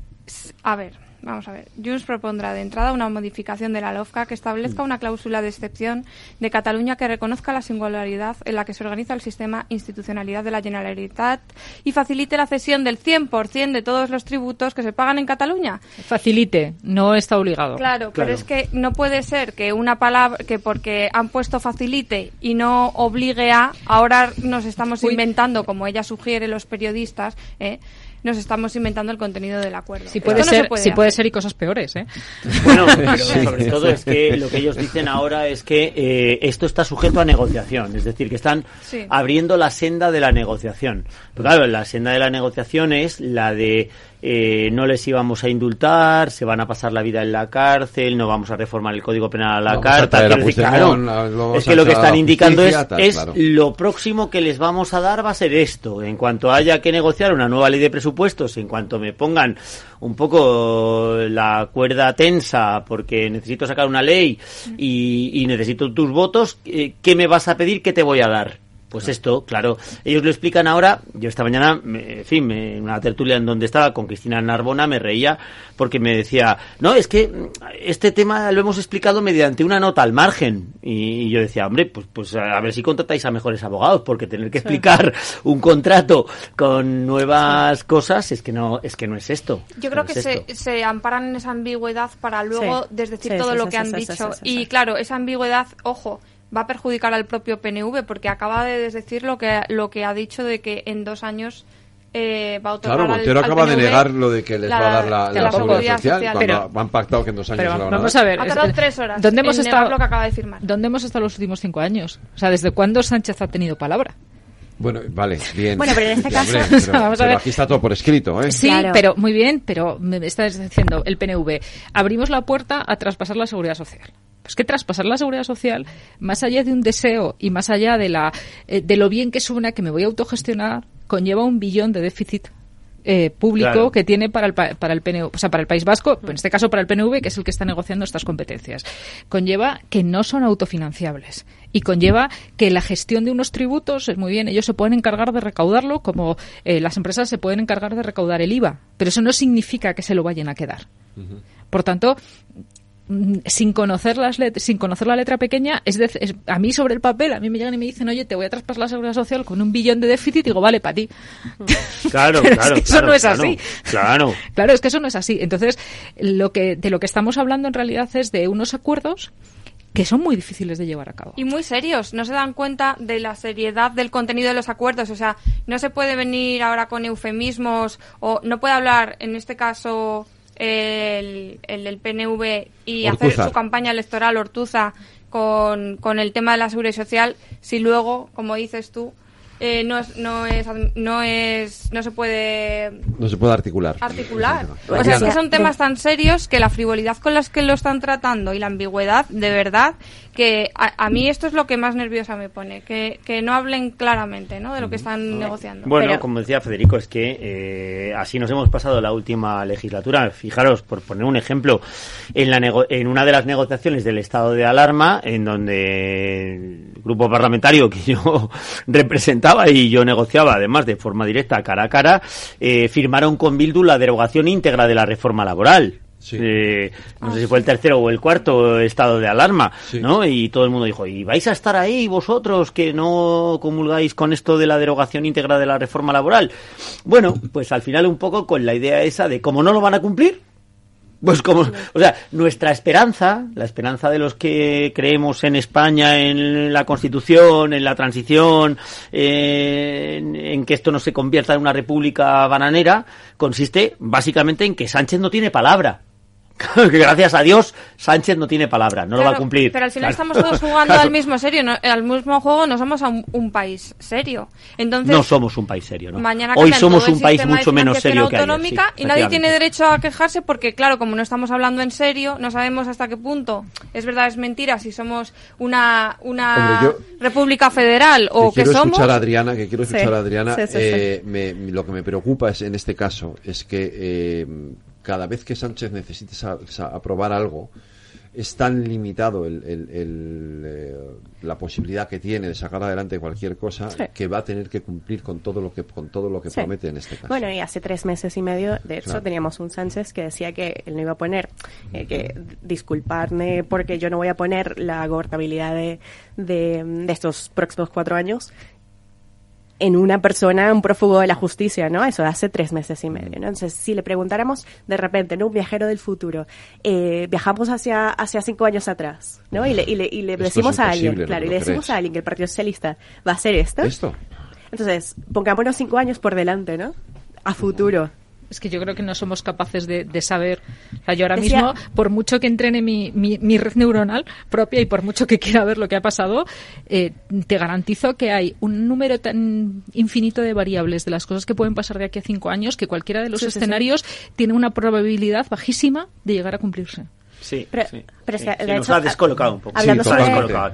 a ver, Vamos a ver. Junts propondrá de entrada una modificación de la LOFCA que establezca una cláusula de excepción de Cataluña que reconozca la singularidad en la que se organiza el sistema institucionalidad de la Generalitat y facilite la cesión del 100% de todos los tributos que se pagan en Cataluña. Facilite, no está obligado. Claro, pero es que no puede ser que una palabra que porque han puesto facilite y no obligue a, ahora nos estamos inventando, como ella sugiere los periodistas, ¿eh? Nos estamos inventando el contenido del acuerdo. Sí puede Esto ser, se puede ser y cosas peores, ¿eh? Bueno, pero Sí. sobre todo es que lo que ellos dicen ahora es que eh, esto está sujeto a negociación, es decir, que están Sí. abriendo la senda de la negociación. Pero claro, la senda de la negociación es la de eh, no les íbamos a indultar, se van a pasar la vida en la cárcel, no vamos a reformar el Código Penal a la Vamos carta. a decir, claro, es que lo que están indicando es, tal, es claro. lo próximo que les vamos a dar va a ser esto. En cuanto haya que negociar una nueva ley de presupuestos, en cuanto me pongan un poco la cuerda tensa porque necesito sacar una ley y, y necesito tus votos, eh, ¿qué me vas a pedir? ¿Qué te voy a dar? Pues esto, claro, ellos lo explican ahora. Yo esta mañana, me- en fin, me- en una tertulia en donde estaba con Cristina Narbona, me reía porque me decía, no, es que mm, este tema lo hemos explicado mediante una nota al margen. Y, y yo decía, hombre, pues, pues a ver si contratáis a mejores abogados, porque tener que explicar un contrato con nuevas cosas es que no es que no es esto. Yo creo No que es se, se amparan en esa ambigüedad para luego Sí. desdecir Sí, todo sí, lo sí, que sí, han dicho. sí, sí, y claro, esa ambigüedad, ojo, va a perjudicar al propio PNV porque acaba de desdecir lo que, lo que ha dicho de que en dos años eh, va a otorgar Claro, al- Montero al acaba de PNV negar lo de que les va a dar la, de la seguridad social, Pero- han pactado que en dos años Pero se la van a vamos dar. a ver. Ha tardado tres horas ¿Dónde hemos en estado? lo que acaba de firmar. ¿Dónde hemos estado los últimos cinco años? O sea, ¿desde cuándo Sánchez ha tenido palabra? Bueno, vale, bien. Bueno, pero en este caso- hombre, pero- Vamos a pero ver. aquí está todo por escrito, ¿eh? Sí, pero muy bien, pero me estás diciendo el PNV. Abrimos la puerta a traspasar la seguridad social. Pues que traspasar la seguridad social, más allá de un deseo y más allá de la eh, de lo bien que suena que me voy a autogestionar, conlleva un billón de déficit eh, público Claro. que tiene para el, pa- para el PNV, o sea, para el País Vasco, en este caso para el PNV, que es el que está negociando estas competencias. Conlleva que no son autofinanciables y conlleva que la gestión de unos tributos es muy bien, ellos se pueden encargar de recaudarlo como eh, las empresas se pueden encargar de recaudar el IVA, pero eso no significa que se lo vayan a quedar. Por tanto, sin conocer las let- sin conocer la letra pequeña es, dec- es- a mí sobre el papel a mí me llegan y me dicen oye te voy a traspasar la seguridad social con un billón de déficit digo vale para ti Claro, Pero es claro. que eso claro, no es claro, así. Claro. Claro, es que eso no es así. Entonces, lo que, de lo que estamos hablando en realidad es de unos acuerdos que son muy difíciles de llevar a cabo. Y muy serios, no se dan cuenta de la seriedad del contenido de los acuerdos, o sea, no se puede venir ahora con eufemismos o no puede hablar, en este caso, el, el del PNV y hacer su campaña electoral Ortuza con, con el tema de la seguridad social si luego, como dices tú, eh, no, es, no, es, no es, no se puede No se puede articular. articular. O sea, es que son temas tan serios que la frivolidad con las que lo están tratando y la ambigüedad, de verdad, que a, a mí esto es lo que más nerviosa me pone, que, que no hablen claramente ¿no? de lo que están negociando. Bueno, Pero- como decía Federico, es que eh, así nos hemos pasado la última legislatura. Fijaros, por poner un ejemplo, en, la nego- en una de las negociaciones del estado de alarma, en donde el grupo parlamentario que yo representaba y yo negociaba, además de forma directa, cara a cara, eh, firmaron con Bildu la derogación íntegra de la reforma laboral. Eh, no sé si fue el tercero o el cuarto estado de alarma, ¿no? Y todo el mundo dijo, ¿y vais a estar ahí vosotros que no comulgáis con esto de la derogación íntegra de la reforma laboral? Bueno, pues al final un poco con la idea esa de como no lo van a cumplir, pues como, o sea, nuestra esperanza, la esperanza de los que creemos en España, en la Constitución, en la transición, eh, en, en que esto no se convierta en una república bananera, consiste básicamente en que Sánchez no tiene palabra. que gracias a Dios Sánchez no tiene palabra, no lo va a cumplir. Pero al final Claro. estamos todos jugando Claro. al mismo serio, no- al mismo juego, no somos a un, un país serio. Entonces, no somos un país serio, ¿no? Mañana Hoy somos un país mucho menos serio que ayer. autonómica sí, y nadie tiene derecho a quejarse porque, claro, como no estamos hablando en serio, no sabemos hasta qué punto es verdad, es mentira, si somos una, una Hombre, república federal o que que, quiero somos. escuchar a Adriana, que quiero Sí, escuchar a Adriana. sí, sí, sí. eh, me- lo que me preocupa es en este caso es que eh, cada vez que Sánchez necesite sa- sa- aprobar algo es tan limitado el, el- el, eh, la posibilidad que tiene de sacar adelante cualquier cosa Sí. que va a tener que cumplir con todo lo que con todo lo que Sí. promete en este caso. Bueno, y hace tres meses y medio, de hecho, Claro. teníamos un Sánchez que decía que él no iba a poner, eh, que disculparme porque yo no voy a poner la gobernabilidad de, de, de estos próximos cuatro años en una persona, un prófugo de la justicia, ¿no? Eso hace tres meses y medio, ¿no? Entonces, si le preguntáramos de repente, ¿no? Un viajero del futuro, eh, viajamos hacia, hacia cinco años atrás, ¿no? Y le, y le, y le decimos a alguien, claro, ¿no y le decimos crees? a alguien que el Partido Socialista va a hacer esto. ¿Esto? Entonces, pongámonos cinco años por delante, ¿no? A futuro. Es que yo creo que no somos capaces de, de saber. O sea, yo ahora Decía- mismo, por mucho que entrene mi, mi, mi red neuronal propia y por mucho que quiera ver lo que ha pasado, eh, te garantizo que hay un número tan infinito de variables de las cosas que pueden pasar de aquí a cinco años que cualquiera de los Sí, sí, sí. escenarios tiene una probabilidad bajísima de llegar a cumplirse. Sí, Pero- sí. pero es que, Sí, de nos hecho, ha descolocado un poco. Sí, sobre-.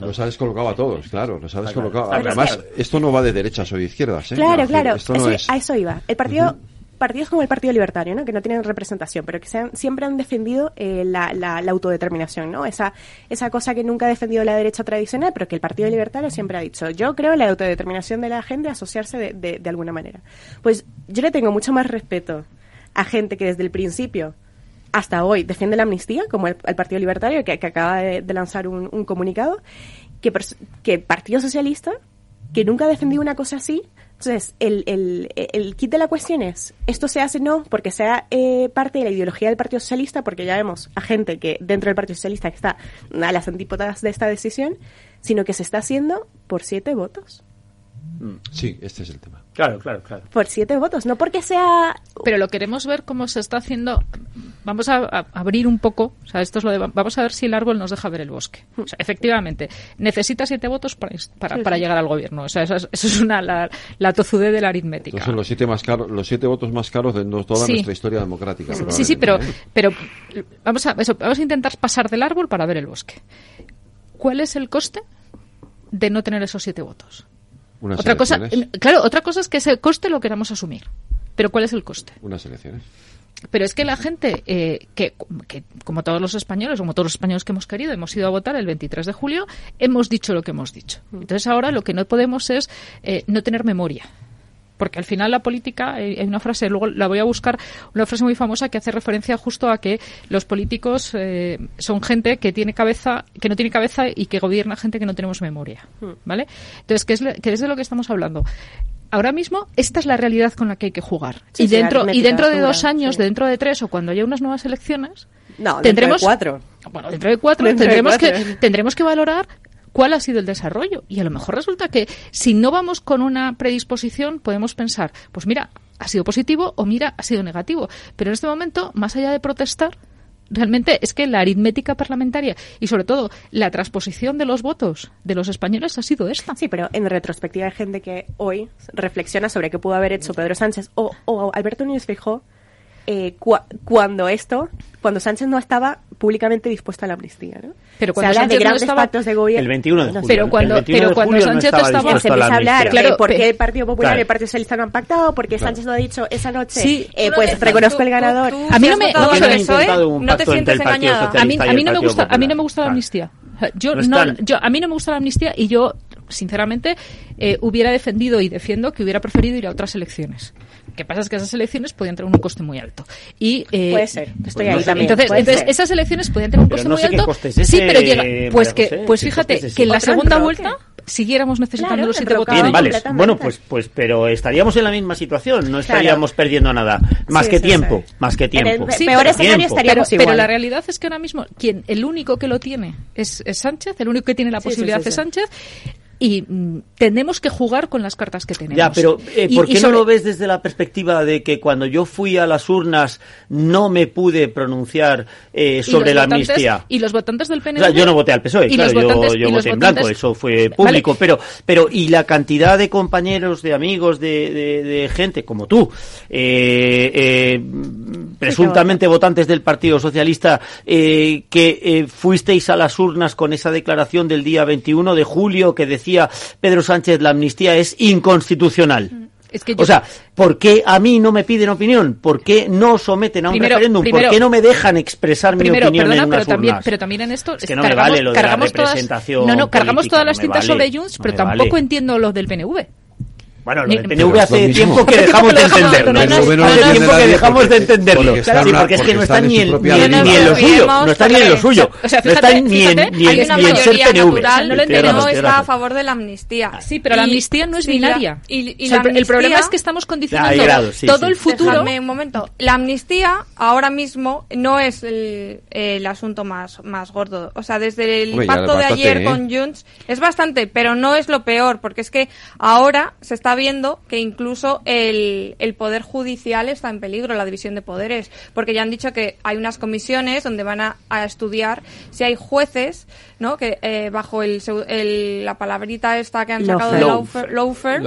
Nos ha descolocado a todos, claro, nos ha descolocado. Además, esto no va de derechas o de izquierdas, ¿eh? Claro, claro. Esto no Eso- es... A eso iba. El partido, partidos como el Partido Libertario, ¿no? Que no tienen representación, pero que se han- siempre han defendido eh, la, la- autodeterminación, ¿no? Esa, esa cosa que nunca ha defendido la derecha tradicional, pero que el Partido Libertario siempre ha dicho. Yo creo la autodeterminación de la gente, asociarse de, alguna manera. Pues yo le tengo mucho más respeto a gente que desde el principio hasta hoy defiende la amnistía, como el, Partido Libertario, que, que acaba de, lanzar un, un comunicado, que, que Partido Socialista, que nunca ha defendido una cosa así. Entonces, el, el, el kit de la cuestión es, esto se hace no porque sea eh, parte de la ideología del Partido Socialista, porque ya vemos a gente que dentro del Partido Socialista que está a las antípodas de esta decisión, sino que se está haciendo por siete votos. Sí, este es el tema. Claro, claro, claro. Por siete votos, no porque sea... Pero lo queremos ver cómo se está haciendo. Vamos a, a abrir un poco. O sea, esto es lo de. Vamos a ver si el árbol nos deja ver el bosque. O sea, efectivamente, necesita siete votos para, para, llegar al gobierno. O sea, eso es, eso es una, la, la tozudez de la aritmética. Son los siete más caros, los siete votos más caros de toda Sí. nuestra historia democrática. Sí, sí, pero, pero vamos, a, eso, vamos a intentar pasar del árbol para ver el bosque. ¿Cuál es el coste de no tener esos siete votos? Unas otra cosa, claro, otra cosa es que ese coste lo queramos asumir. Pero ¿cuál es el coste? Unas elecciones. Pero es que la gente, eh, que, que como todos los españoles, como todos los españoles que hemos querido, hemos ido a votar el 23 de julio, hemos dicho lo que hemos dicho. Entonces ahora lo que no podemos es eh, no tener memoria. Porque al final la política, eh, hay una frase, luego la voy a buscar, una frase muy famosa que hace referencia justo a que los políticos eh, son gente que tiene cabeza, que no tiene cabeza y que gobierna gente que no tenemos memoria, Hmm. ¿vale? Entonces, ¿qué es, qué es de lo que estamos hablando? Ahora mismo, esta es la realidad con la que hay que jugar. Sí, y dentro, y dentro de dos años, sí. dentro de tres o cuando haya unas nuevas elecciones, No, dentro de tendremos cuatro. Bueno, dentro de cuatro Dentro de tendremos cuatro. que tendremos que valorar cuál ha sido el desarrollo. Y a lo mejor resulta que si no vamos con una predisposición podemos pensar, pues mira, ha sido positivo o mira, ha sido negativo, pero en este momento, más allá de protestar, realmente es que la aritmética parlamentaria y sobre todo la transposición de los votos de los españoles ha sido esta. Sí, pero en retrospectiva hay gente que hoy reflexiona sobre qué pudo haber hecho Pedro Sánchez. O, o Alberto Núñez Feijóo eh, cua- cuando esto, cuando Sánchez no estaba públicamente dispuesto a la amnistía, ¿no? Pero Se cuando habla Sánchez de no grandes estaba- pactos de gobierno. El 21 de julio. Pero cuando- el 21 pero cuando julio no Sánchez estaba estaba- se a empieza a hablar amnistía. de por qué el Partido Popular Claro. y el Partido Socialista no han pactado, porque Claro. Sánchez no ha dicho esa noche, Sí, eh, pues reconozco tú- el ganador. tú- A mí no me- no te sientes engañada. a mí, no me gusta a mí no me Popular. gusta la Claro. amnistía yo No yo a mí no me gusta la amnistía y yo sinceramente eh, hubiera defendido y defiendo que hubiera preferido ir a otras elecciones Lo que pasa es que esas elecciones podían tener un coste muy alto y eh, Puede ser, estoy Pues ahí también. entonces, entonces ser. esas elecciones podían tener un Pero coste no muy sé qué alto coste es sí pero llega pues que José, pues ¿qué fíjate que en la segunda vuelta siguiéramos necesitando Claro, los votos Bien, vale. Bueno, pues, pues, pero estaríamos en la misma situación, no estaríamos perdiendo nada. Más Sí, que sí, tiempo, sí. más que En el tiempo. pe- Sí, peor pero- escenario estaríamos pero, igual. pero la realidad es que ahora mismo quien el único que lo tiene es, es Sánchez, el único que tiene la Sí, sí, posibilidad sí, es. Sánchez y mm, tenemos que jugar con las cartas que tenemos. Ya, pero eh, ¿por y qué sobre- no lo ves desde la perspectiva de que cuando yo fui a las urnas no me pude pronunciar eh, sobre la votantes- amnistía? Y los votantes del O PNV. sea, yo no voté al PSOE, y claro, votantes- yo, voté en blanco, eso fue Vale. público, pero, pero y la cantidad de compañeros, de amigos, de, de- de gente como tú, eh, eh, presuntamente votantes del Partido Socialista, eh, que fuisteis a las urnas con esa declaración del día 21 de julio que decía Pedro Sánchez la amnistía es inconstitucional. Es que yo- O sea, ¿por qué a mí no me piden opinión? ¿Por qué no someten a un Primero- referéndum? primero- ¿Por qué no me dejan expresar mi Primero, opinión perdona, en pero unas también, urnas? pero también en esto Es que no me cargamos, vale lo de la cargamos todas, representación no, no, cargamos política, todas las no me tintas vale, sobre Junts, no pero me tampoco vale. entiendo los del PNV. Bueno, lo del hace tiempo que dejamos de entenderlo. entender. Hace tiempo que dejamos de entenderlo. Sí, porque es que no en ni en, lo suyo. No están ni en lo suyo. o sea, No fíjate- están ni en, fíjate, ni Hay en, una ni en ser natural No lo tienes está a favor de la amnistía. Sí, pero la amnistía no es binaria. el- problema es que estamos condicionando todo el futuro. Un momento. La amnistía ahora mismo no es el, asunto más, más gordo. O sea, desde el pacto de ayer ¿eh? con Junts es bastante, pero no es lo peor, porque es que ahora se está viendo que incluso el, el poder judicial está en peligro, la división de poderes, porque ya han dicho que hay unas comisiones donde van a, a estudiar si hay jueces, ¿no? Que eh, bajo el, la palabrita esta que han sacado de Lawfare.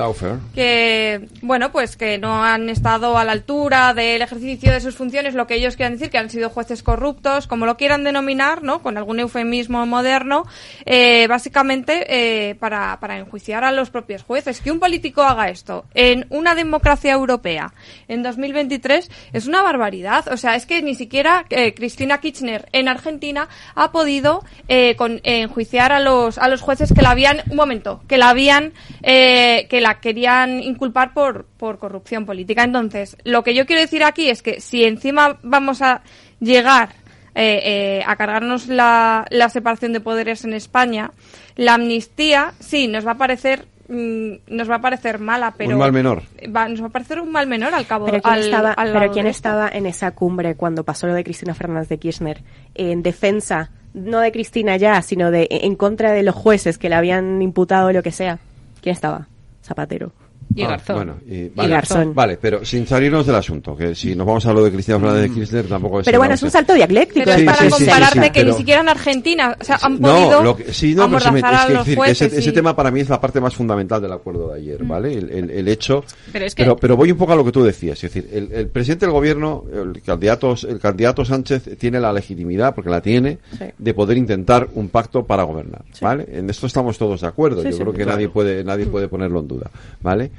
que bueno pues que no han estado a la altura del ejercicio de sus funciones lo que ellos quieran decir que han sido jueces corruptos como lo quieran denominar no con algún eufemismo moderno eh, básicamente eh, para, para enjuiciar a los propios jueces que un político haga esto. En una democracia europea en 2023 es una barbaridad. O sea es que ni siquiera eh, Cristina Kirchner en Argentina ha podido eh, con, enjuiciar a los a los jueces que la habían un momento que la habían eh, que la querían inculpar por por corrupción política. Entonces lo que yo quiero decir aquí es que si encima vamos a llegar a cargarnos la, la separación de poderes en España la amnistía sí nos va a parecer nos va a parecer mala pero Un mal menor. va- nos va a parecer un mal menor al cabo Pero ¿quién, al- estaba, al pero ¿quién estaba en esa cumbre cuando pasó lo de Cristina Fernández de Kirchner en defensa, no de Cristina ya, sino de en contra de los jueces que le habían imputado lo que sea? ¿Quién estaba? Zapatero. Y Ah, Garzón. Bueno, y, Y vale, Garzón. Vale, pero sin salirnos del asunto, que si nos vamos a lo de Cristina Fernández de Kirchner tampoco es... Pero bueno, es un salto dialéctico. pero es Sí, para sí, sí, sí, compararte sí, que pero- ni siquiera en Argentina o sea, han No, podido lo que, sí, no, pero se me- amordazar es que, decir, jueces ese, ese tema para mí es la parte más fundamental del acuerdo de ayer, Mm. ¿vale? El, el- el hecho... Pero es que- pero, pero voy un poco a lo que tú decías, es decir, el, el presidente del gobierno, el candidato, el candidato Sánchez tiene la legitimidad, porque la tiene, Sí. de poder intentar un pacto para gobernar, ¿vale? En esto estamos todos de acuerdo, Sí, yo sí, creo que claro. nadie puede, nadie puede ponerlo en duda, ¿vale?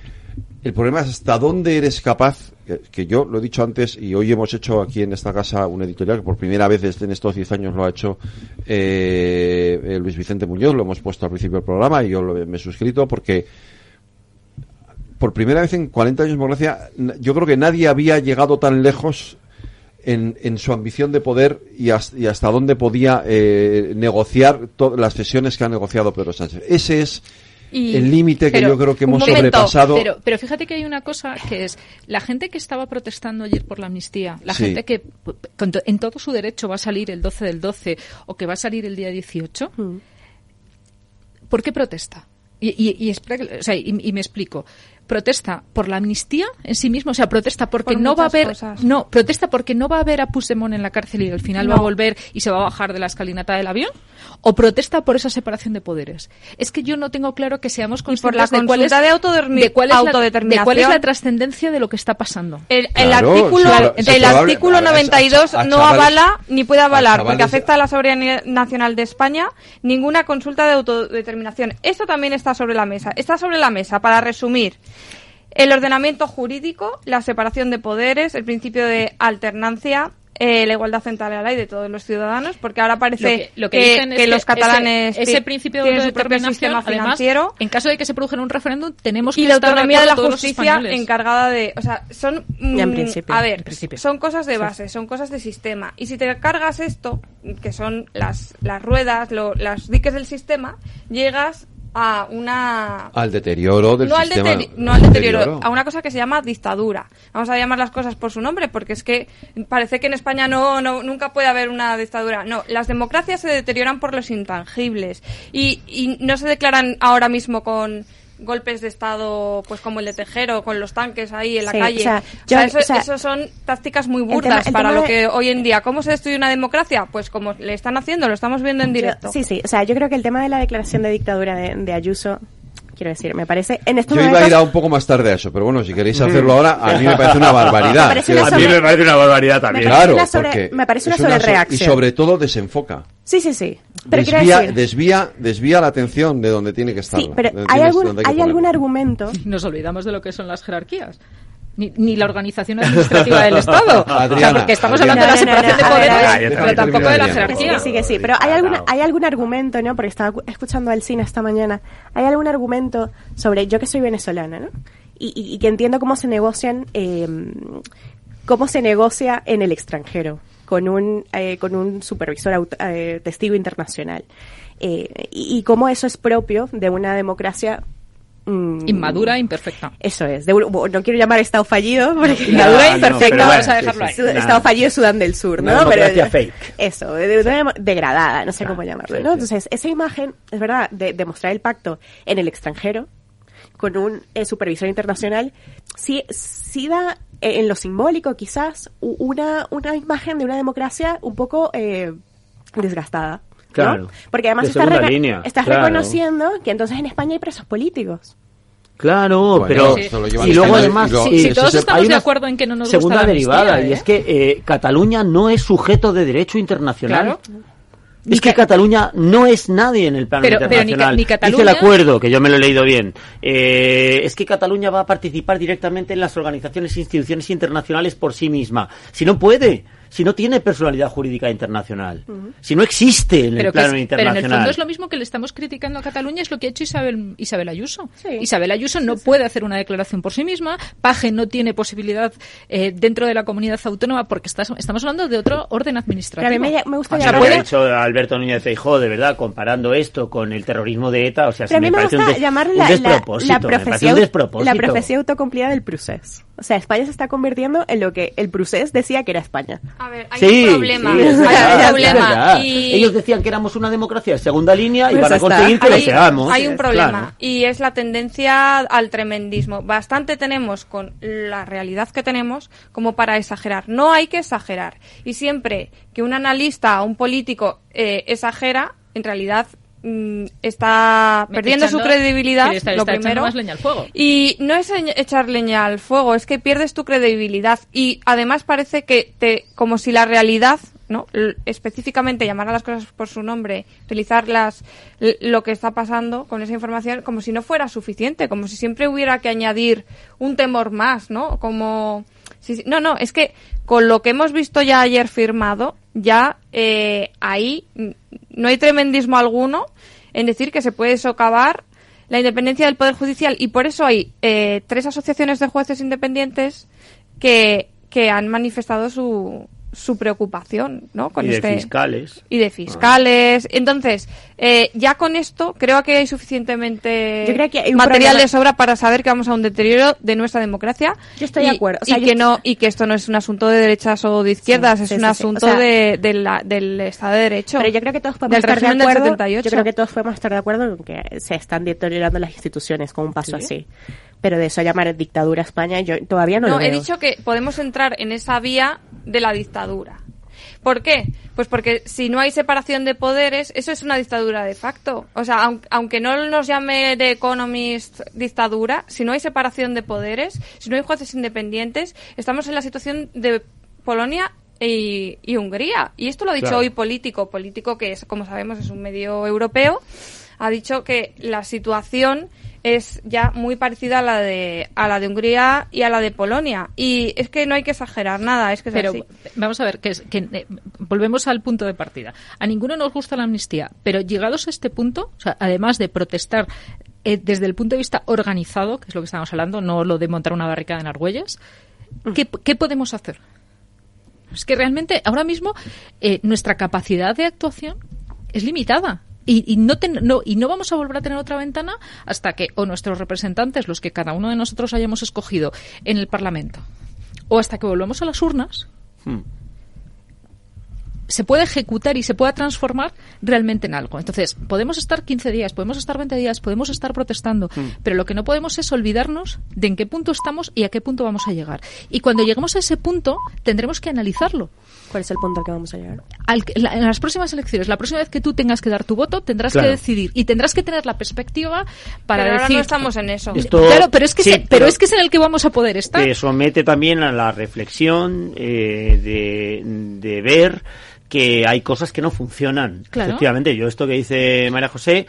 El problema es hasta dónde eres capaz, que, yo lo he dicho antes y hoy hemos hecho aquí en esta casa un editorial que por primera vez en estos 10 años lo ha hecho eh, eh, Luis Vicente Muñoz, lo hemos puesto al principio del programa y yo lo- me he suscrito porque por primera vez en 40 años de democracia, yo creo que nadie había llegado tan lejos en, su ambición de poder y hasta, dónde podía eh, negociar las sesiones que ha negociado Pedro Sánchez. Ese es Y- el límite que pero, yo creo que hemos momento, sobrepasado. Pero, pero fíjate que hay una cosa que es la gente que estaba protestando ayer por la amnistía, la Sí. gente que en todo su derecho va a salir el 12 del 12 o que va a salir el día 18, ¿por qué protesta? Y, y- y espera que- o sea, y- y me explico. Protesta por la amnistía en sí mismo, o sea, protesta porque Por no va a haber, cosas. no, protesta porque no va a haber a Puigdemont en la cárcel y al final va a volver y se va a bajar de la escalinata del avión, o protesta por esa separación de poderes. Es que yo no tengo claro que seamos por conscientes la de cuál es, de de cuál es la- autodeterminación. de cuál es la trascendencia de lo que está pasando. El, el Claro, artículo, el artículo a ver, a- 92 a no chavales- avala ni puede avalar porque afecta a la soberanía nacional de España ninguna consulta de autodeterminación. Esto también está sobre la mesa. Está sobre la mesa, para resumir, el ordenamiento jurídico, la separación de poderes, el principio de alternancia, eh, la igualdad frente a la ley de todos los ciudadanos, porque ahora parece Lo que, lo que que, dicen es que los catalanes ese, ese pi- principio de tienen su propio autodeterminación, sistema además, financiero. en caso de que se produjera un referéndum, tenemos que y la estar autonomía de la justicia encargada de o sea son en mm, principio, a ver en principio. son cosas de base son cosas de sistema. Y si te cargas esto que son las las ruedas lo- las diques del sistema llegas a una al deterioro del no al, sistema. deteri- no al deterioro, a una cosa que se llama dictadura. Vamos a llamar las cosas por su nombre, porque es que parece que en España no, no nunca puede haber una dictadura. No, las democracias se deterioran por los intangibles y, y no se declaran ahora mismo con golpes de estado pues como el de Tejero con los tanques ahí en la Sí, calle. o sea, O yo- sea, eso, o sea, eso son tácticas muy burdas tema- para lo de- que hoy en día. Cómo se destruye una democracia pues como le están haciendo lo estamos viendo en directo. Yo- sí, sí. O sea, yo creo que el tema de la declaración de dictadura de, de Ayuso, quiero decir, me parece en estos Yo iba a ir a un poco más tarde a eso, pero bueno, si queréis hacerlo ahora, a mí me parece una barbaridad. Parece A mí me parece una barbaridad también. Me Claro, una sobre- porque me parece una es so- sobrereacción. Y sobre todo desenfoca. Sí, sí, sí. Pero quiero Desvía, decir... desvía, desvía la atención de donde tiene que estar. Sí, pero hay algún, hay algún argumento... Nos olvidamos de lo que son las jerarquías. Ni, ni la organización administrativa del Estado. o sea, Adriana, porque estamos Adriana. hablando de la No, no, no, separación de poderes, ver, pero tampoco de la jerarquía. Sí, que sí, pero hay algún, hay algún argumento, ¿no? Porque estaba escuchando al cine esta mañana. Hay algún argumento sobre yo que soy venezolana, ¿no? Y, y- y que entiendo cómo se negocian, eh, cómo se negocia en el extranjero con un, eh, con un supervisor aut- eh, testigo internacional. Eh, y, y cómo eso es propio de una democracia mm, Inmadura, imperfecta. Eso es. de no quiero llamar Estado fallido, porque Inmadura, no, imperfecta, pero vamos a dejarlo ahí. Nada. Estado fallido Sudán del Sur, ¿no? democracia fake. Eso, de, de degradada, no sé Claro, cómo llamarlo, sí, ¿no? sí. Entonces, esa imagen, es verdad, de, de mostrar el pacto en el extranjero, con un eh, supervisor internacional, sí, sí da eh, en lo simbólico quizás una, una imagen de una democracia un poco eh, desgastada. ¿No? Claro. Porque además De estás, reco- línea, estás claro. reconociendo que entonces en España hay presos políticos. Claro, Bueno, pero llevan y luego además y lo- sí, Si todos es el- estamos hay de acuerdo en que no nos segunda gusta la derivada amnistía, y ¿eh? es que eh, Cataluña no es sujeto de derecho internacional. Claro. Es que Cataluña no es nadie en el plano Pero- pero ni internacional. Ni Dice el Cataluña- acuerdo, que yo me lo he leído bien. eh, es que Cataluña va a participar directamente en las organizaciones e instituciones internacionales por sí misma. Si no puede, si no tiene personalidad jurídica internacional, si no existe en Pero, el plano es- pero en internacional. el fondo es lo mismo que le estamos criticando a Cataluña, es lo que ha hecho Isabel, Isabel Ayuso. Sí. Isabel Ayuso no puede hacer una declaración por sí misma, Paje no tiene posibilidad eh, dentro de la comunidad autónoma porque estamos hablando de otro orden administrativo. Pero a mí me, me gusta O sea, lo que ha dicho Alberto Núñez Feijóo, de verdad, comparando esto con el terrorismo de ETA, o sea, mí me me parece un, des- llamar un la, la me parece profecía, un despropósito. la profecía autocumplida del Prusés. O sea, España se está convirtiendo en lo que el Prusés decía que era España. A ver hay Sí, un problema sí, es hay verdad, un problema y Ellos decían que éramos una democracia de segunda línea y Pues van a está. conseguir que lo hay, seamos. hay un problema Claro. y es la tendencia al tremendismo. Bastante tenemos con la realidad que tenemos como para exagerar. No hay que exagerar. Y siempre que un analista o un político eh, exagera, en realidad mm, está Me- perdiendo su credibilidad, está- lo está primero. más leña al fuego. Y no es echar leña al fuego, es que pierdes tu credibilidad y además parece que te como si la realidad, ¿no? Específicamente llamar a las cosas por su nombre, utilizar las lo que está pasando con esa información como si no fuera suficiente, como si siempre hubiera que añadir un temor más, ¿no? Como sí, sí. no, no, es que con lo que hemos visto ya ayer firmado, ya eh, ahí no hay tremendismo alguno en decir que se puede socavar la independencia del Poder Judicial y por eso hay eh, tres asociaciones de jueces independientes que, que han manifestado su, su preocupación, ¿no? y de este fiscales. y de fiscales. Entonces, eh, ya con esto creo que hay suficientemente Yo creo que hay un material problema- de sobra para saber que vamos a un deterioro de nuestra democracia. Yo estoy y, de acuerdo. O sea, y que no y que esto no es un asunto de derechas o de izquierdas, Sí, es sí, un sí, sí. asunto O sea, de, de la- del Estado de Derecho. Pero yo creo que todos podemos estar de acuerdo. 78. Yo creo que todos podemos estar de acuerdo en que se están deteriorando las instituciones con un paso Sí. así. Pero de eso a llamar dictadura a España, yo todavía no, No, lo he dicho que podemos entrar en esa vía de la dictadura. ¿Por qué? Pues porque si no hay separación de poderes, eso es una dictadura de facto. O sea, aun- aunque no nos llame de Economist dictadura, si no hay separación de poderes, si no hay jueces independientes, estamos en la situación de Polonia y, y Hungría. Y esto lo ha dicho Claro. hoy político, político que es, como sabemos, es un medio europeo, ha dicho que la situación es ya muy parecida a la de a la de Hungría y a la de Polonia y es que no hay que exagerar nada es que es pero así. vamos a ver que, es- que, eh, volvemos al punto de partida a ninguno nos gusta la amnistía pero llegados a este punto o sea, además de protestar eh, desde el punto de vista organizado que es lo que estamos hablando no lo de montar una barricada en Argüelles ¿qué, qué podemos hacer? es que realmente ahora mismo eh, nuestra capacidad de actuación es limitada. Y, y no, ten- no, y no vamos a volver a tener otra ventana hasta que o nuestros representantes, los que cada uno de nosotros hayamos escogido en el Parlamento, o hasta que volvamos a las urnas, Hmm. se puede ejecutar y se pueda transformar realmente en algo. Entonces, podemos estar 15 días, podemos estar 20 días, podemos estar protestando, Mm. pero lo que no podemos es olvidarnos de en qué punto estamos y a qué punto vamos a llegar. Y cuando lleguemos a ese punto, tendremos que analizarlo. ¿Cuál es el punto al que vamos a llegar? Al que- la- en las próximas elecciones, la próxima vez que tú tengas que dar tu voto, tendrás Claro. que decidir y tendrás que tener la perspectiva para Pero ahora decir. no estamos en eso. Esto- claro, pero es que sí, se- pero, pero- es que es en el que vamos a poder estar. Te somete también a la reflexión eh, de, de ver que hay cosas que no funcionan. Claro. Efectivamente, yo esto que dice María José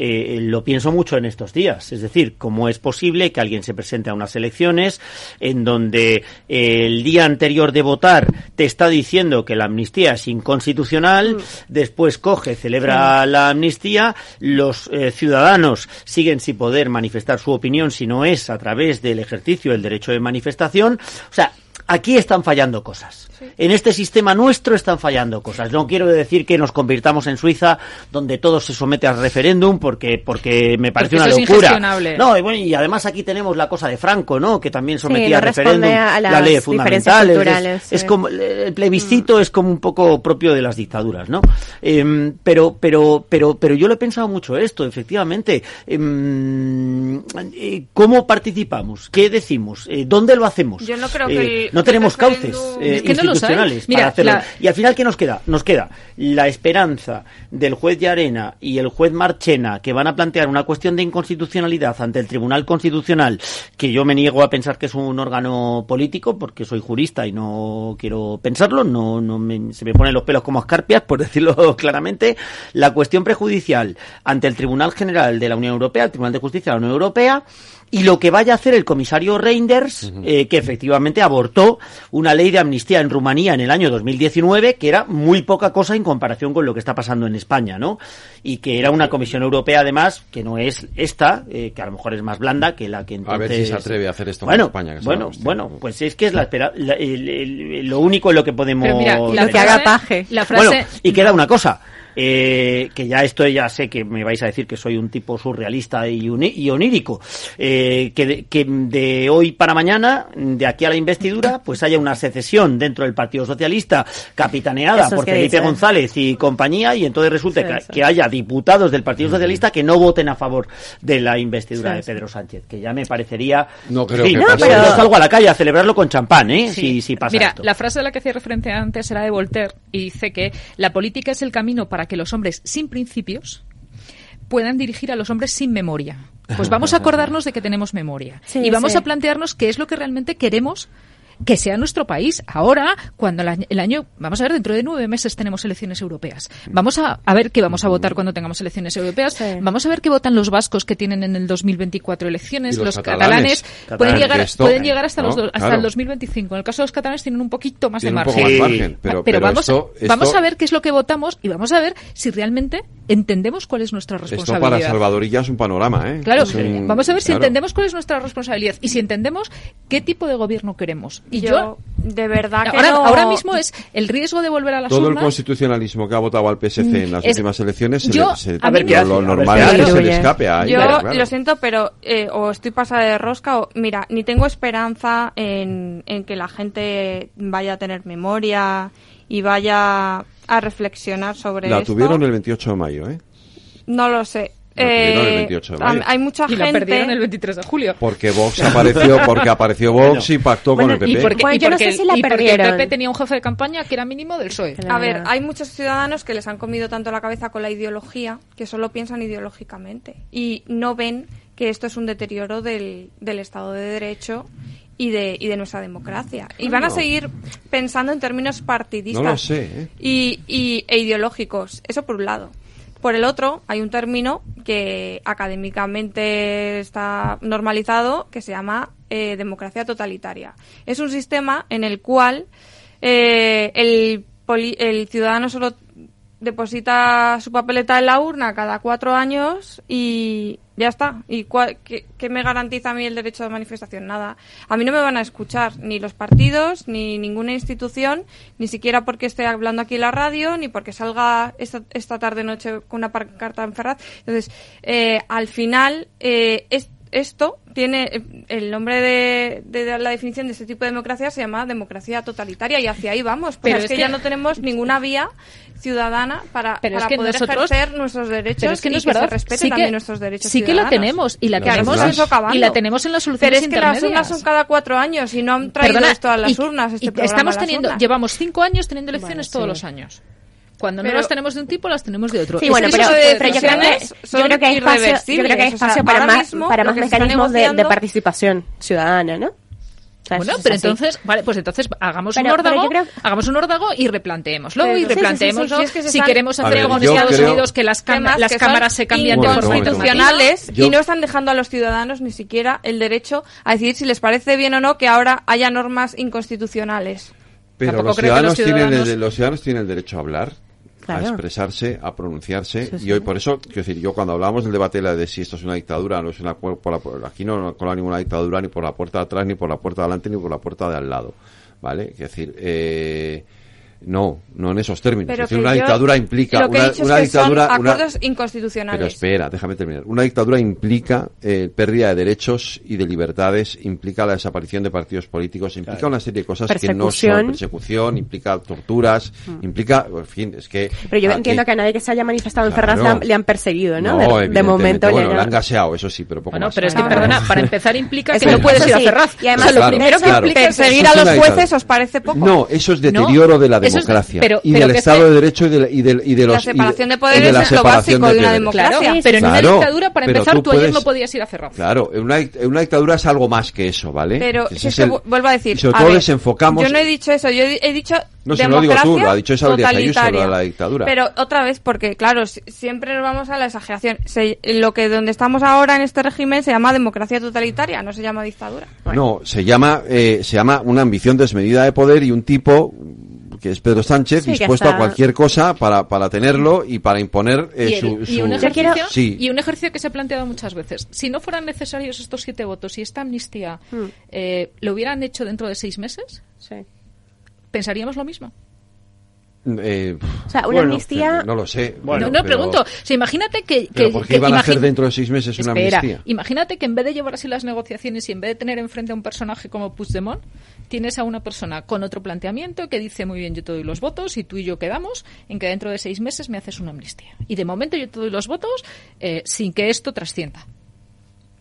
eh, lo pienso mucho en estos días. Es decir, cómo es posible que alguien se presente a unas elecciones en donde eh, el día anterior de votar te está diciendo que la amnistía es inconstitucional, después coge, celebra la amnistía, los eh, ciudadanos siguen sin poder manifestar su opinión si no es a través del ejercicio del derecho de manifestación. O sea, aquí están fallando cosas. En este sistema nuestro están fallando cosas. No quiero decir que nos convirtamos en Suiza, donde todo se somete al referéndum, porque porque me parece Porque una locura. No, y, bueno, y además aquí tenemos la cosa de Franco, ¿no? Que también sometía al referéndum a las leyes diferencias fundamentales. Es- como el plebiscito es como un poco propio de las dictaduras, ¿no? Em, pero pero pero pero yo lo he pensado mucho esto, efectivamente. Em, eh, ¿Cómo participamos? ¿Qué decimos? Eh, ¿Dónde lo hacemos? Yo no creo Eh, que el- no tenemos cauces eh, Es que no lo saben. institucionales Mira, para hacerlo. la- Y al final, ¿qué nos queda? Nos queda la esperanza del juez Llarena y el juez Marchena que van a plantear una cuestión de inconstitucionalidad ante el Tribunal Constitucional, que yo me niego a pensar que es un órgano político, porque soy jurista y no quiero pensarlo, no, no me- se me ponen los pelos como escarpias, por decirlo claramente. La cuestión prejudicial ante el Tribunal General de la Unión Europea, el Tribunal de Justicia de la Unión Europea, y lo que vaya a hacer el comisario Reinders, eh, que efectivamente abortó una ley de amnistía en Rumanía en el año 2019, que era muy poca cosa en comparación con lo que está pasando en España, ¿no? Y que era una comisión europea, además, que no es esta, eh, que a lo mejor es más blanda que la que entonces... A ver si se atreve a hacer esto bueno, España, que es bueno, bueno, pues es que es la espera, la- el- el- lo único en lo que podemos... Pero mira, la que haga paje. La frase- Bueno, y queda una cosa. Eh, que ya esto ya sé que me vais a decir que soy un tipo surrealista y, y onírico, eh, que, de, que de hoy para mañana, de aquí a la investidura, pues haya una secesión dentro del Partido Socialista capitaneada es por que Felipe dice. González y compañía, y entonces resulta Sí, que, sí. que haya diputados del Partido Socialista que no voten a favor de la investidura Sí, de sí. Pedro Sánchez, que ya me parecería... No creo fin, que yo pase. salgo a la calle a celebrarlo con champán, ¿eh? Sí. Si, si pasa Mira, esto. la frase a la que hacía referencia antes era de Voltaire y dice que la política es el camino para que los hombres sin principios puedan dirigir a los hombres sin memoria. Pues vamos a acordarnos de que tenemos memoria Sí, y vamos sí. a plantearnos qué es lo que realmente queremos que sea nuestro país. Ahora, cuando el año, el año- vamos a ver, dentro de nueve meses tenemos elecciones europeas. Vamos a, a ver qué vamos a votar cuando tengamos elecciones europeas. Sí. Vamos a ver qué votan los vascos que tienen en el 2024 elecciones. Los los catalanes. pueden llegar, esto- pueden llegar hasta, ¿no? los do- hasta Claro. el 2025. En el caso de los catalanes tienen un poquito más de un margen. poco más Sí. margen, pero, pero vamos, esto, vamos esto- a ver qué es lo que votamos y vamos a ver si realmente entendemos cuál es nuestra Esto responsabilidad. para Salvadorilla es un panorama, ¿eh? Claro, un- vamos a ver si claro. entendemos cuál es nuestra responsabilidad y si entendemos qué tipo de gobierno queremos. Y yo, Yo, de verdad que ahora, no- ahora mismo es el riesgo de volver a las Todo el constitucionalismo que ha votado al PSC en las Es- últimas elecciones, se yo- le- se- a ver qué lo, hace, lo a ver normal es que se le escape a Yo ella, claro. lo siento, pero eh, o estoy pasada de rosca o mira, ni tengo esperanza en, en que la gente vaya a tener memoria y vaya a reflexionar sobre La esto. tuvieron el 28 de mayo, ¿eh? No lo sé. Tuvieron el Eh, 28 de mayo. hay mucha y la gente perdieron el 23 de julio. Porque Vox apareció, porque apareció Vox y pactó con el PP. Y porque, Bueno, y yo no sé si la y porque el perdieron. PP tenía un jefe de campaña que era mínimo del PSOE. A ver, hay muchos ciudadanos que les han comido tanto la cabeza con la ideología que solo piensan ideológicamente y no ven que esto es un deterioro del, del Estado de Derecho y de, y de nuestra democracia. Y van a seguir pensando en términos partidistas No lo sé, ¿eh? y, y- e ideológicos. Eso por un lado. Por el otro, hay un término que académicamente está normalizado que se llama eh, democracia totalitaria. Es un sistema en el cual eh, el, el ciudadano solo deposita su papeleta en la urna cada cuatro años y ya está. ¿Y qué, me garantiza a mí el derecho de manifestación? Nada. A mí no me van a escuchar ni los partidos, ni ninguna institución, ni siquiera porque esté hablando aquí en la radio, ni porque salga esta, esta tarde-noche con una pancarta en. Entonces, eh, al final, eh, es- esto tiene eh, el nombre de, de la definición de este tipo de democracia se llama democracia totalitaria y hacia ahí vamos. Pero Pero es, es que, que- ya no tenemos ninguna vía ciudadana para, Pero es para que poder nosotros- ejercer nuestros derechos Pero es que y no es que verdad. se respeten Sí que- también nuestros derechos sí que la tenemos, y la tenemos y la tenemos en las soluciones Pero es que las urnas son cada cuatro años y no han traído Perdona, esto a las y- urnas. Este y estamos teniendo, urnas. llevamos cinco años teniendo elecciones Bueno, todos sí. los años. Cuando no las tenemos de un tipo, las tenemos de otro. Sí, bueno, pero, pero yo creo que, yo creo que hay espacio, yo creo que hay irreversibles. espacio O sea, para más, mismo para más mecanismos de, participación ciudadana, ¿no? Bueno, pero entonces, vale, pues entonces hagamos Pero- un órdago, creo- hagamos un órdago y replanteémoslo Pero- y sí, sí, sí, sí, replanteémoslo. es que si queremos hacer ver, como en Estados creo- Unidos que las, cam- las que cámaras se cambian de Yo- y no están dejando a los ciudadanos ni siquiera el derecho a decidir si les parece bien o no que ahora haya normas inconstitucionales. Pero Tampoco los creo que los ciudadanos, tienen ciudadanos- el, los ciudadanos tienen el derecho a hablar, Claro. a expresarse, a pronunciarse. Sí, sí. Y hoy, por eso, quiero decir, yo cuando hablábamos del debate de si esto es una dictadura, no es una por la- por- aquí no no cola ninguna dictadura ni por la puerta de atrás, ni por la puerta de adelante, ni por la puerta de al lado. ¿Vale? Quiero decir, eh, no, no en esos términos. Pero es decir, que una yo- dictadura implica lo que he una, dicho es una que dictadura, son una- acuerdos inconstitucionales. pero espera, déjame terminar. Una dictadura implica eh, pérdida de derechos y de libertades, implica la desaparición de partidos políticos, implica una serie de cosas que no son Persecución. persecución, implica torturas, implica, en fin, es que... Pero yo aquí- entiendo que a nadie que se haya manifestado en Claro. Ferraz le han, perseguido, ¿no? No, de, de momento bueno, le han- gaseado, eso sí, pero poco Bueno, más. pero es que, perdona, para empezar implica Eso que no puedes ir a. Ferraz. Y además, lo claro, primero que claro. implica es Perseguir a es los una jueces os parece poco. No, eso es deterioro de la eso es- democracia pero- y pero del Estado se- de Derecho y de, y de, y de La los... y de- separación de poderes la es lo básico de una poderes. democracia. Claro, pero en una Claro, dictadura, para empezar, tú tú ayer puedes- no podías ir a Ferraz. Claro, en una, en una dictadura es algo más que eso, ¿vale? Pero si es que el- vu- vuelvo a decir, y sobre a todo ver, desenfocamos... Yo no he dicho eso, yo he he dicho No, si no lo digo tú, democracia lo ha dicho Isabel Díaz Ayuso, de la dictadura. Pero otra vez, porque claro, si- siempre nos vamos a la exageración. Se- lo que donde estamos ahora en este régimen se llama democracia totalitaria, no se llama dictadura. No, se llama, eh, se llama una ambición desmedida de poder y un tipo que es Pedro Sánchez Sí, dispuesto está- a cualquier cosa para, para tenerlo y para imponer eh, y, el- su, y un ejercicio, sí. y un ejercicio que se ha planteado muchas veces. Si no fueran necesarios estos siete votos y esta amnistía Hmm. eh, lo hubieran hecho dentro de seis meses, Sí. pensaríamos lo mismo. Eh, O sea, una bueno, amnistía- No lo sé. no, Bueno, no, pero- pregunto. O sea, imagínate que... Pero que- ¿por qué que iban a hacer dentro de seis meses una amnistía? imagínate que en vez de llevar así las negociaciones y en vez de tener enfrente a un personaje como Puigdemont, tienes a una persona con otro planteamiento que dice muy bien yo te doy los votos y tú y yo quedamos en que dentro de seis meses me haces una amnistía. Y de momento yo te doy los votos eh, sin que esto trascienda.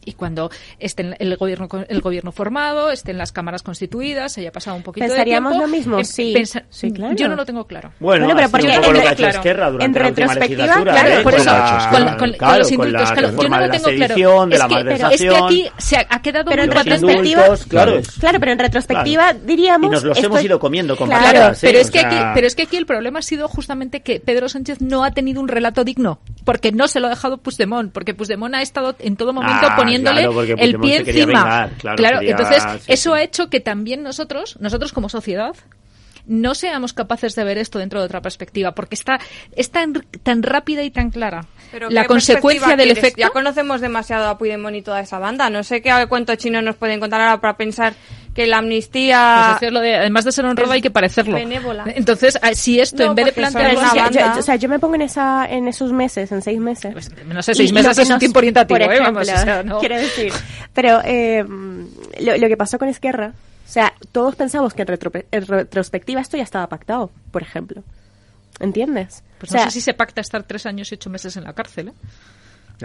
Y cuando esté el gobierno con- el gobierno formado, estén las cámaras constituidas, haya pasado un poquito ¿Pensaríamos de tiempo, lo mismo? eh, Sí. pensa- Sí, claro. Yo no lo tengo claro. Bueno, Bueno, pero porque un poco en lo que re- ha hecho claro, Esquerra durante en la retrospectiva. Claro, ¿eh? por Con eso, la- con, la- con- con claro, los con indultos, la claro, yo no lo de la tengo claro. es la que, pero es que aquí se ha, ha quedado Pero muy en los retrospectiva, indultos, claro. Claro, pero en retrospectiva diríamos... Y nos los esto- hemos ido comiendo con Claro, patatas, ¿eh? Pero es, que aquí, pero es que aquí el problema ha sido justamente que Pedro Sánchez no ha tenido un relato digno, porque no se lo ha dejado Puigdemont, porque Puigdemont ha estado en todo momento Ah, poniéndole claro, el pie encima. vengar, claro, quería- entonces sí, eso sí. ha hecho que también nosotros, nosotros como sociedad, no seamos capaces de ver esto dentro de otra perspectiva, porque está es tan, tan rápida y tan clara. Pero la ¿qué consecuencia del quieres? efecto. Ya conocemos demasiado a Puigdemont y toda esa banda. No sé qué cuento chino nos pueden contar ahora para pensar que la amnistía... Pues de- además de ser honrado es hay que parecerlo. benévola. Entonces, ah, si esto No, en vez de plantearlo una banda. Yo- o sea, yo me pongo en esa en esos meses, en seis meses. Pues, no sé, seis Y meses es un tiempo orientativo, por ¿eh? Vamos, ejemplo, o sea, no. quiero decir. Pero eh, lo, lo que pasó con Esquerra, o sea, todos pensamos que en, retro- en retrospectiva esto ya estaba pactado, por ejemplo. ¿Entiendes? Pues o sea, no sé si se pacta estar tres años y ocho meses en la cárcel, ¿eh?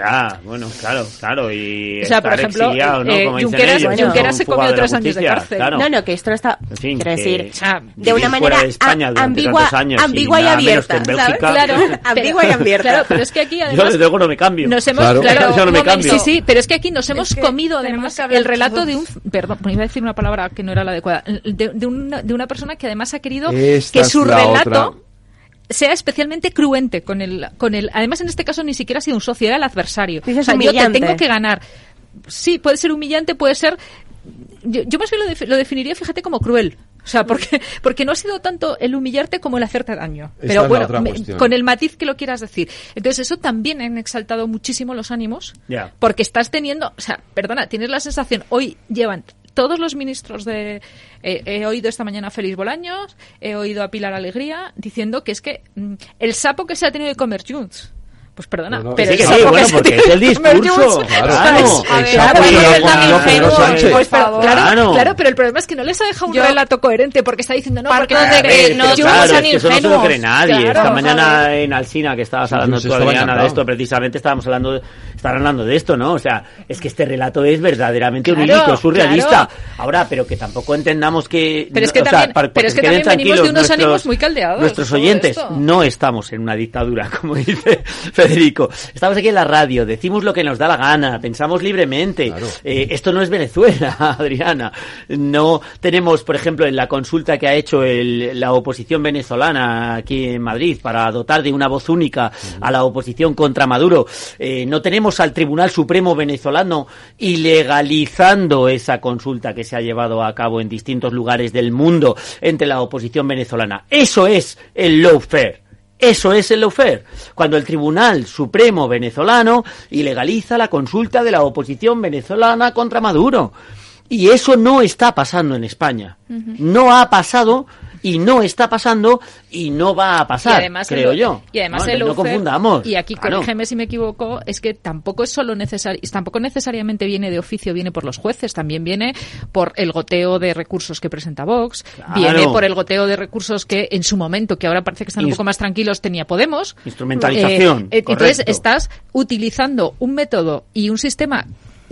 Ah, bueno, claro, claro. Y O sea, por ejemplo, exiliado, ¿no? eh, Como Junqueras- ellos, Junqueras ¿no? se comió de la tres años de cárcel. claro. No, no, que esto no está. En fin, quiero que decir, de vivir una fuera manera de España a- durante ambigua, años y ambigua y que abierta. en ¿sabes? Bélgica. Claro, ambigua y abierta. Claro, pero es que aquí Yo además desde luego no me cambio. nos hemos Claro. claro, Yo no me cambio. Sí, sí, pero es que aquí nos hemos que comido además el relato todos. de un perdón, iba a decir una palabra que no era la adecuada, de, de una, de una persona que además ha querido Esta que es su la relato otra. Sea especialmente cruente con el con el además en este caso ni siquiera ha sido un socio era el adversario. O sea, yo te humillante. tengo que ganar. Sí puede ser humillante puede ser yo, yo más bien lo, defi- lo definiría fíjate como cruel. O sea porque porque no ha sido tanto el humillarte como el hacerte daño. Esta pero bueno me- con el matiz que lo quieras decir. Entonces eso también han exaltado muchísimo los ánimos Ya. porque estás teniendo, o sea, perdona, tienes la sensación, hoy llevan todos los ministros de... eh, he oído esta mañana a Félix Bolaños, he oído a Pilar Alegría diciendo que es que mm, el sapo que se ha tenido que comer Junts. Pues perdona, No, no, pero Sí, el que sí, bueno, se ha porque es el discurso. Claro, bueno, no claro, pero el problema es que no les ha dejado un Yo- relato coherente porque está diciendo no, porque de que Eh, no claro, son es que eso no se lo cree nadie. Claro, Esta mañana en Alsina, que estabas hablando tú, Adriana, de esto, precisamente estábamos hablando, estaban hablando de esto, ¿no? O sea, es que este relato es verdaderamente Claro, onírico, es surrealista. claro. Ahora, pero que tampoco entendamos que... Pero es que o sea, también- para- pero es que también venimos de unos ánimos nuestros- muy caldeados, Nuestros oyentes, esto. no estamos en una dictadura, como dice Federico. Estamos aquí en la radio, decimos lo que nos da la gana, pensamos libremente. Claro. Eh, esto no es Venezuela, Adriana. No tenemos, por ejemplo, en la consulta que ha hecho el- la oposición venezolana aquí en Madrid para dotar de una voz única a la oposición contra Maduro, eh, no tenemos al Tribunal Supremo venezolano ilegalizando esa consulta que se ha llevado a cabo en distintos lugares del mundo entre la oposición venezolana. Eso es el lawfare. Eso es el lawfare. Cuando el Tribunal Supremo venezolano ilegaliza la consulta de la oposición venezolana contra Maduro. Y eso no está pasando en España. No ha pasado y no está pasando y no va a pasar, y además creo el, yo. Y además no, el no confundamos. Y aquí, Claro. corrígeme si me equivoco, es que tampoco es solo necesario, tampoco necesariamente viene de oficio, viene por los jueces, también viene por el goteo de recursos que presenta Vox, Claro. viene por el goteo de recursos que en su momento, que ahora parece que están un poco más tranquilos, tenía Podemos. Instrumentalización, Eh, eh, entonces estás utilizando un método y un sistema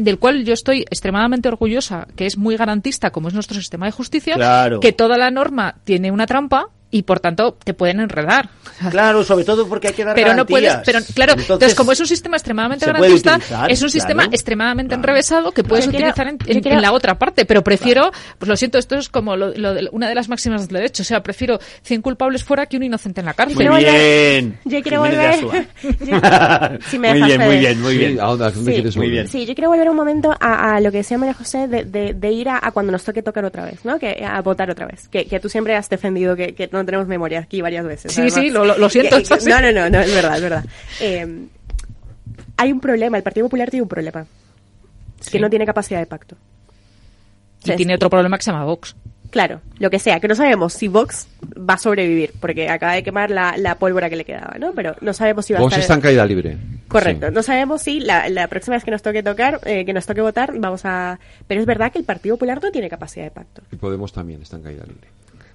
del cual yo estoy extremadamente orgullosa, que es muy garantista, como es nuestro sistema de justicia, Claro. que toda la norma tiene una trampa y por tanto te pueden enredar. Claro, sobre todo porque hay que dar Pero no puedes, garantías. pero claro, entonces, como es un sistema extremadamente garantista, utilizar, es un sistema claro. extremadamente enrevesado que puedes Yo quiero- utilizar en, en- quiero- en la otra parte, pero prefiero, pues lo siento, esto es como lo- lo de- una de las máximas del derecho, o sea, prefiero 100 culpables fuera que un inocente en la cárcel. Muy quiero volver- bien. Yo quiero volver. Si me muy bien, muy bien, muy Sí, bien. ¿a dónde, a dónde Sí. quieres Muy volver? bien. Sí, yo quiero volver un momento a, a lo que decía María José de, de- de ir a, a cuando nos toque tocar otra vez, ¿no? Que, a votar otra vez. Que, que tú siempre has defendido que, que no tenemos memoria aquí varias veces. Sí, además. sí, lo- siento, Que- así. no, no, no, no, es verdad, es verdad. Eh, hay un problema, el Partido Popular tiene un problema. Es que Sí. no tiene capacidad de pacto. Y tiene otro problema que se llama Vox. Claro, lo que sea, que no sabemos si Vox va a sobrevivir, porque acaba de quemar la, la pólvora que le quedaba, ¿no? Pero no sabemos si va Vos a estar... está en caída libre. Correcto, Sí. no sabemos si la, la próxima vez que nos toque tocar, eh, que nos toque votar, vamos a... Pero es verdad que el Partido Popular no tiene capacidad de pacto. Y Podemos también está en caída libre.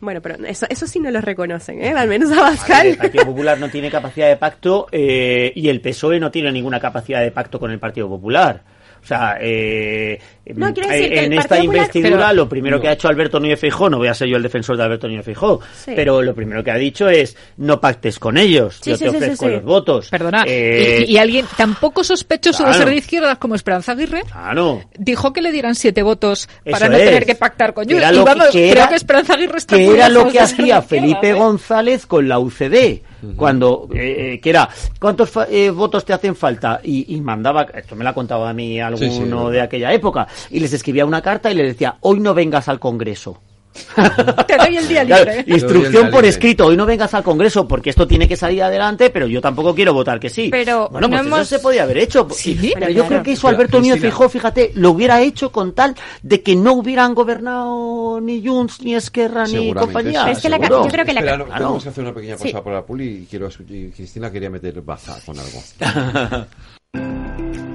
Bueno, pero eso, eso sí no lo reconocen, ¿eh? Al menos a el Partido Popular no tiene capacidad de pacto eh, y el PSOE no tiene ninguna capacidad de pacto con el Partido Popular. O sea, eh, No, quiero decir eh, que en esta Popular- investidura Pero- lo primero que ha hecho Alberto Núñez Feijóo, no voy a ser yo el defensor de Alberto Núñez Feijóo, Sí. pero lo primero que ha dicho es no pactes con ellos, Sí, yo sí, te sí, sí, ofrezco sí. los votos. Perdona, Eh, y, y alguien tan poco sospechoso de ser de izquierdas como Esperanza Aguirre Claro. dijo que le dieran siete votos para Eso no es. tener que pactar con era Y lo que- vamos, que creo era- que Esperanza Aguirre está que era lo que hacía Felipe ¿eh? González con la UCD cuando eh, eh, que era cuántos eh, votos te hacen falta y, y mandaba esto me lo ha contado a mí alguno Sí, sí, de aquella época y les escribía una carta y les decía hoy no vengas al Congreso Te doy el día Claro, libre. instrucción por escrito. Hoy no vengas al Congreso porque esto tiene que salir adelante, pero yo tampoco quiero votar que sí. Pero bueno, no pues hemos- eso se podía haber hecho. Sí, pero pero yo claro. creo que eso Alberto Núñez. Fijó, fíjate, lo hubiera hecho con tal de que no hubieran gobernado ni Junts, ni Esquerra, ni Seguramente, compañía. sí, Es que la ca- seguro. yo creo que la- Espera, no, Claro. que hacer una pequeña Sí. pausa por la puli y quiero y Cristina quería meter baza con algo.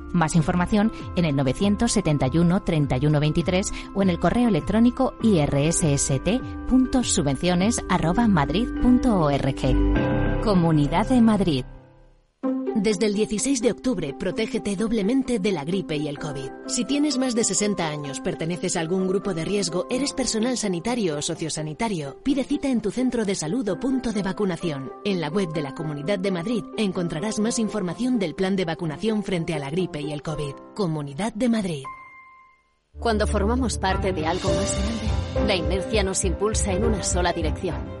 Más información en el 971 31 23 o en el correo electrónico irsst.subvenciones@madrid.org. Comunidad de Madrid. Desde el 16 de octubre, protégete doblemente de la gripe y el COVID. Si tienes más de 60 años, perteneces a algún grupo de riesgo, eres personal sanitario o sociosanitario, pide cita en tu centro de salud o punto de vacunación. En la web de la Comunidad de Madrid encontrarás más información del plan de vacunación frente a la gripe y el COVID. Comunidad de Madrid. Cuando formamos parte de algo más grande, la inercia nos impulsa en una sola dirección.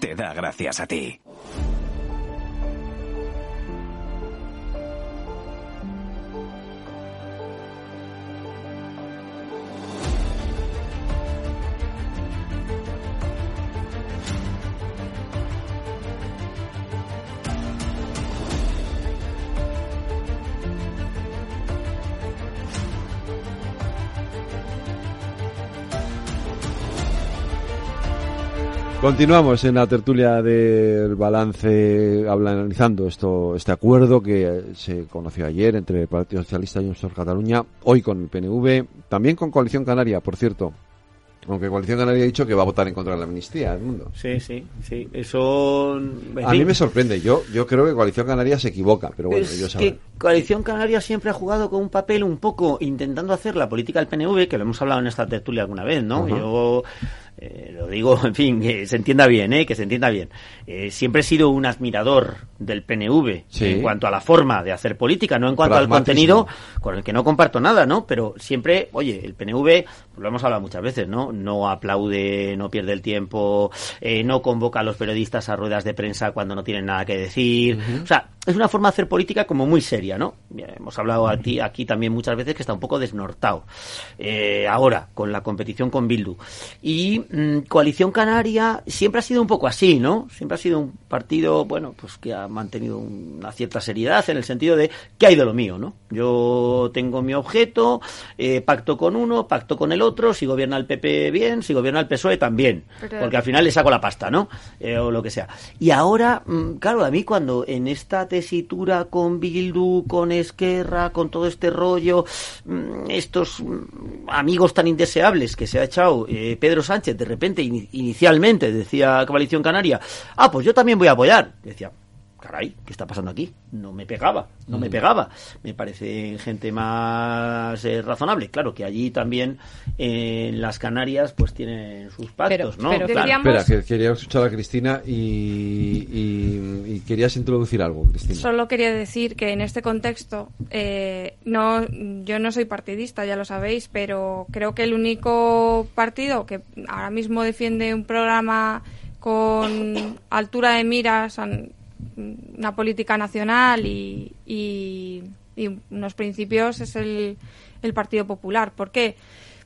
te da gracias a ti. Continuamos en la tertulia del balance, analizando esto, este acuerdo que se conoció ayer entre el Partido Socialista y Junts Cataluña, hoy con el PNV, también con Coalición Canaria, por cierto. Aunque Coalición Canaria ha dicho que va a votar en contra de la amnistía del mundo. Sí, sí, sí. Eso. A mí me sorprende. Yo, yo creo que Coalición Canaria se equivoca, pero bueno, Es ellos que saben. Coalición Canaria siempre ha jugado con un papel un poco intentando hacer la política del PNV, que lo hemos hablado en esta tertulia alguna vez, ¿no? Yo eh, lo digo, en fin, que se entienda bien, ¿eh? Que se entienda bien. Eh, siempre he sido un admirador del PNV Sí. en cuanto a la forma de hacer política, no en cuanto al contenido, con el que no comparto nada, ¿no? Pero siempre, oye, el PNV, pues lo hemos hablado muchas veces, ¿no? No aplaude, no pierde el tiempo, eh, no convoca a los periodistas a ruedas de prensa cuando no tienen nada que decir. O sea, es una forma de hacer política como muy seria, ¿no? Hemos hablado aquí también muchas veces que está un poco desnortado. Eh, ahora, con la competición con Bildu. Y mm, Coalición Canaria siempre ha sido un poco así, ¿no? Siempre ha sido un partido, bueno, pues que ha mantenido una cierta seriedad en el sentido de que hay de lo mío, ¿no? Yo tengo mi objeto, eh, pacto con uno, pacto con el otro, si gobierna el PP bien, si gobierna el PSOE también, Pero- porque al final le saco la pasta, ¿no? Eh, o lo que sea. Y ahora, mm, claro, a mí cuando en esta con Bildu, con Esquerra, con todo este rollo, mm, estos mm, amigos tan indeseables que se ha echado eh, Pedro Sánchez, de repente, ini- inicialmente decía Coalición Canaria, ah, pues yo también voy a apoyar. Decía, caray, ¿qué está pasando aquí? No me pegaba, no me Mm. pegaba. Me parece gente más eh, razonable. Claro que allí también eh, en las Canarias pues tienen sus pactos, ¿no? pero Claro. decíamos- Espera, que quería escuchar a Cristina y, y- y querías introducir algo, Cristina. Solo quería decir que en este contexto, eh, no, yo no soy partidista, ya lo sabéis, pero creo que el único partido que ahora mismo defiende un programa con altura de miras, una política nacional y, y- unos principios es el, el Partido Popular. ¿Por qué?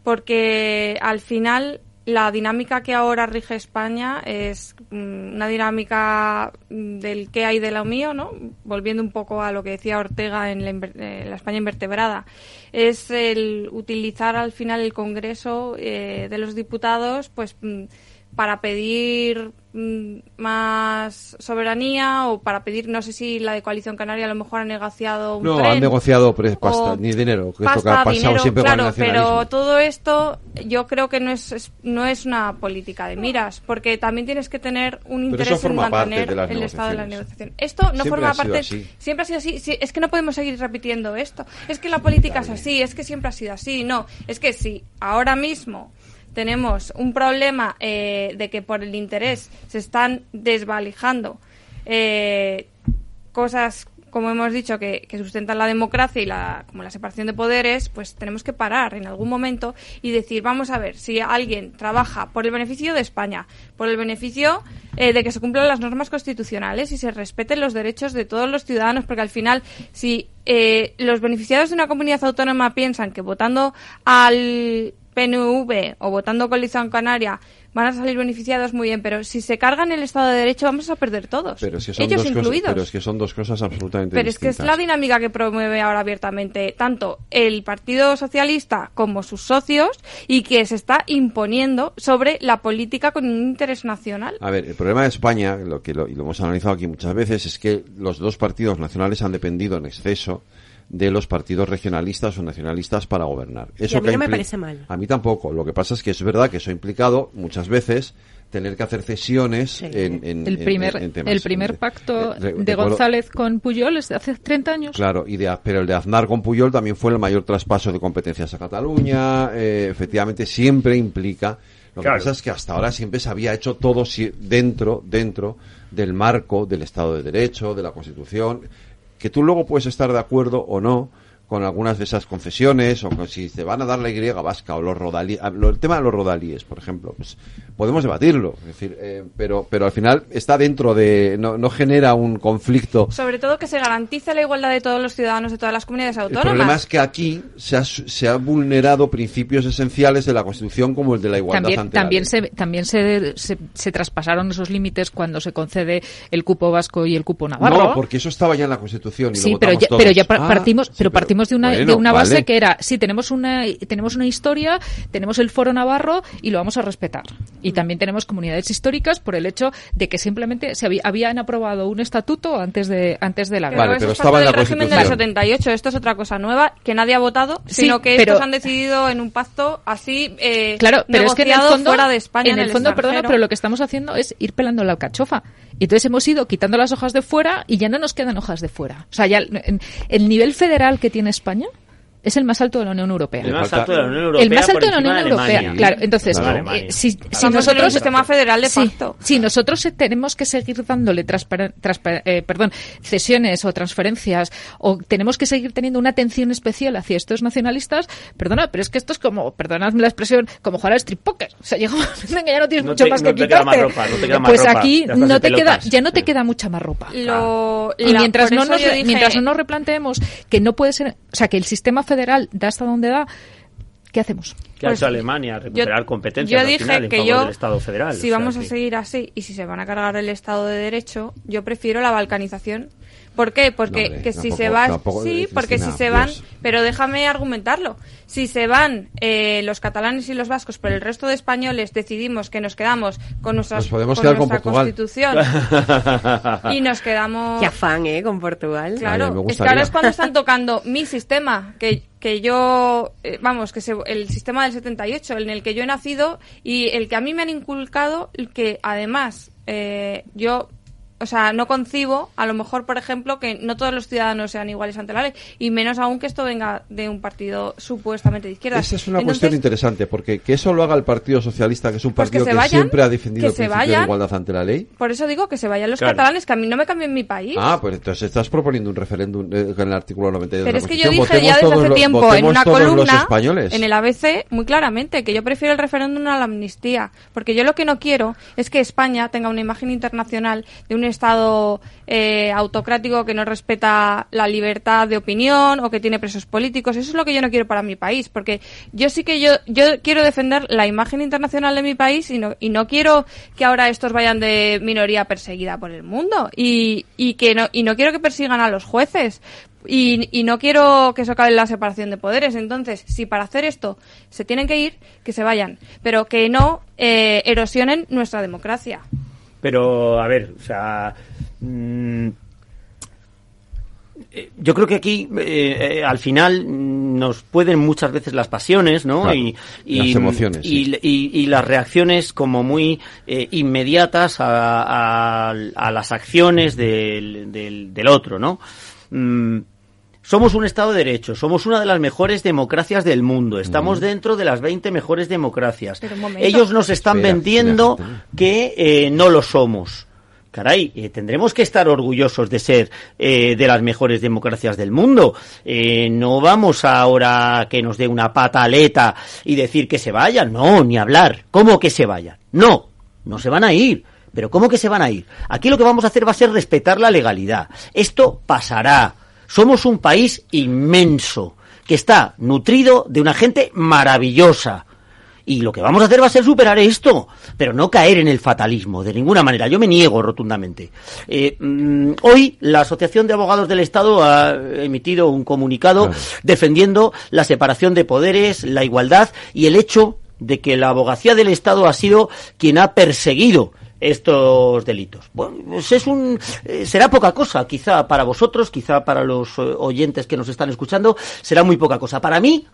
Porque al final la dinámica que ahora rige España es mm, una dinámica mm, del qué hay de lo mío, ¿no? Volviendo un poco a lo que decía Ortega en la, inver- eh, la España invertebrada. Es el utilizar al final el Congreso eh, de los Diputados, pues mm, para pedir mm, más soberanía o para pedir, no sé si la de Coalición Canaria a lo mejor ha negociado un No, tren han negociado pasta, ni dinero, que esto que pasta, ha pasado dinero, siempre claro, con el pero todo esto yo creo que no es, es- no es una política de miras, porque también tienes que tener un interés en mantener el estado de la negociación. Esto no Siempre forma parte, así. siempre ha sido así. Sí, es que no podemos seguir repitiendo esto. Es que la política es así, es que siempre ha sido así. No, es que si ahora mismo tenemos un problema eh, de que por el interés se están desvalijando eh, cosas como hemos dicho que, sustentan la democracia y la como la separación de poderes pues tenemos que parar en algún momento y decir vamos a ver si alguien trabaja por el beneficio de España por el beneficio eh, de que se cumplan las normas constitucionales y se respeten los derechos de todos los ciudadanos porque al final si eh, los beneficiados de una comunidad autónoma piensan que votando al PNV o votando Coalición Canaria van a salir beneficiados muy bien, pero si se cargan el Estado de Derecho vamos a perder todos, Pero que son ellos dos cosas, incluidos. pero es que son dos cosas absolutamente Pero es que es la dinámica que promueve ahora abiertamente tanto el Partido Socialista como sus socios y que se está imponiendo sobre la política con un interés nacional. A ver, el problema de España, lo que lo, y lo hemos analizado aquí muchas veces, es que los dos partidos nacionales han dependido en exceso de los partidos regionalistas o nacionalistas para gobernar. Eso Y a mí que no me parece mal. A mí tampoco. Lo que pasa es que es verdad que eso ha implicado muchas veces tener que hacer cesiones en, en- El en- primer, en temas. el primer pacto Eh, de González con Puyol es de hace 30 años. Claro, y de, pero el de Aznar con Puyol también fue el mayor traspaso de competencias a Cataluña. eh, efectivamente, siempre implica. Lo Claro. que pasa es que hasta ahora siempre se había hecho todo si- dentro, dentro del marco del Estado de Derecho, de la Constitución, que tú luego puedes estar de acuerdo o no con algunas de esas concesiones, o con si te van a dar la Y vasca o los rodalíes, el tema de los rodalíes, por ejemplo, pues podemos debatirlo, es decir, eh, pero, pero al final está dentro de, no, no genera un conflicto Sobre todo que se garantice la igualdad de todos los ciudadanos de todas las comunidades el autónomas. problema es que aquí se ha, se ha vulnerado principios esenciales de la Constitución como el de la igualdad También, ante la también, ley. se, también se, se, se traspasaron esos límites cuando se concede el cupo vasco y el cupo navarro. No, porque eso estaba ya en la Constitución y Sí, lo pero ya, todos. pero ya Ah, partimos, pero partimos de una, bueno, de una base vale. que era, sí, tenemos una, tenemos una historia, tenemos el foro navarro y lo vamos a respetar. Y también tenemos comunidades históricas por el hecho de que simplemente se había- habían aprobado un estatuto antes de, antes de la Pero guerra. eso es parte del régimen de la 78. Esto es otra cosa nueva que nadie ha votado, Sí, sino que pero- estos han decidido en un pacto así eh, Claro, pero es que en el fondo, fuera de España. en el fondo, perdona, extranjero. pero lo que estamos haciendo es ir pelando la alcachofa. Y entonces hemos ido quitando las hojas de fuera y ya no nos quedan hojas de fuera. O sea, ya en- el nivel federal que tiene España es el más alto de la Unión Europea. El más alto de la Unión Europea. El más alto de la Unión Europea, Alemania. claro. Entonces, Claro, eh, si, si en nosotros un sistema federal de Sí, facto. Si nosotros tenemos que seguir dándole transpara- transpa- eh, perdón, cesiones o transferencias o tenemos que seguir teniendo una atención especial hacia estos nacionalistas, perdona, pero es que esto es como, perdonadme la expresión, como jugar al strip poker. O sea, llega un momento en que ya no tienes No mucho te- más no que quitarte. más ropa, no te queda más pues ropa, aquí no te queda, ya no te queda mucha más ropa. Lo- Y la- mientras no, nos, dije- mientras no nos replanteemos que no puede ser, o sea, que el sistema federal da hasta donde da, ¿Qué hacemos? ¿Qué ha Pues hecho Alemania? Recuperar yo- competencias yo al dije en que favor yo, del Estado federal. Si o sea vamos a que- seguir así y si se van a cargar el Estado de Derecho, yo prefiero la balcanización. ¿Por qué? Porque No, hombre, que si tampoco- se van, tampoco, sí, porque si se van, Dios. pero déjame argumentarlo. Si se van eh, los catalanes y los vascos, pero el resto de españoles decidimos que nos quedamos con nuestras Nos podemos con quedar nuestra Portugal. constitución y nos quedamos Qué afán, ¿eh? Con Portugal. Claro, es que ahora es cuando están tocando mi sistema, que, que yo, eh, vamos, que se- el sistema del 78, en el que yo he nacido y el que a mí me han inculcado, el que además eh, yo, o sea, no concibo, a lo mejor, por ejemplo, que no todos los ciudadanos sean iguales ante la ley, y menos aún que esto venga de un partido supuestamente de izquierda. Esa es una Entonces, cuestión interesante, porque que eso lo haga el Partido Socialista, que es un Pues que partido que, vayan, siempre ha defendido que el se principio de igualdad ante la ley. Por eso digo que se vayan los Claro. catalanes, que a mí no me cambien mi país. Ah, pues entonces estás proponiendo un referéndum eh, con el artículo 92 Pero de es la que yo dije ya desde hace los- tiempo en una columna españoles. en el ABC muy claramente que yo prefiero el referéndum a la amnistía, porque yo lo que no quiero es que España tenga una imagen internacional de un Estado eh, autocrático que no respeta la libertad de opinión o que tiene presos políticos. Eso es lo que yo no quiero para mi país, porque yo sí que yo yo quiero defender la imagen internacional de mi país y no y no quiero que ahora estos vayan de minoría perseguida por el mundo y, y que no y no quiero que persigan a los jueces y, y no quiero que eso acabe la separación de poderes. Entonces, si para hacer esto se tienen que ir, que se vayan, pero que no eh, erosionen nuestra democracia. Pero, a ver, o sea. mm, eh, yo creo que aquí, eh, eh, al final, mm, nos pueden muchas veces las pasiones, ¿no? Claro, y, las emociones, Y, sí. y- y las reacciones como muy eh, inmediatas a, a- a las acciones del, del, del otro, ¿no? Mm, somos un Estado de Derecho, somos una de las mejores democracias del mundo, estamos dentro de las 20 mejores democracias. Ellos nos están Espera, vendiendo espera, que eh, no lo somos. Caray, eh, tendremos que estar orgullosos de ser eh, de las mejores democracias del mundo. Eh, no vamos ahora a que nos dé una pataleta y decir que se vayan. No, ni hablar. ¿Cómo que se vayan? No, no se van a ir. Pero ¿cómo que se van a ir? Aquí lo que vamos a hacer va a ser respetar la legalidad. Esto pasará. Somos un país inmenso que está nutrido de una gente maravillosa. Y lo que vamos a hacer va a ser superar esto, pero no caer en el fatalismo, de ninguna manera. Yo me niego rotundamente. Eh, mm, hoy la Asociación de Abogados del Estado ha emitido un comunicado defendiendo la separación de poderes, la igualdad y el hecho de que la abogacía del Estado ha sido quien ha perseguido estos delitos. Bueno, pues es un eh, será poca cosa, quizá para vosotros, quizá para los eh, oyentes que nos están escuchando, será muy poca cosa. Para mí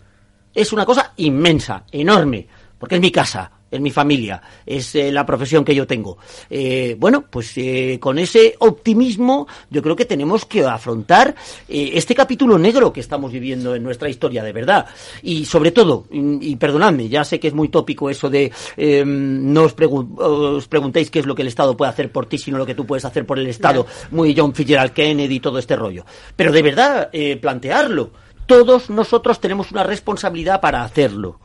es una cosa inmensa, enorme, porque es mi casa, es mi familia, es eh, la profesión que yo tengo. Eh, bueno, pues eh, con ese optimismo yo creo que tenemos que afrontar eh, este capítulo negro que estamos viviendo en nuestra historia, de verdad. Y sobre todo, y, y perdonadme, ya sé que es muy tópico eso de eh, no os, pregu- os preguntéis qué es lo que el Estado puede hacer por ti, sino lo que tú puedes hacer por el Estado. Muy John Fitzgerald Kennedy y todo este rollo. Pero de verdad, eh, plantearlo. Todos nosotros tenemos una responsabilidad para hacerlo.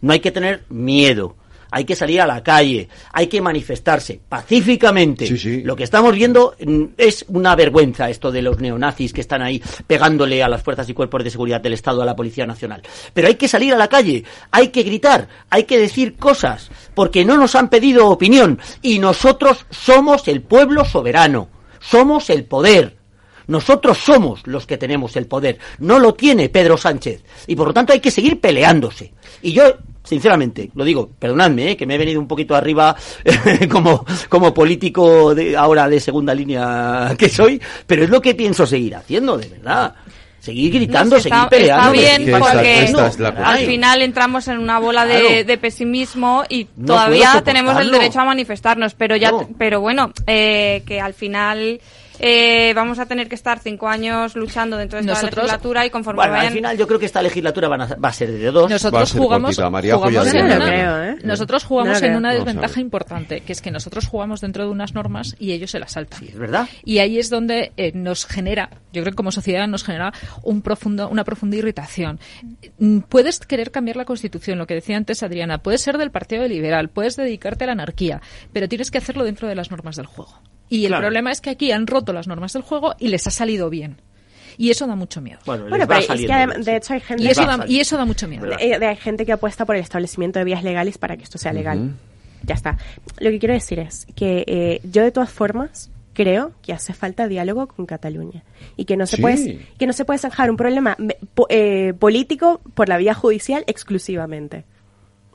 No hay que tener miedo. Hay que salir a la calle, hay que manifestarse pacíficamente. Lo que estamos viendo mm, es una vergüenza esto de los neonazis que están ahí pegándole a las fuerzas y cuerpos de seguridad del Estado, a la Policía Nacional. Pero hay que salir a la calle, hay que gritar, hay que decir cosas, porque no nos han pedido opinión y nosotros somos el pueblo soberano, somos el poder. Nosotros somos los que tenemos el poder, no lo tiene Pedro Sánchez. Y por lo tanto hay que seguir peleándose. Y yo, sinceramente, lo digo, perdonadme, ¿eh? que me he venido un poquito arriba como, como político de, ahora de segunda línea que soy, pero es lo que pienso seguir haciendo, de verdad. Seguir gritando, No, seguir está, peleando. está bien porque al final entramos en una bola de, Claro. de pesimismo y No todavía tenemos el derecho a manifestarnos, pero ya, pero bueno, eh, que al final eh, vamos a tener que estar cinco años luchando dentro de esta Nosotros- legislatura y conforme Bueno, vayan al final yo creo que esta legislatura van a- va a ser de dos. Nosotros jugamos, jugamos en No una, creo, ¿eh? nosotros jugamos No en una desventaja importante, que es que nosotros jugamos dentro de unas normas y ellos se las saltan. es verdad. Y ahí es donde eh, nos genera, yo creo que como sociedad nos genera un profundo, una profunda irritación. Mm, Puedes querer cambiar la Constitución, lo que decía antes Adriana, puedes ser del Partido Liberal, puedes dedicarte a la anarquía, pero tienes que hacerlo dentro de las normas del juego. Y el Claro. problema es que aquí han roto las normas del juego y les ha salido bien. Y eso da mucho miedo. Bueno, Bueno, pero es que de hecho hay gente... Y eso da- y eso da mucho miedo. De- de- hay gente que apuesta por el establecimiento de vías legales para que esto sea legal. Ya está. Lo que quiero decir es que eh, yo de todas formas creo que hace falta diálogo con Cataluña y que no se Sí. puede que no se puede zanjar un problema me- po- eh, político por la vía judicial exclusivamente.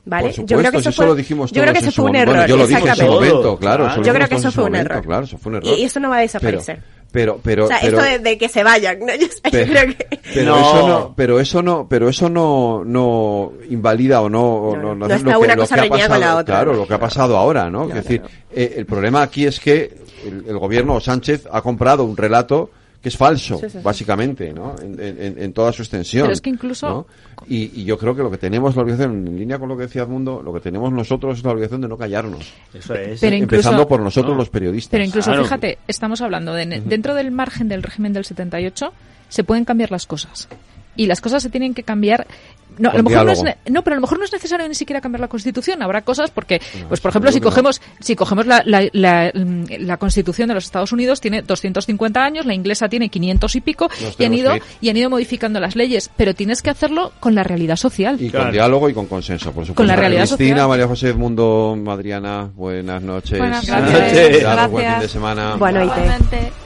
¿Vale? Por supuesto, si eso fue, lo dijimos yo creo que eso fue un momento. error. Bueno, yo lo dije en su momento, claro. eso lo Yo creo que eso fue un momento, error. Claro, eso fue un error. Y eso no va a desaparecer. Pero, pero, o sea, pero, esto de, de que se vayan, ¿no? Yo, yo Pero- creo que... pero No. eso no, pero eso no, pero eso no, no invalida o no, no, no hace está lo que, una lo cosa que ha con la otra, claro, ¿no? lo que ha pasado ahora, ¿no? es decir, eh, el problema aquí es que el, el gobierno o Sánchez ha comprado un relato que es falso, Sí, sí, sí. básicamente, ¿no? En, en- en toda su extensión. Pero es que incluso- ¿no? Y, y yo creo que lo que tenemos la obligación, en línea con lo que decía Edmundo, lo que tenemos nosotros es la obligación de no callarnos. Eso es. Pero incluso- Empezando por nosotros los periodistas. Pero incluso, Claro. fíjate, estamos hablando de dentro del margen del régimen del 78 se pueden cambiar las cosas. Y las cosas se tienen que cambiar. No, a lo mejor no, es, no, pero a lo mejor no es necesario ni siquiera cambiar la Constitución. Habrá cosas porque, pues por ejemplo, si cogemos, si cogemos la, la, la, la Constitución de los Estados Unidos tiene 250 años, la inglesa tiene 500 y pico Nos y han ido y han ido modificando las leyes. Pero tienes que hacerlo con la realidad social. Y con diálogo y con consenso, por supuesto. Con la realidad Cristina, social. María José Edmundo, Adriana, buenas noches. Buenas Buenas noches. noches. Gracias. Buen fin de semana. Bueno, y te-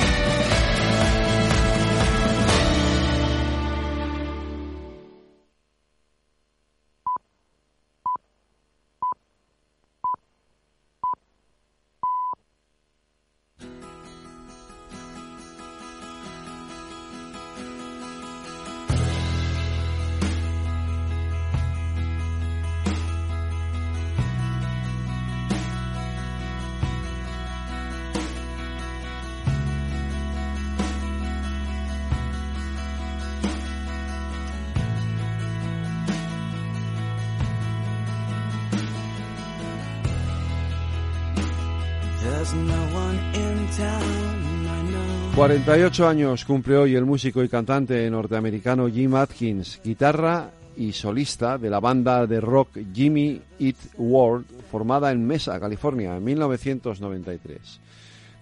48 años cumple hoy el músico y cantante norteamericano Jim Atkins, guitarra y solista de la banda de rock Jimmy Eat World, formada en Mesa, California, en 1993.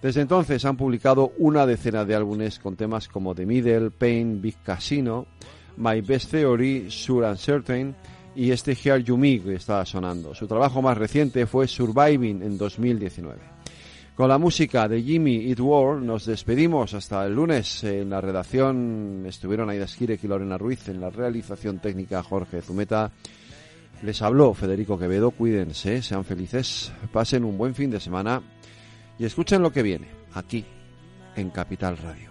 Desde entonces han publicado una decena de álbumes con temas como The Middle, Pain, Big Casino, My Best Theory, Sure and Certain y este Hear You Me que está sonando. Su trabajo más reciente fue Surviving en 2019. Con la música de Jimmy Eat World nos despedimos hasta el lunes. En la redacción estuvieron Aida Skirek y Lorena Ruiz. En la realización técnica Jorge Zumeta. Les habló Federico Quevedo. Cuídense, sean felices, pasen un buen fin de semana y escuchen lo que viene aquí en Capital Radio.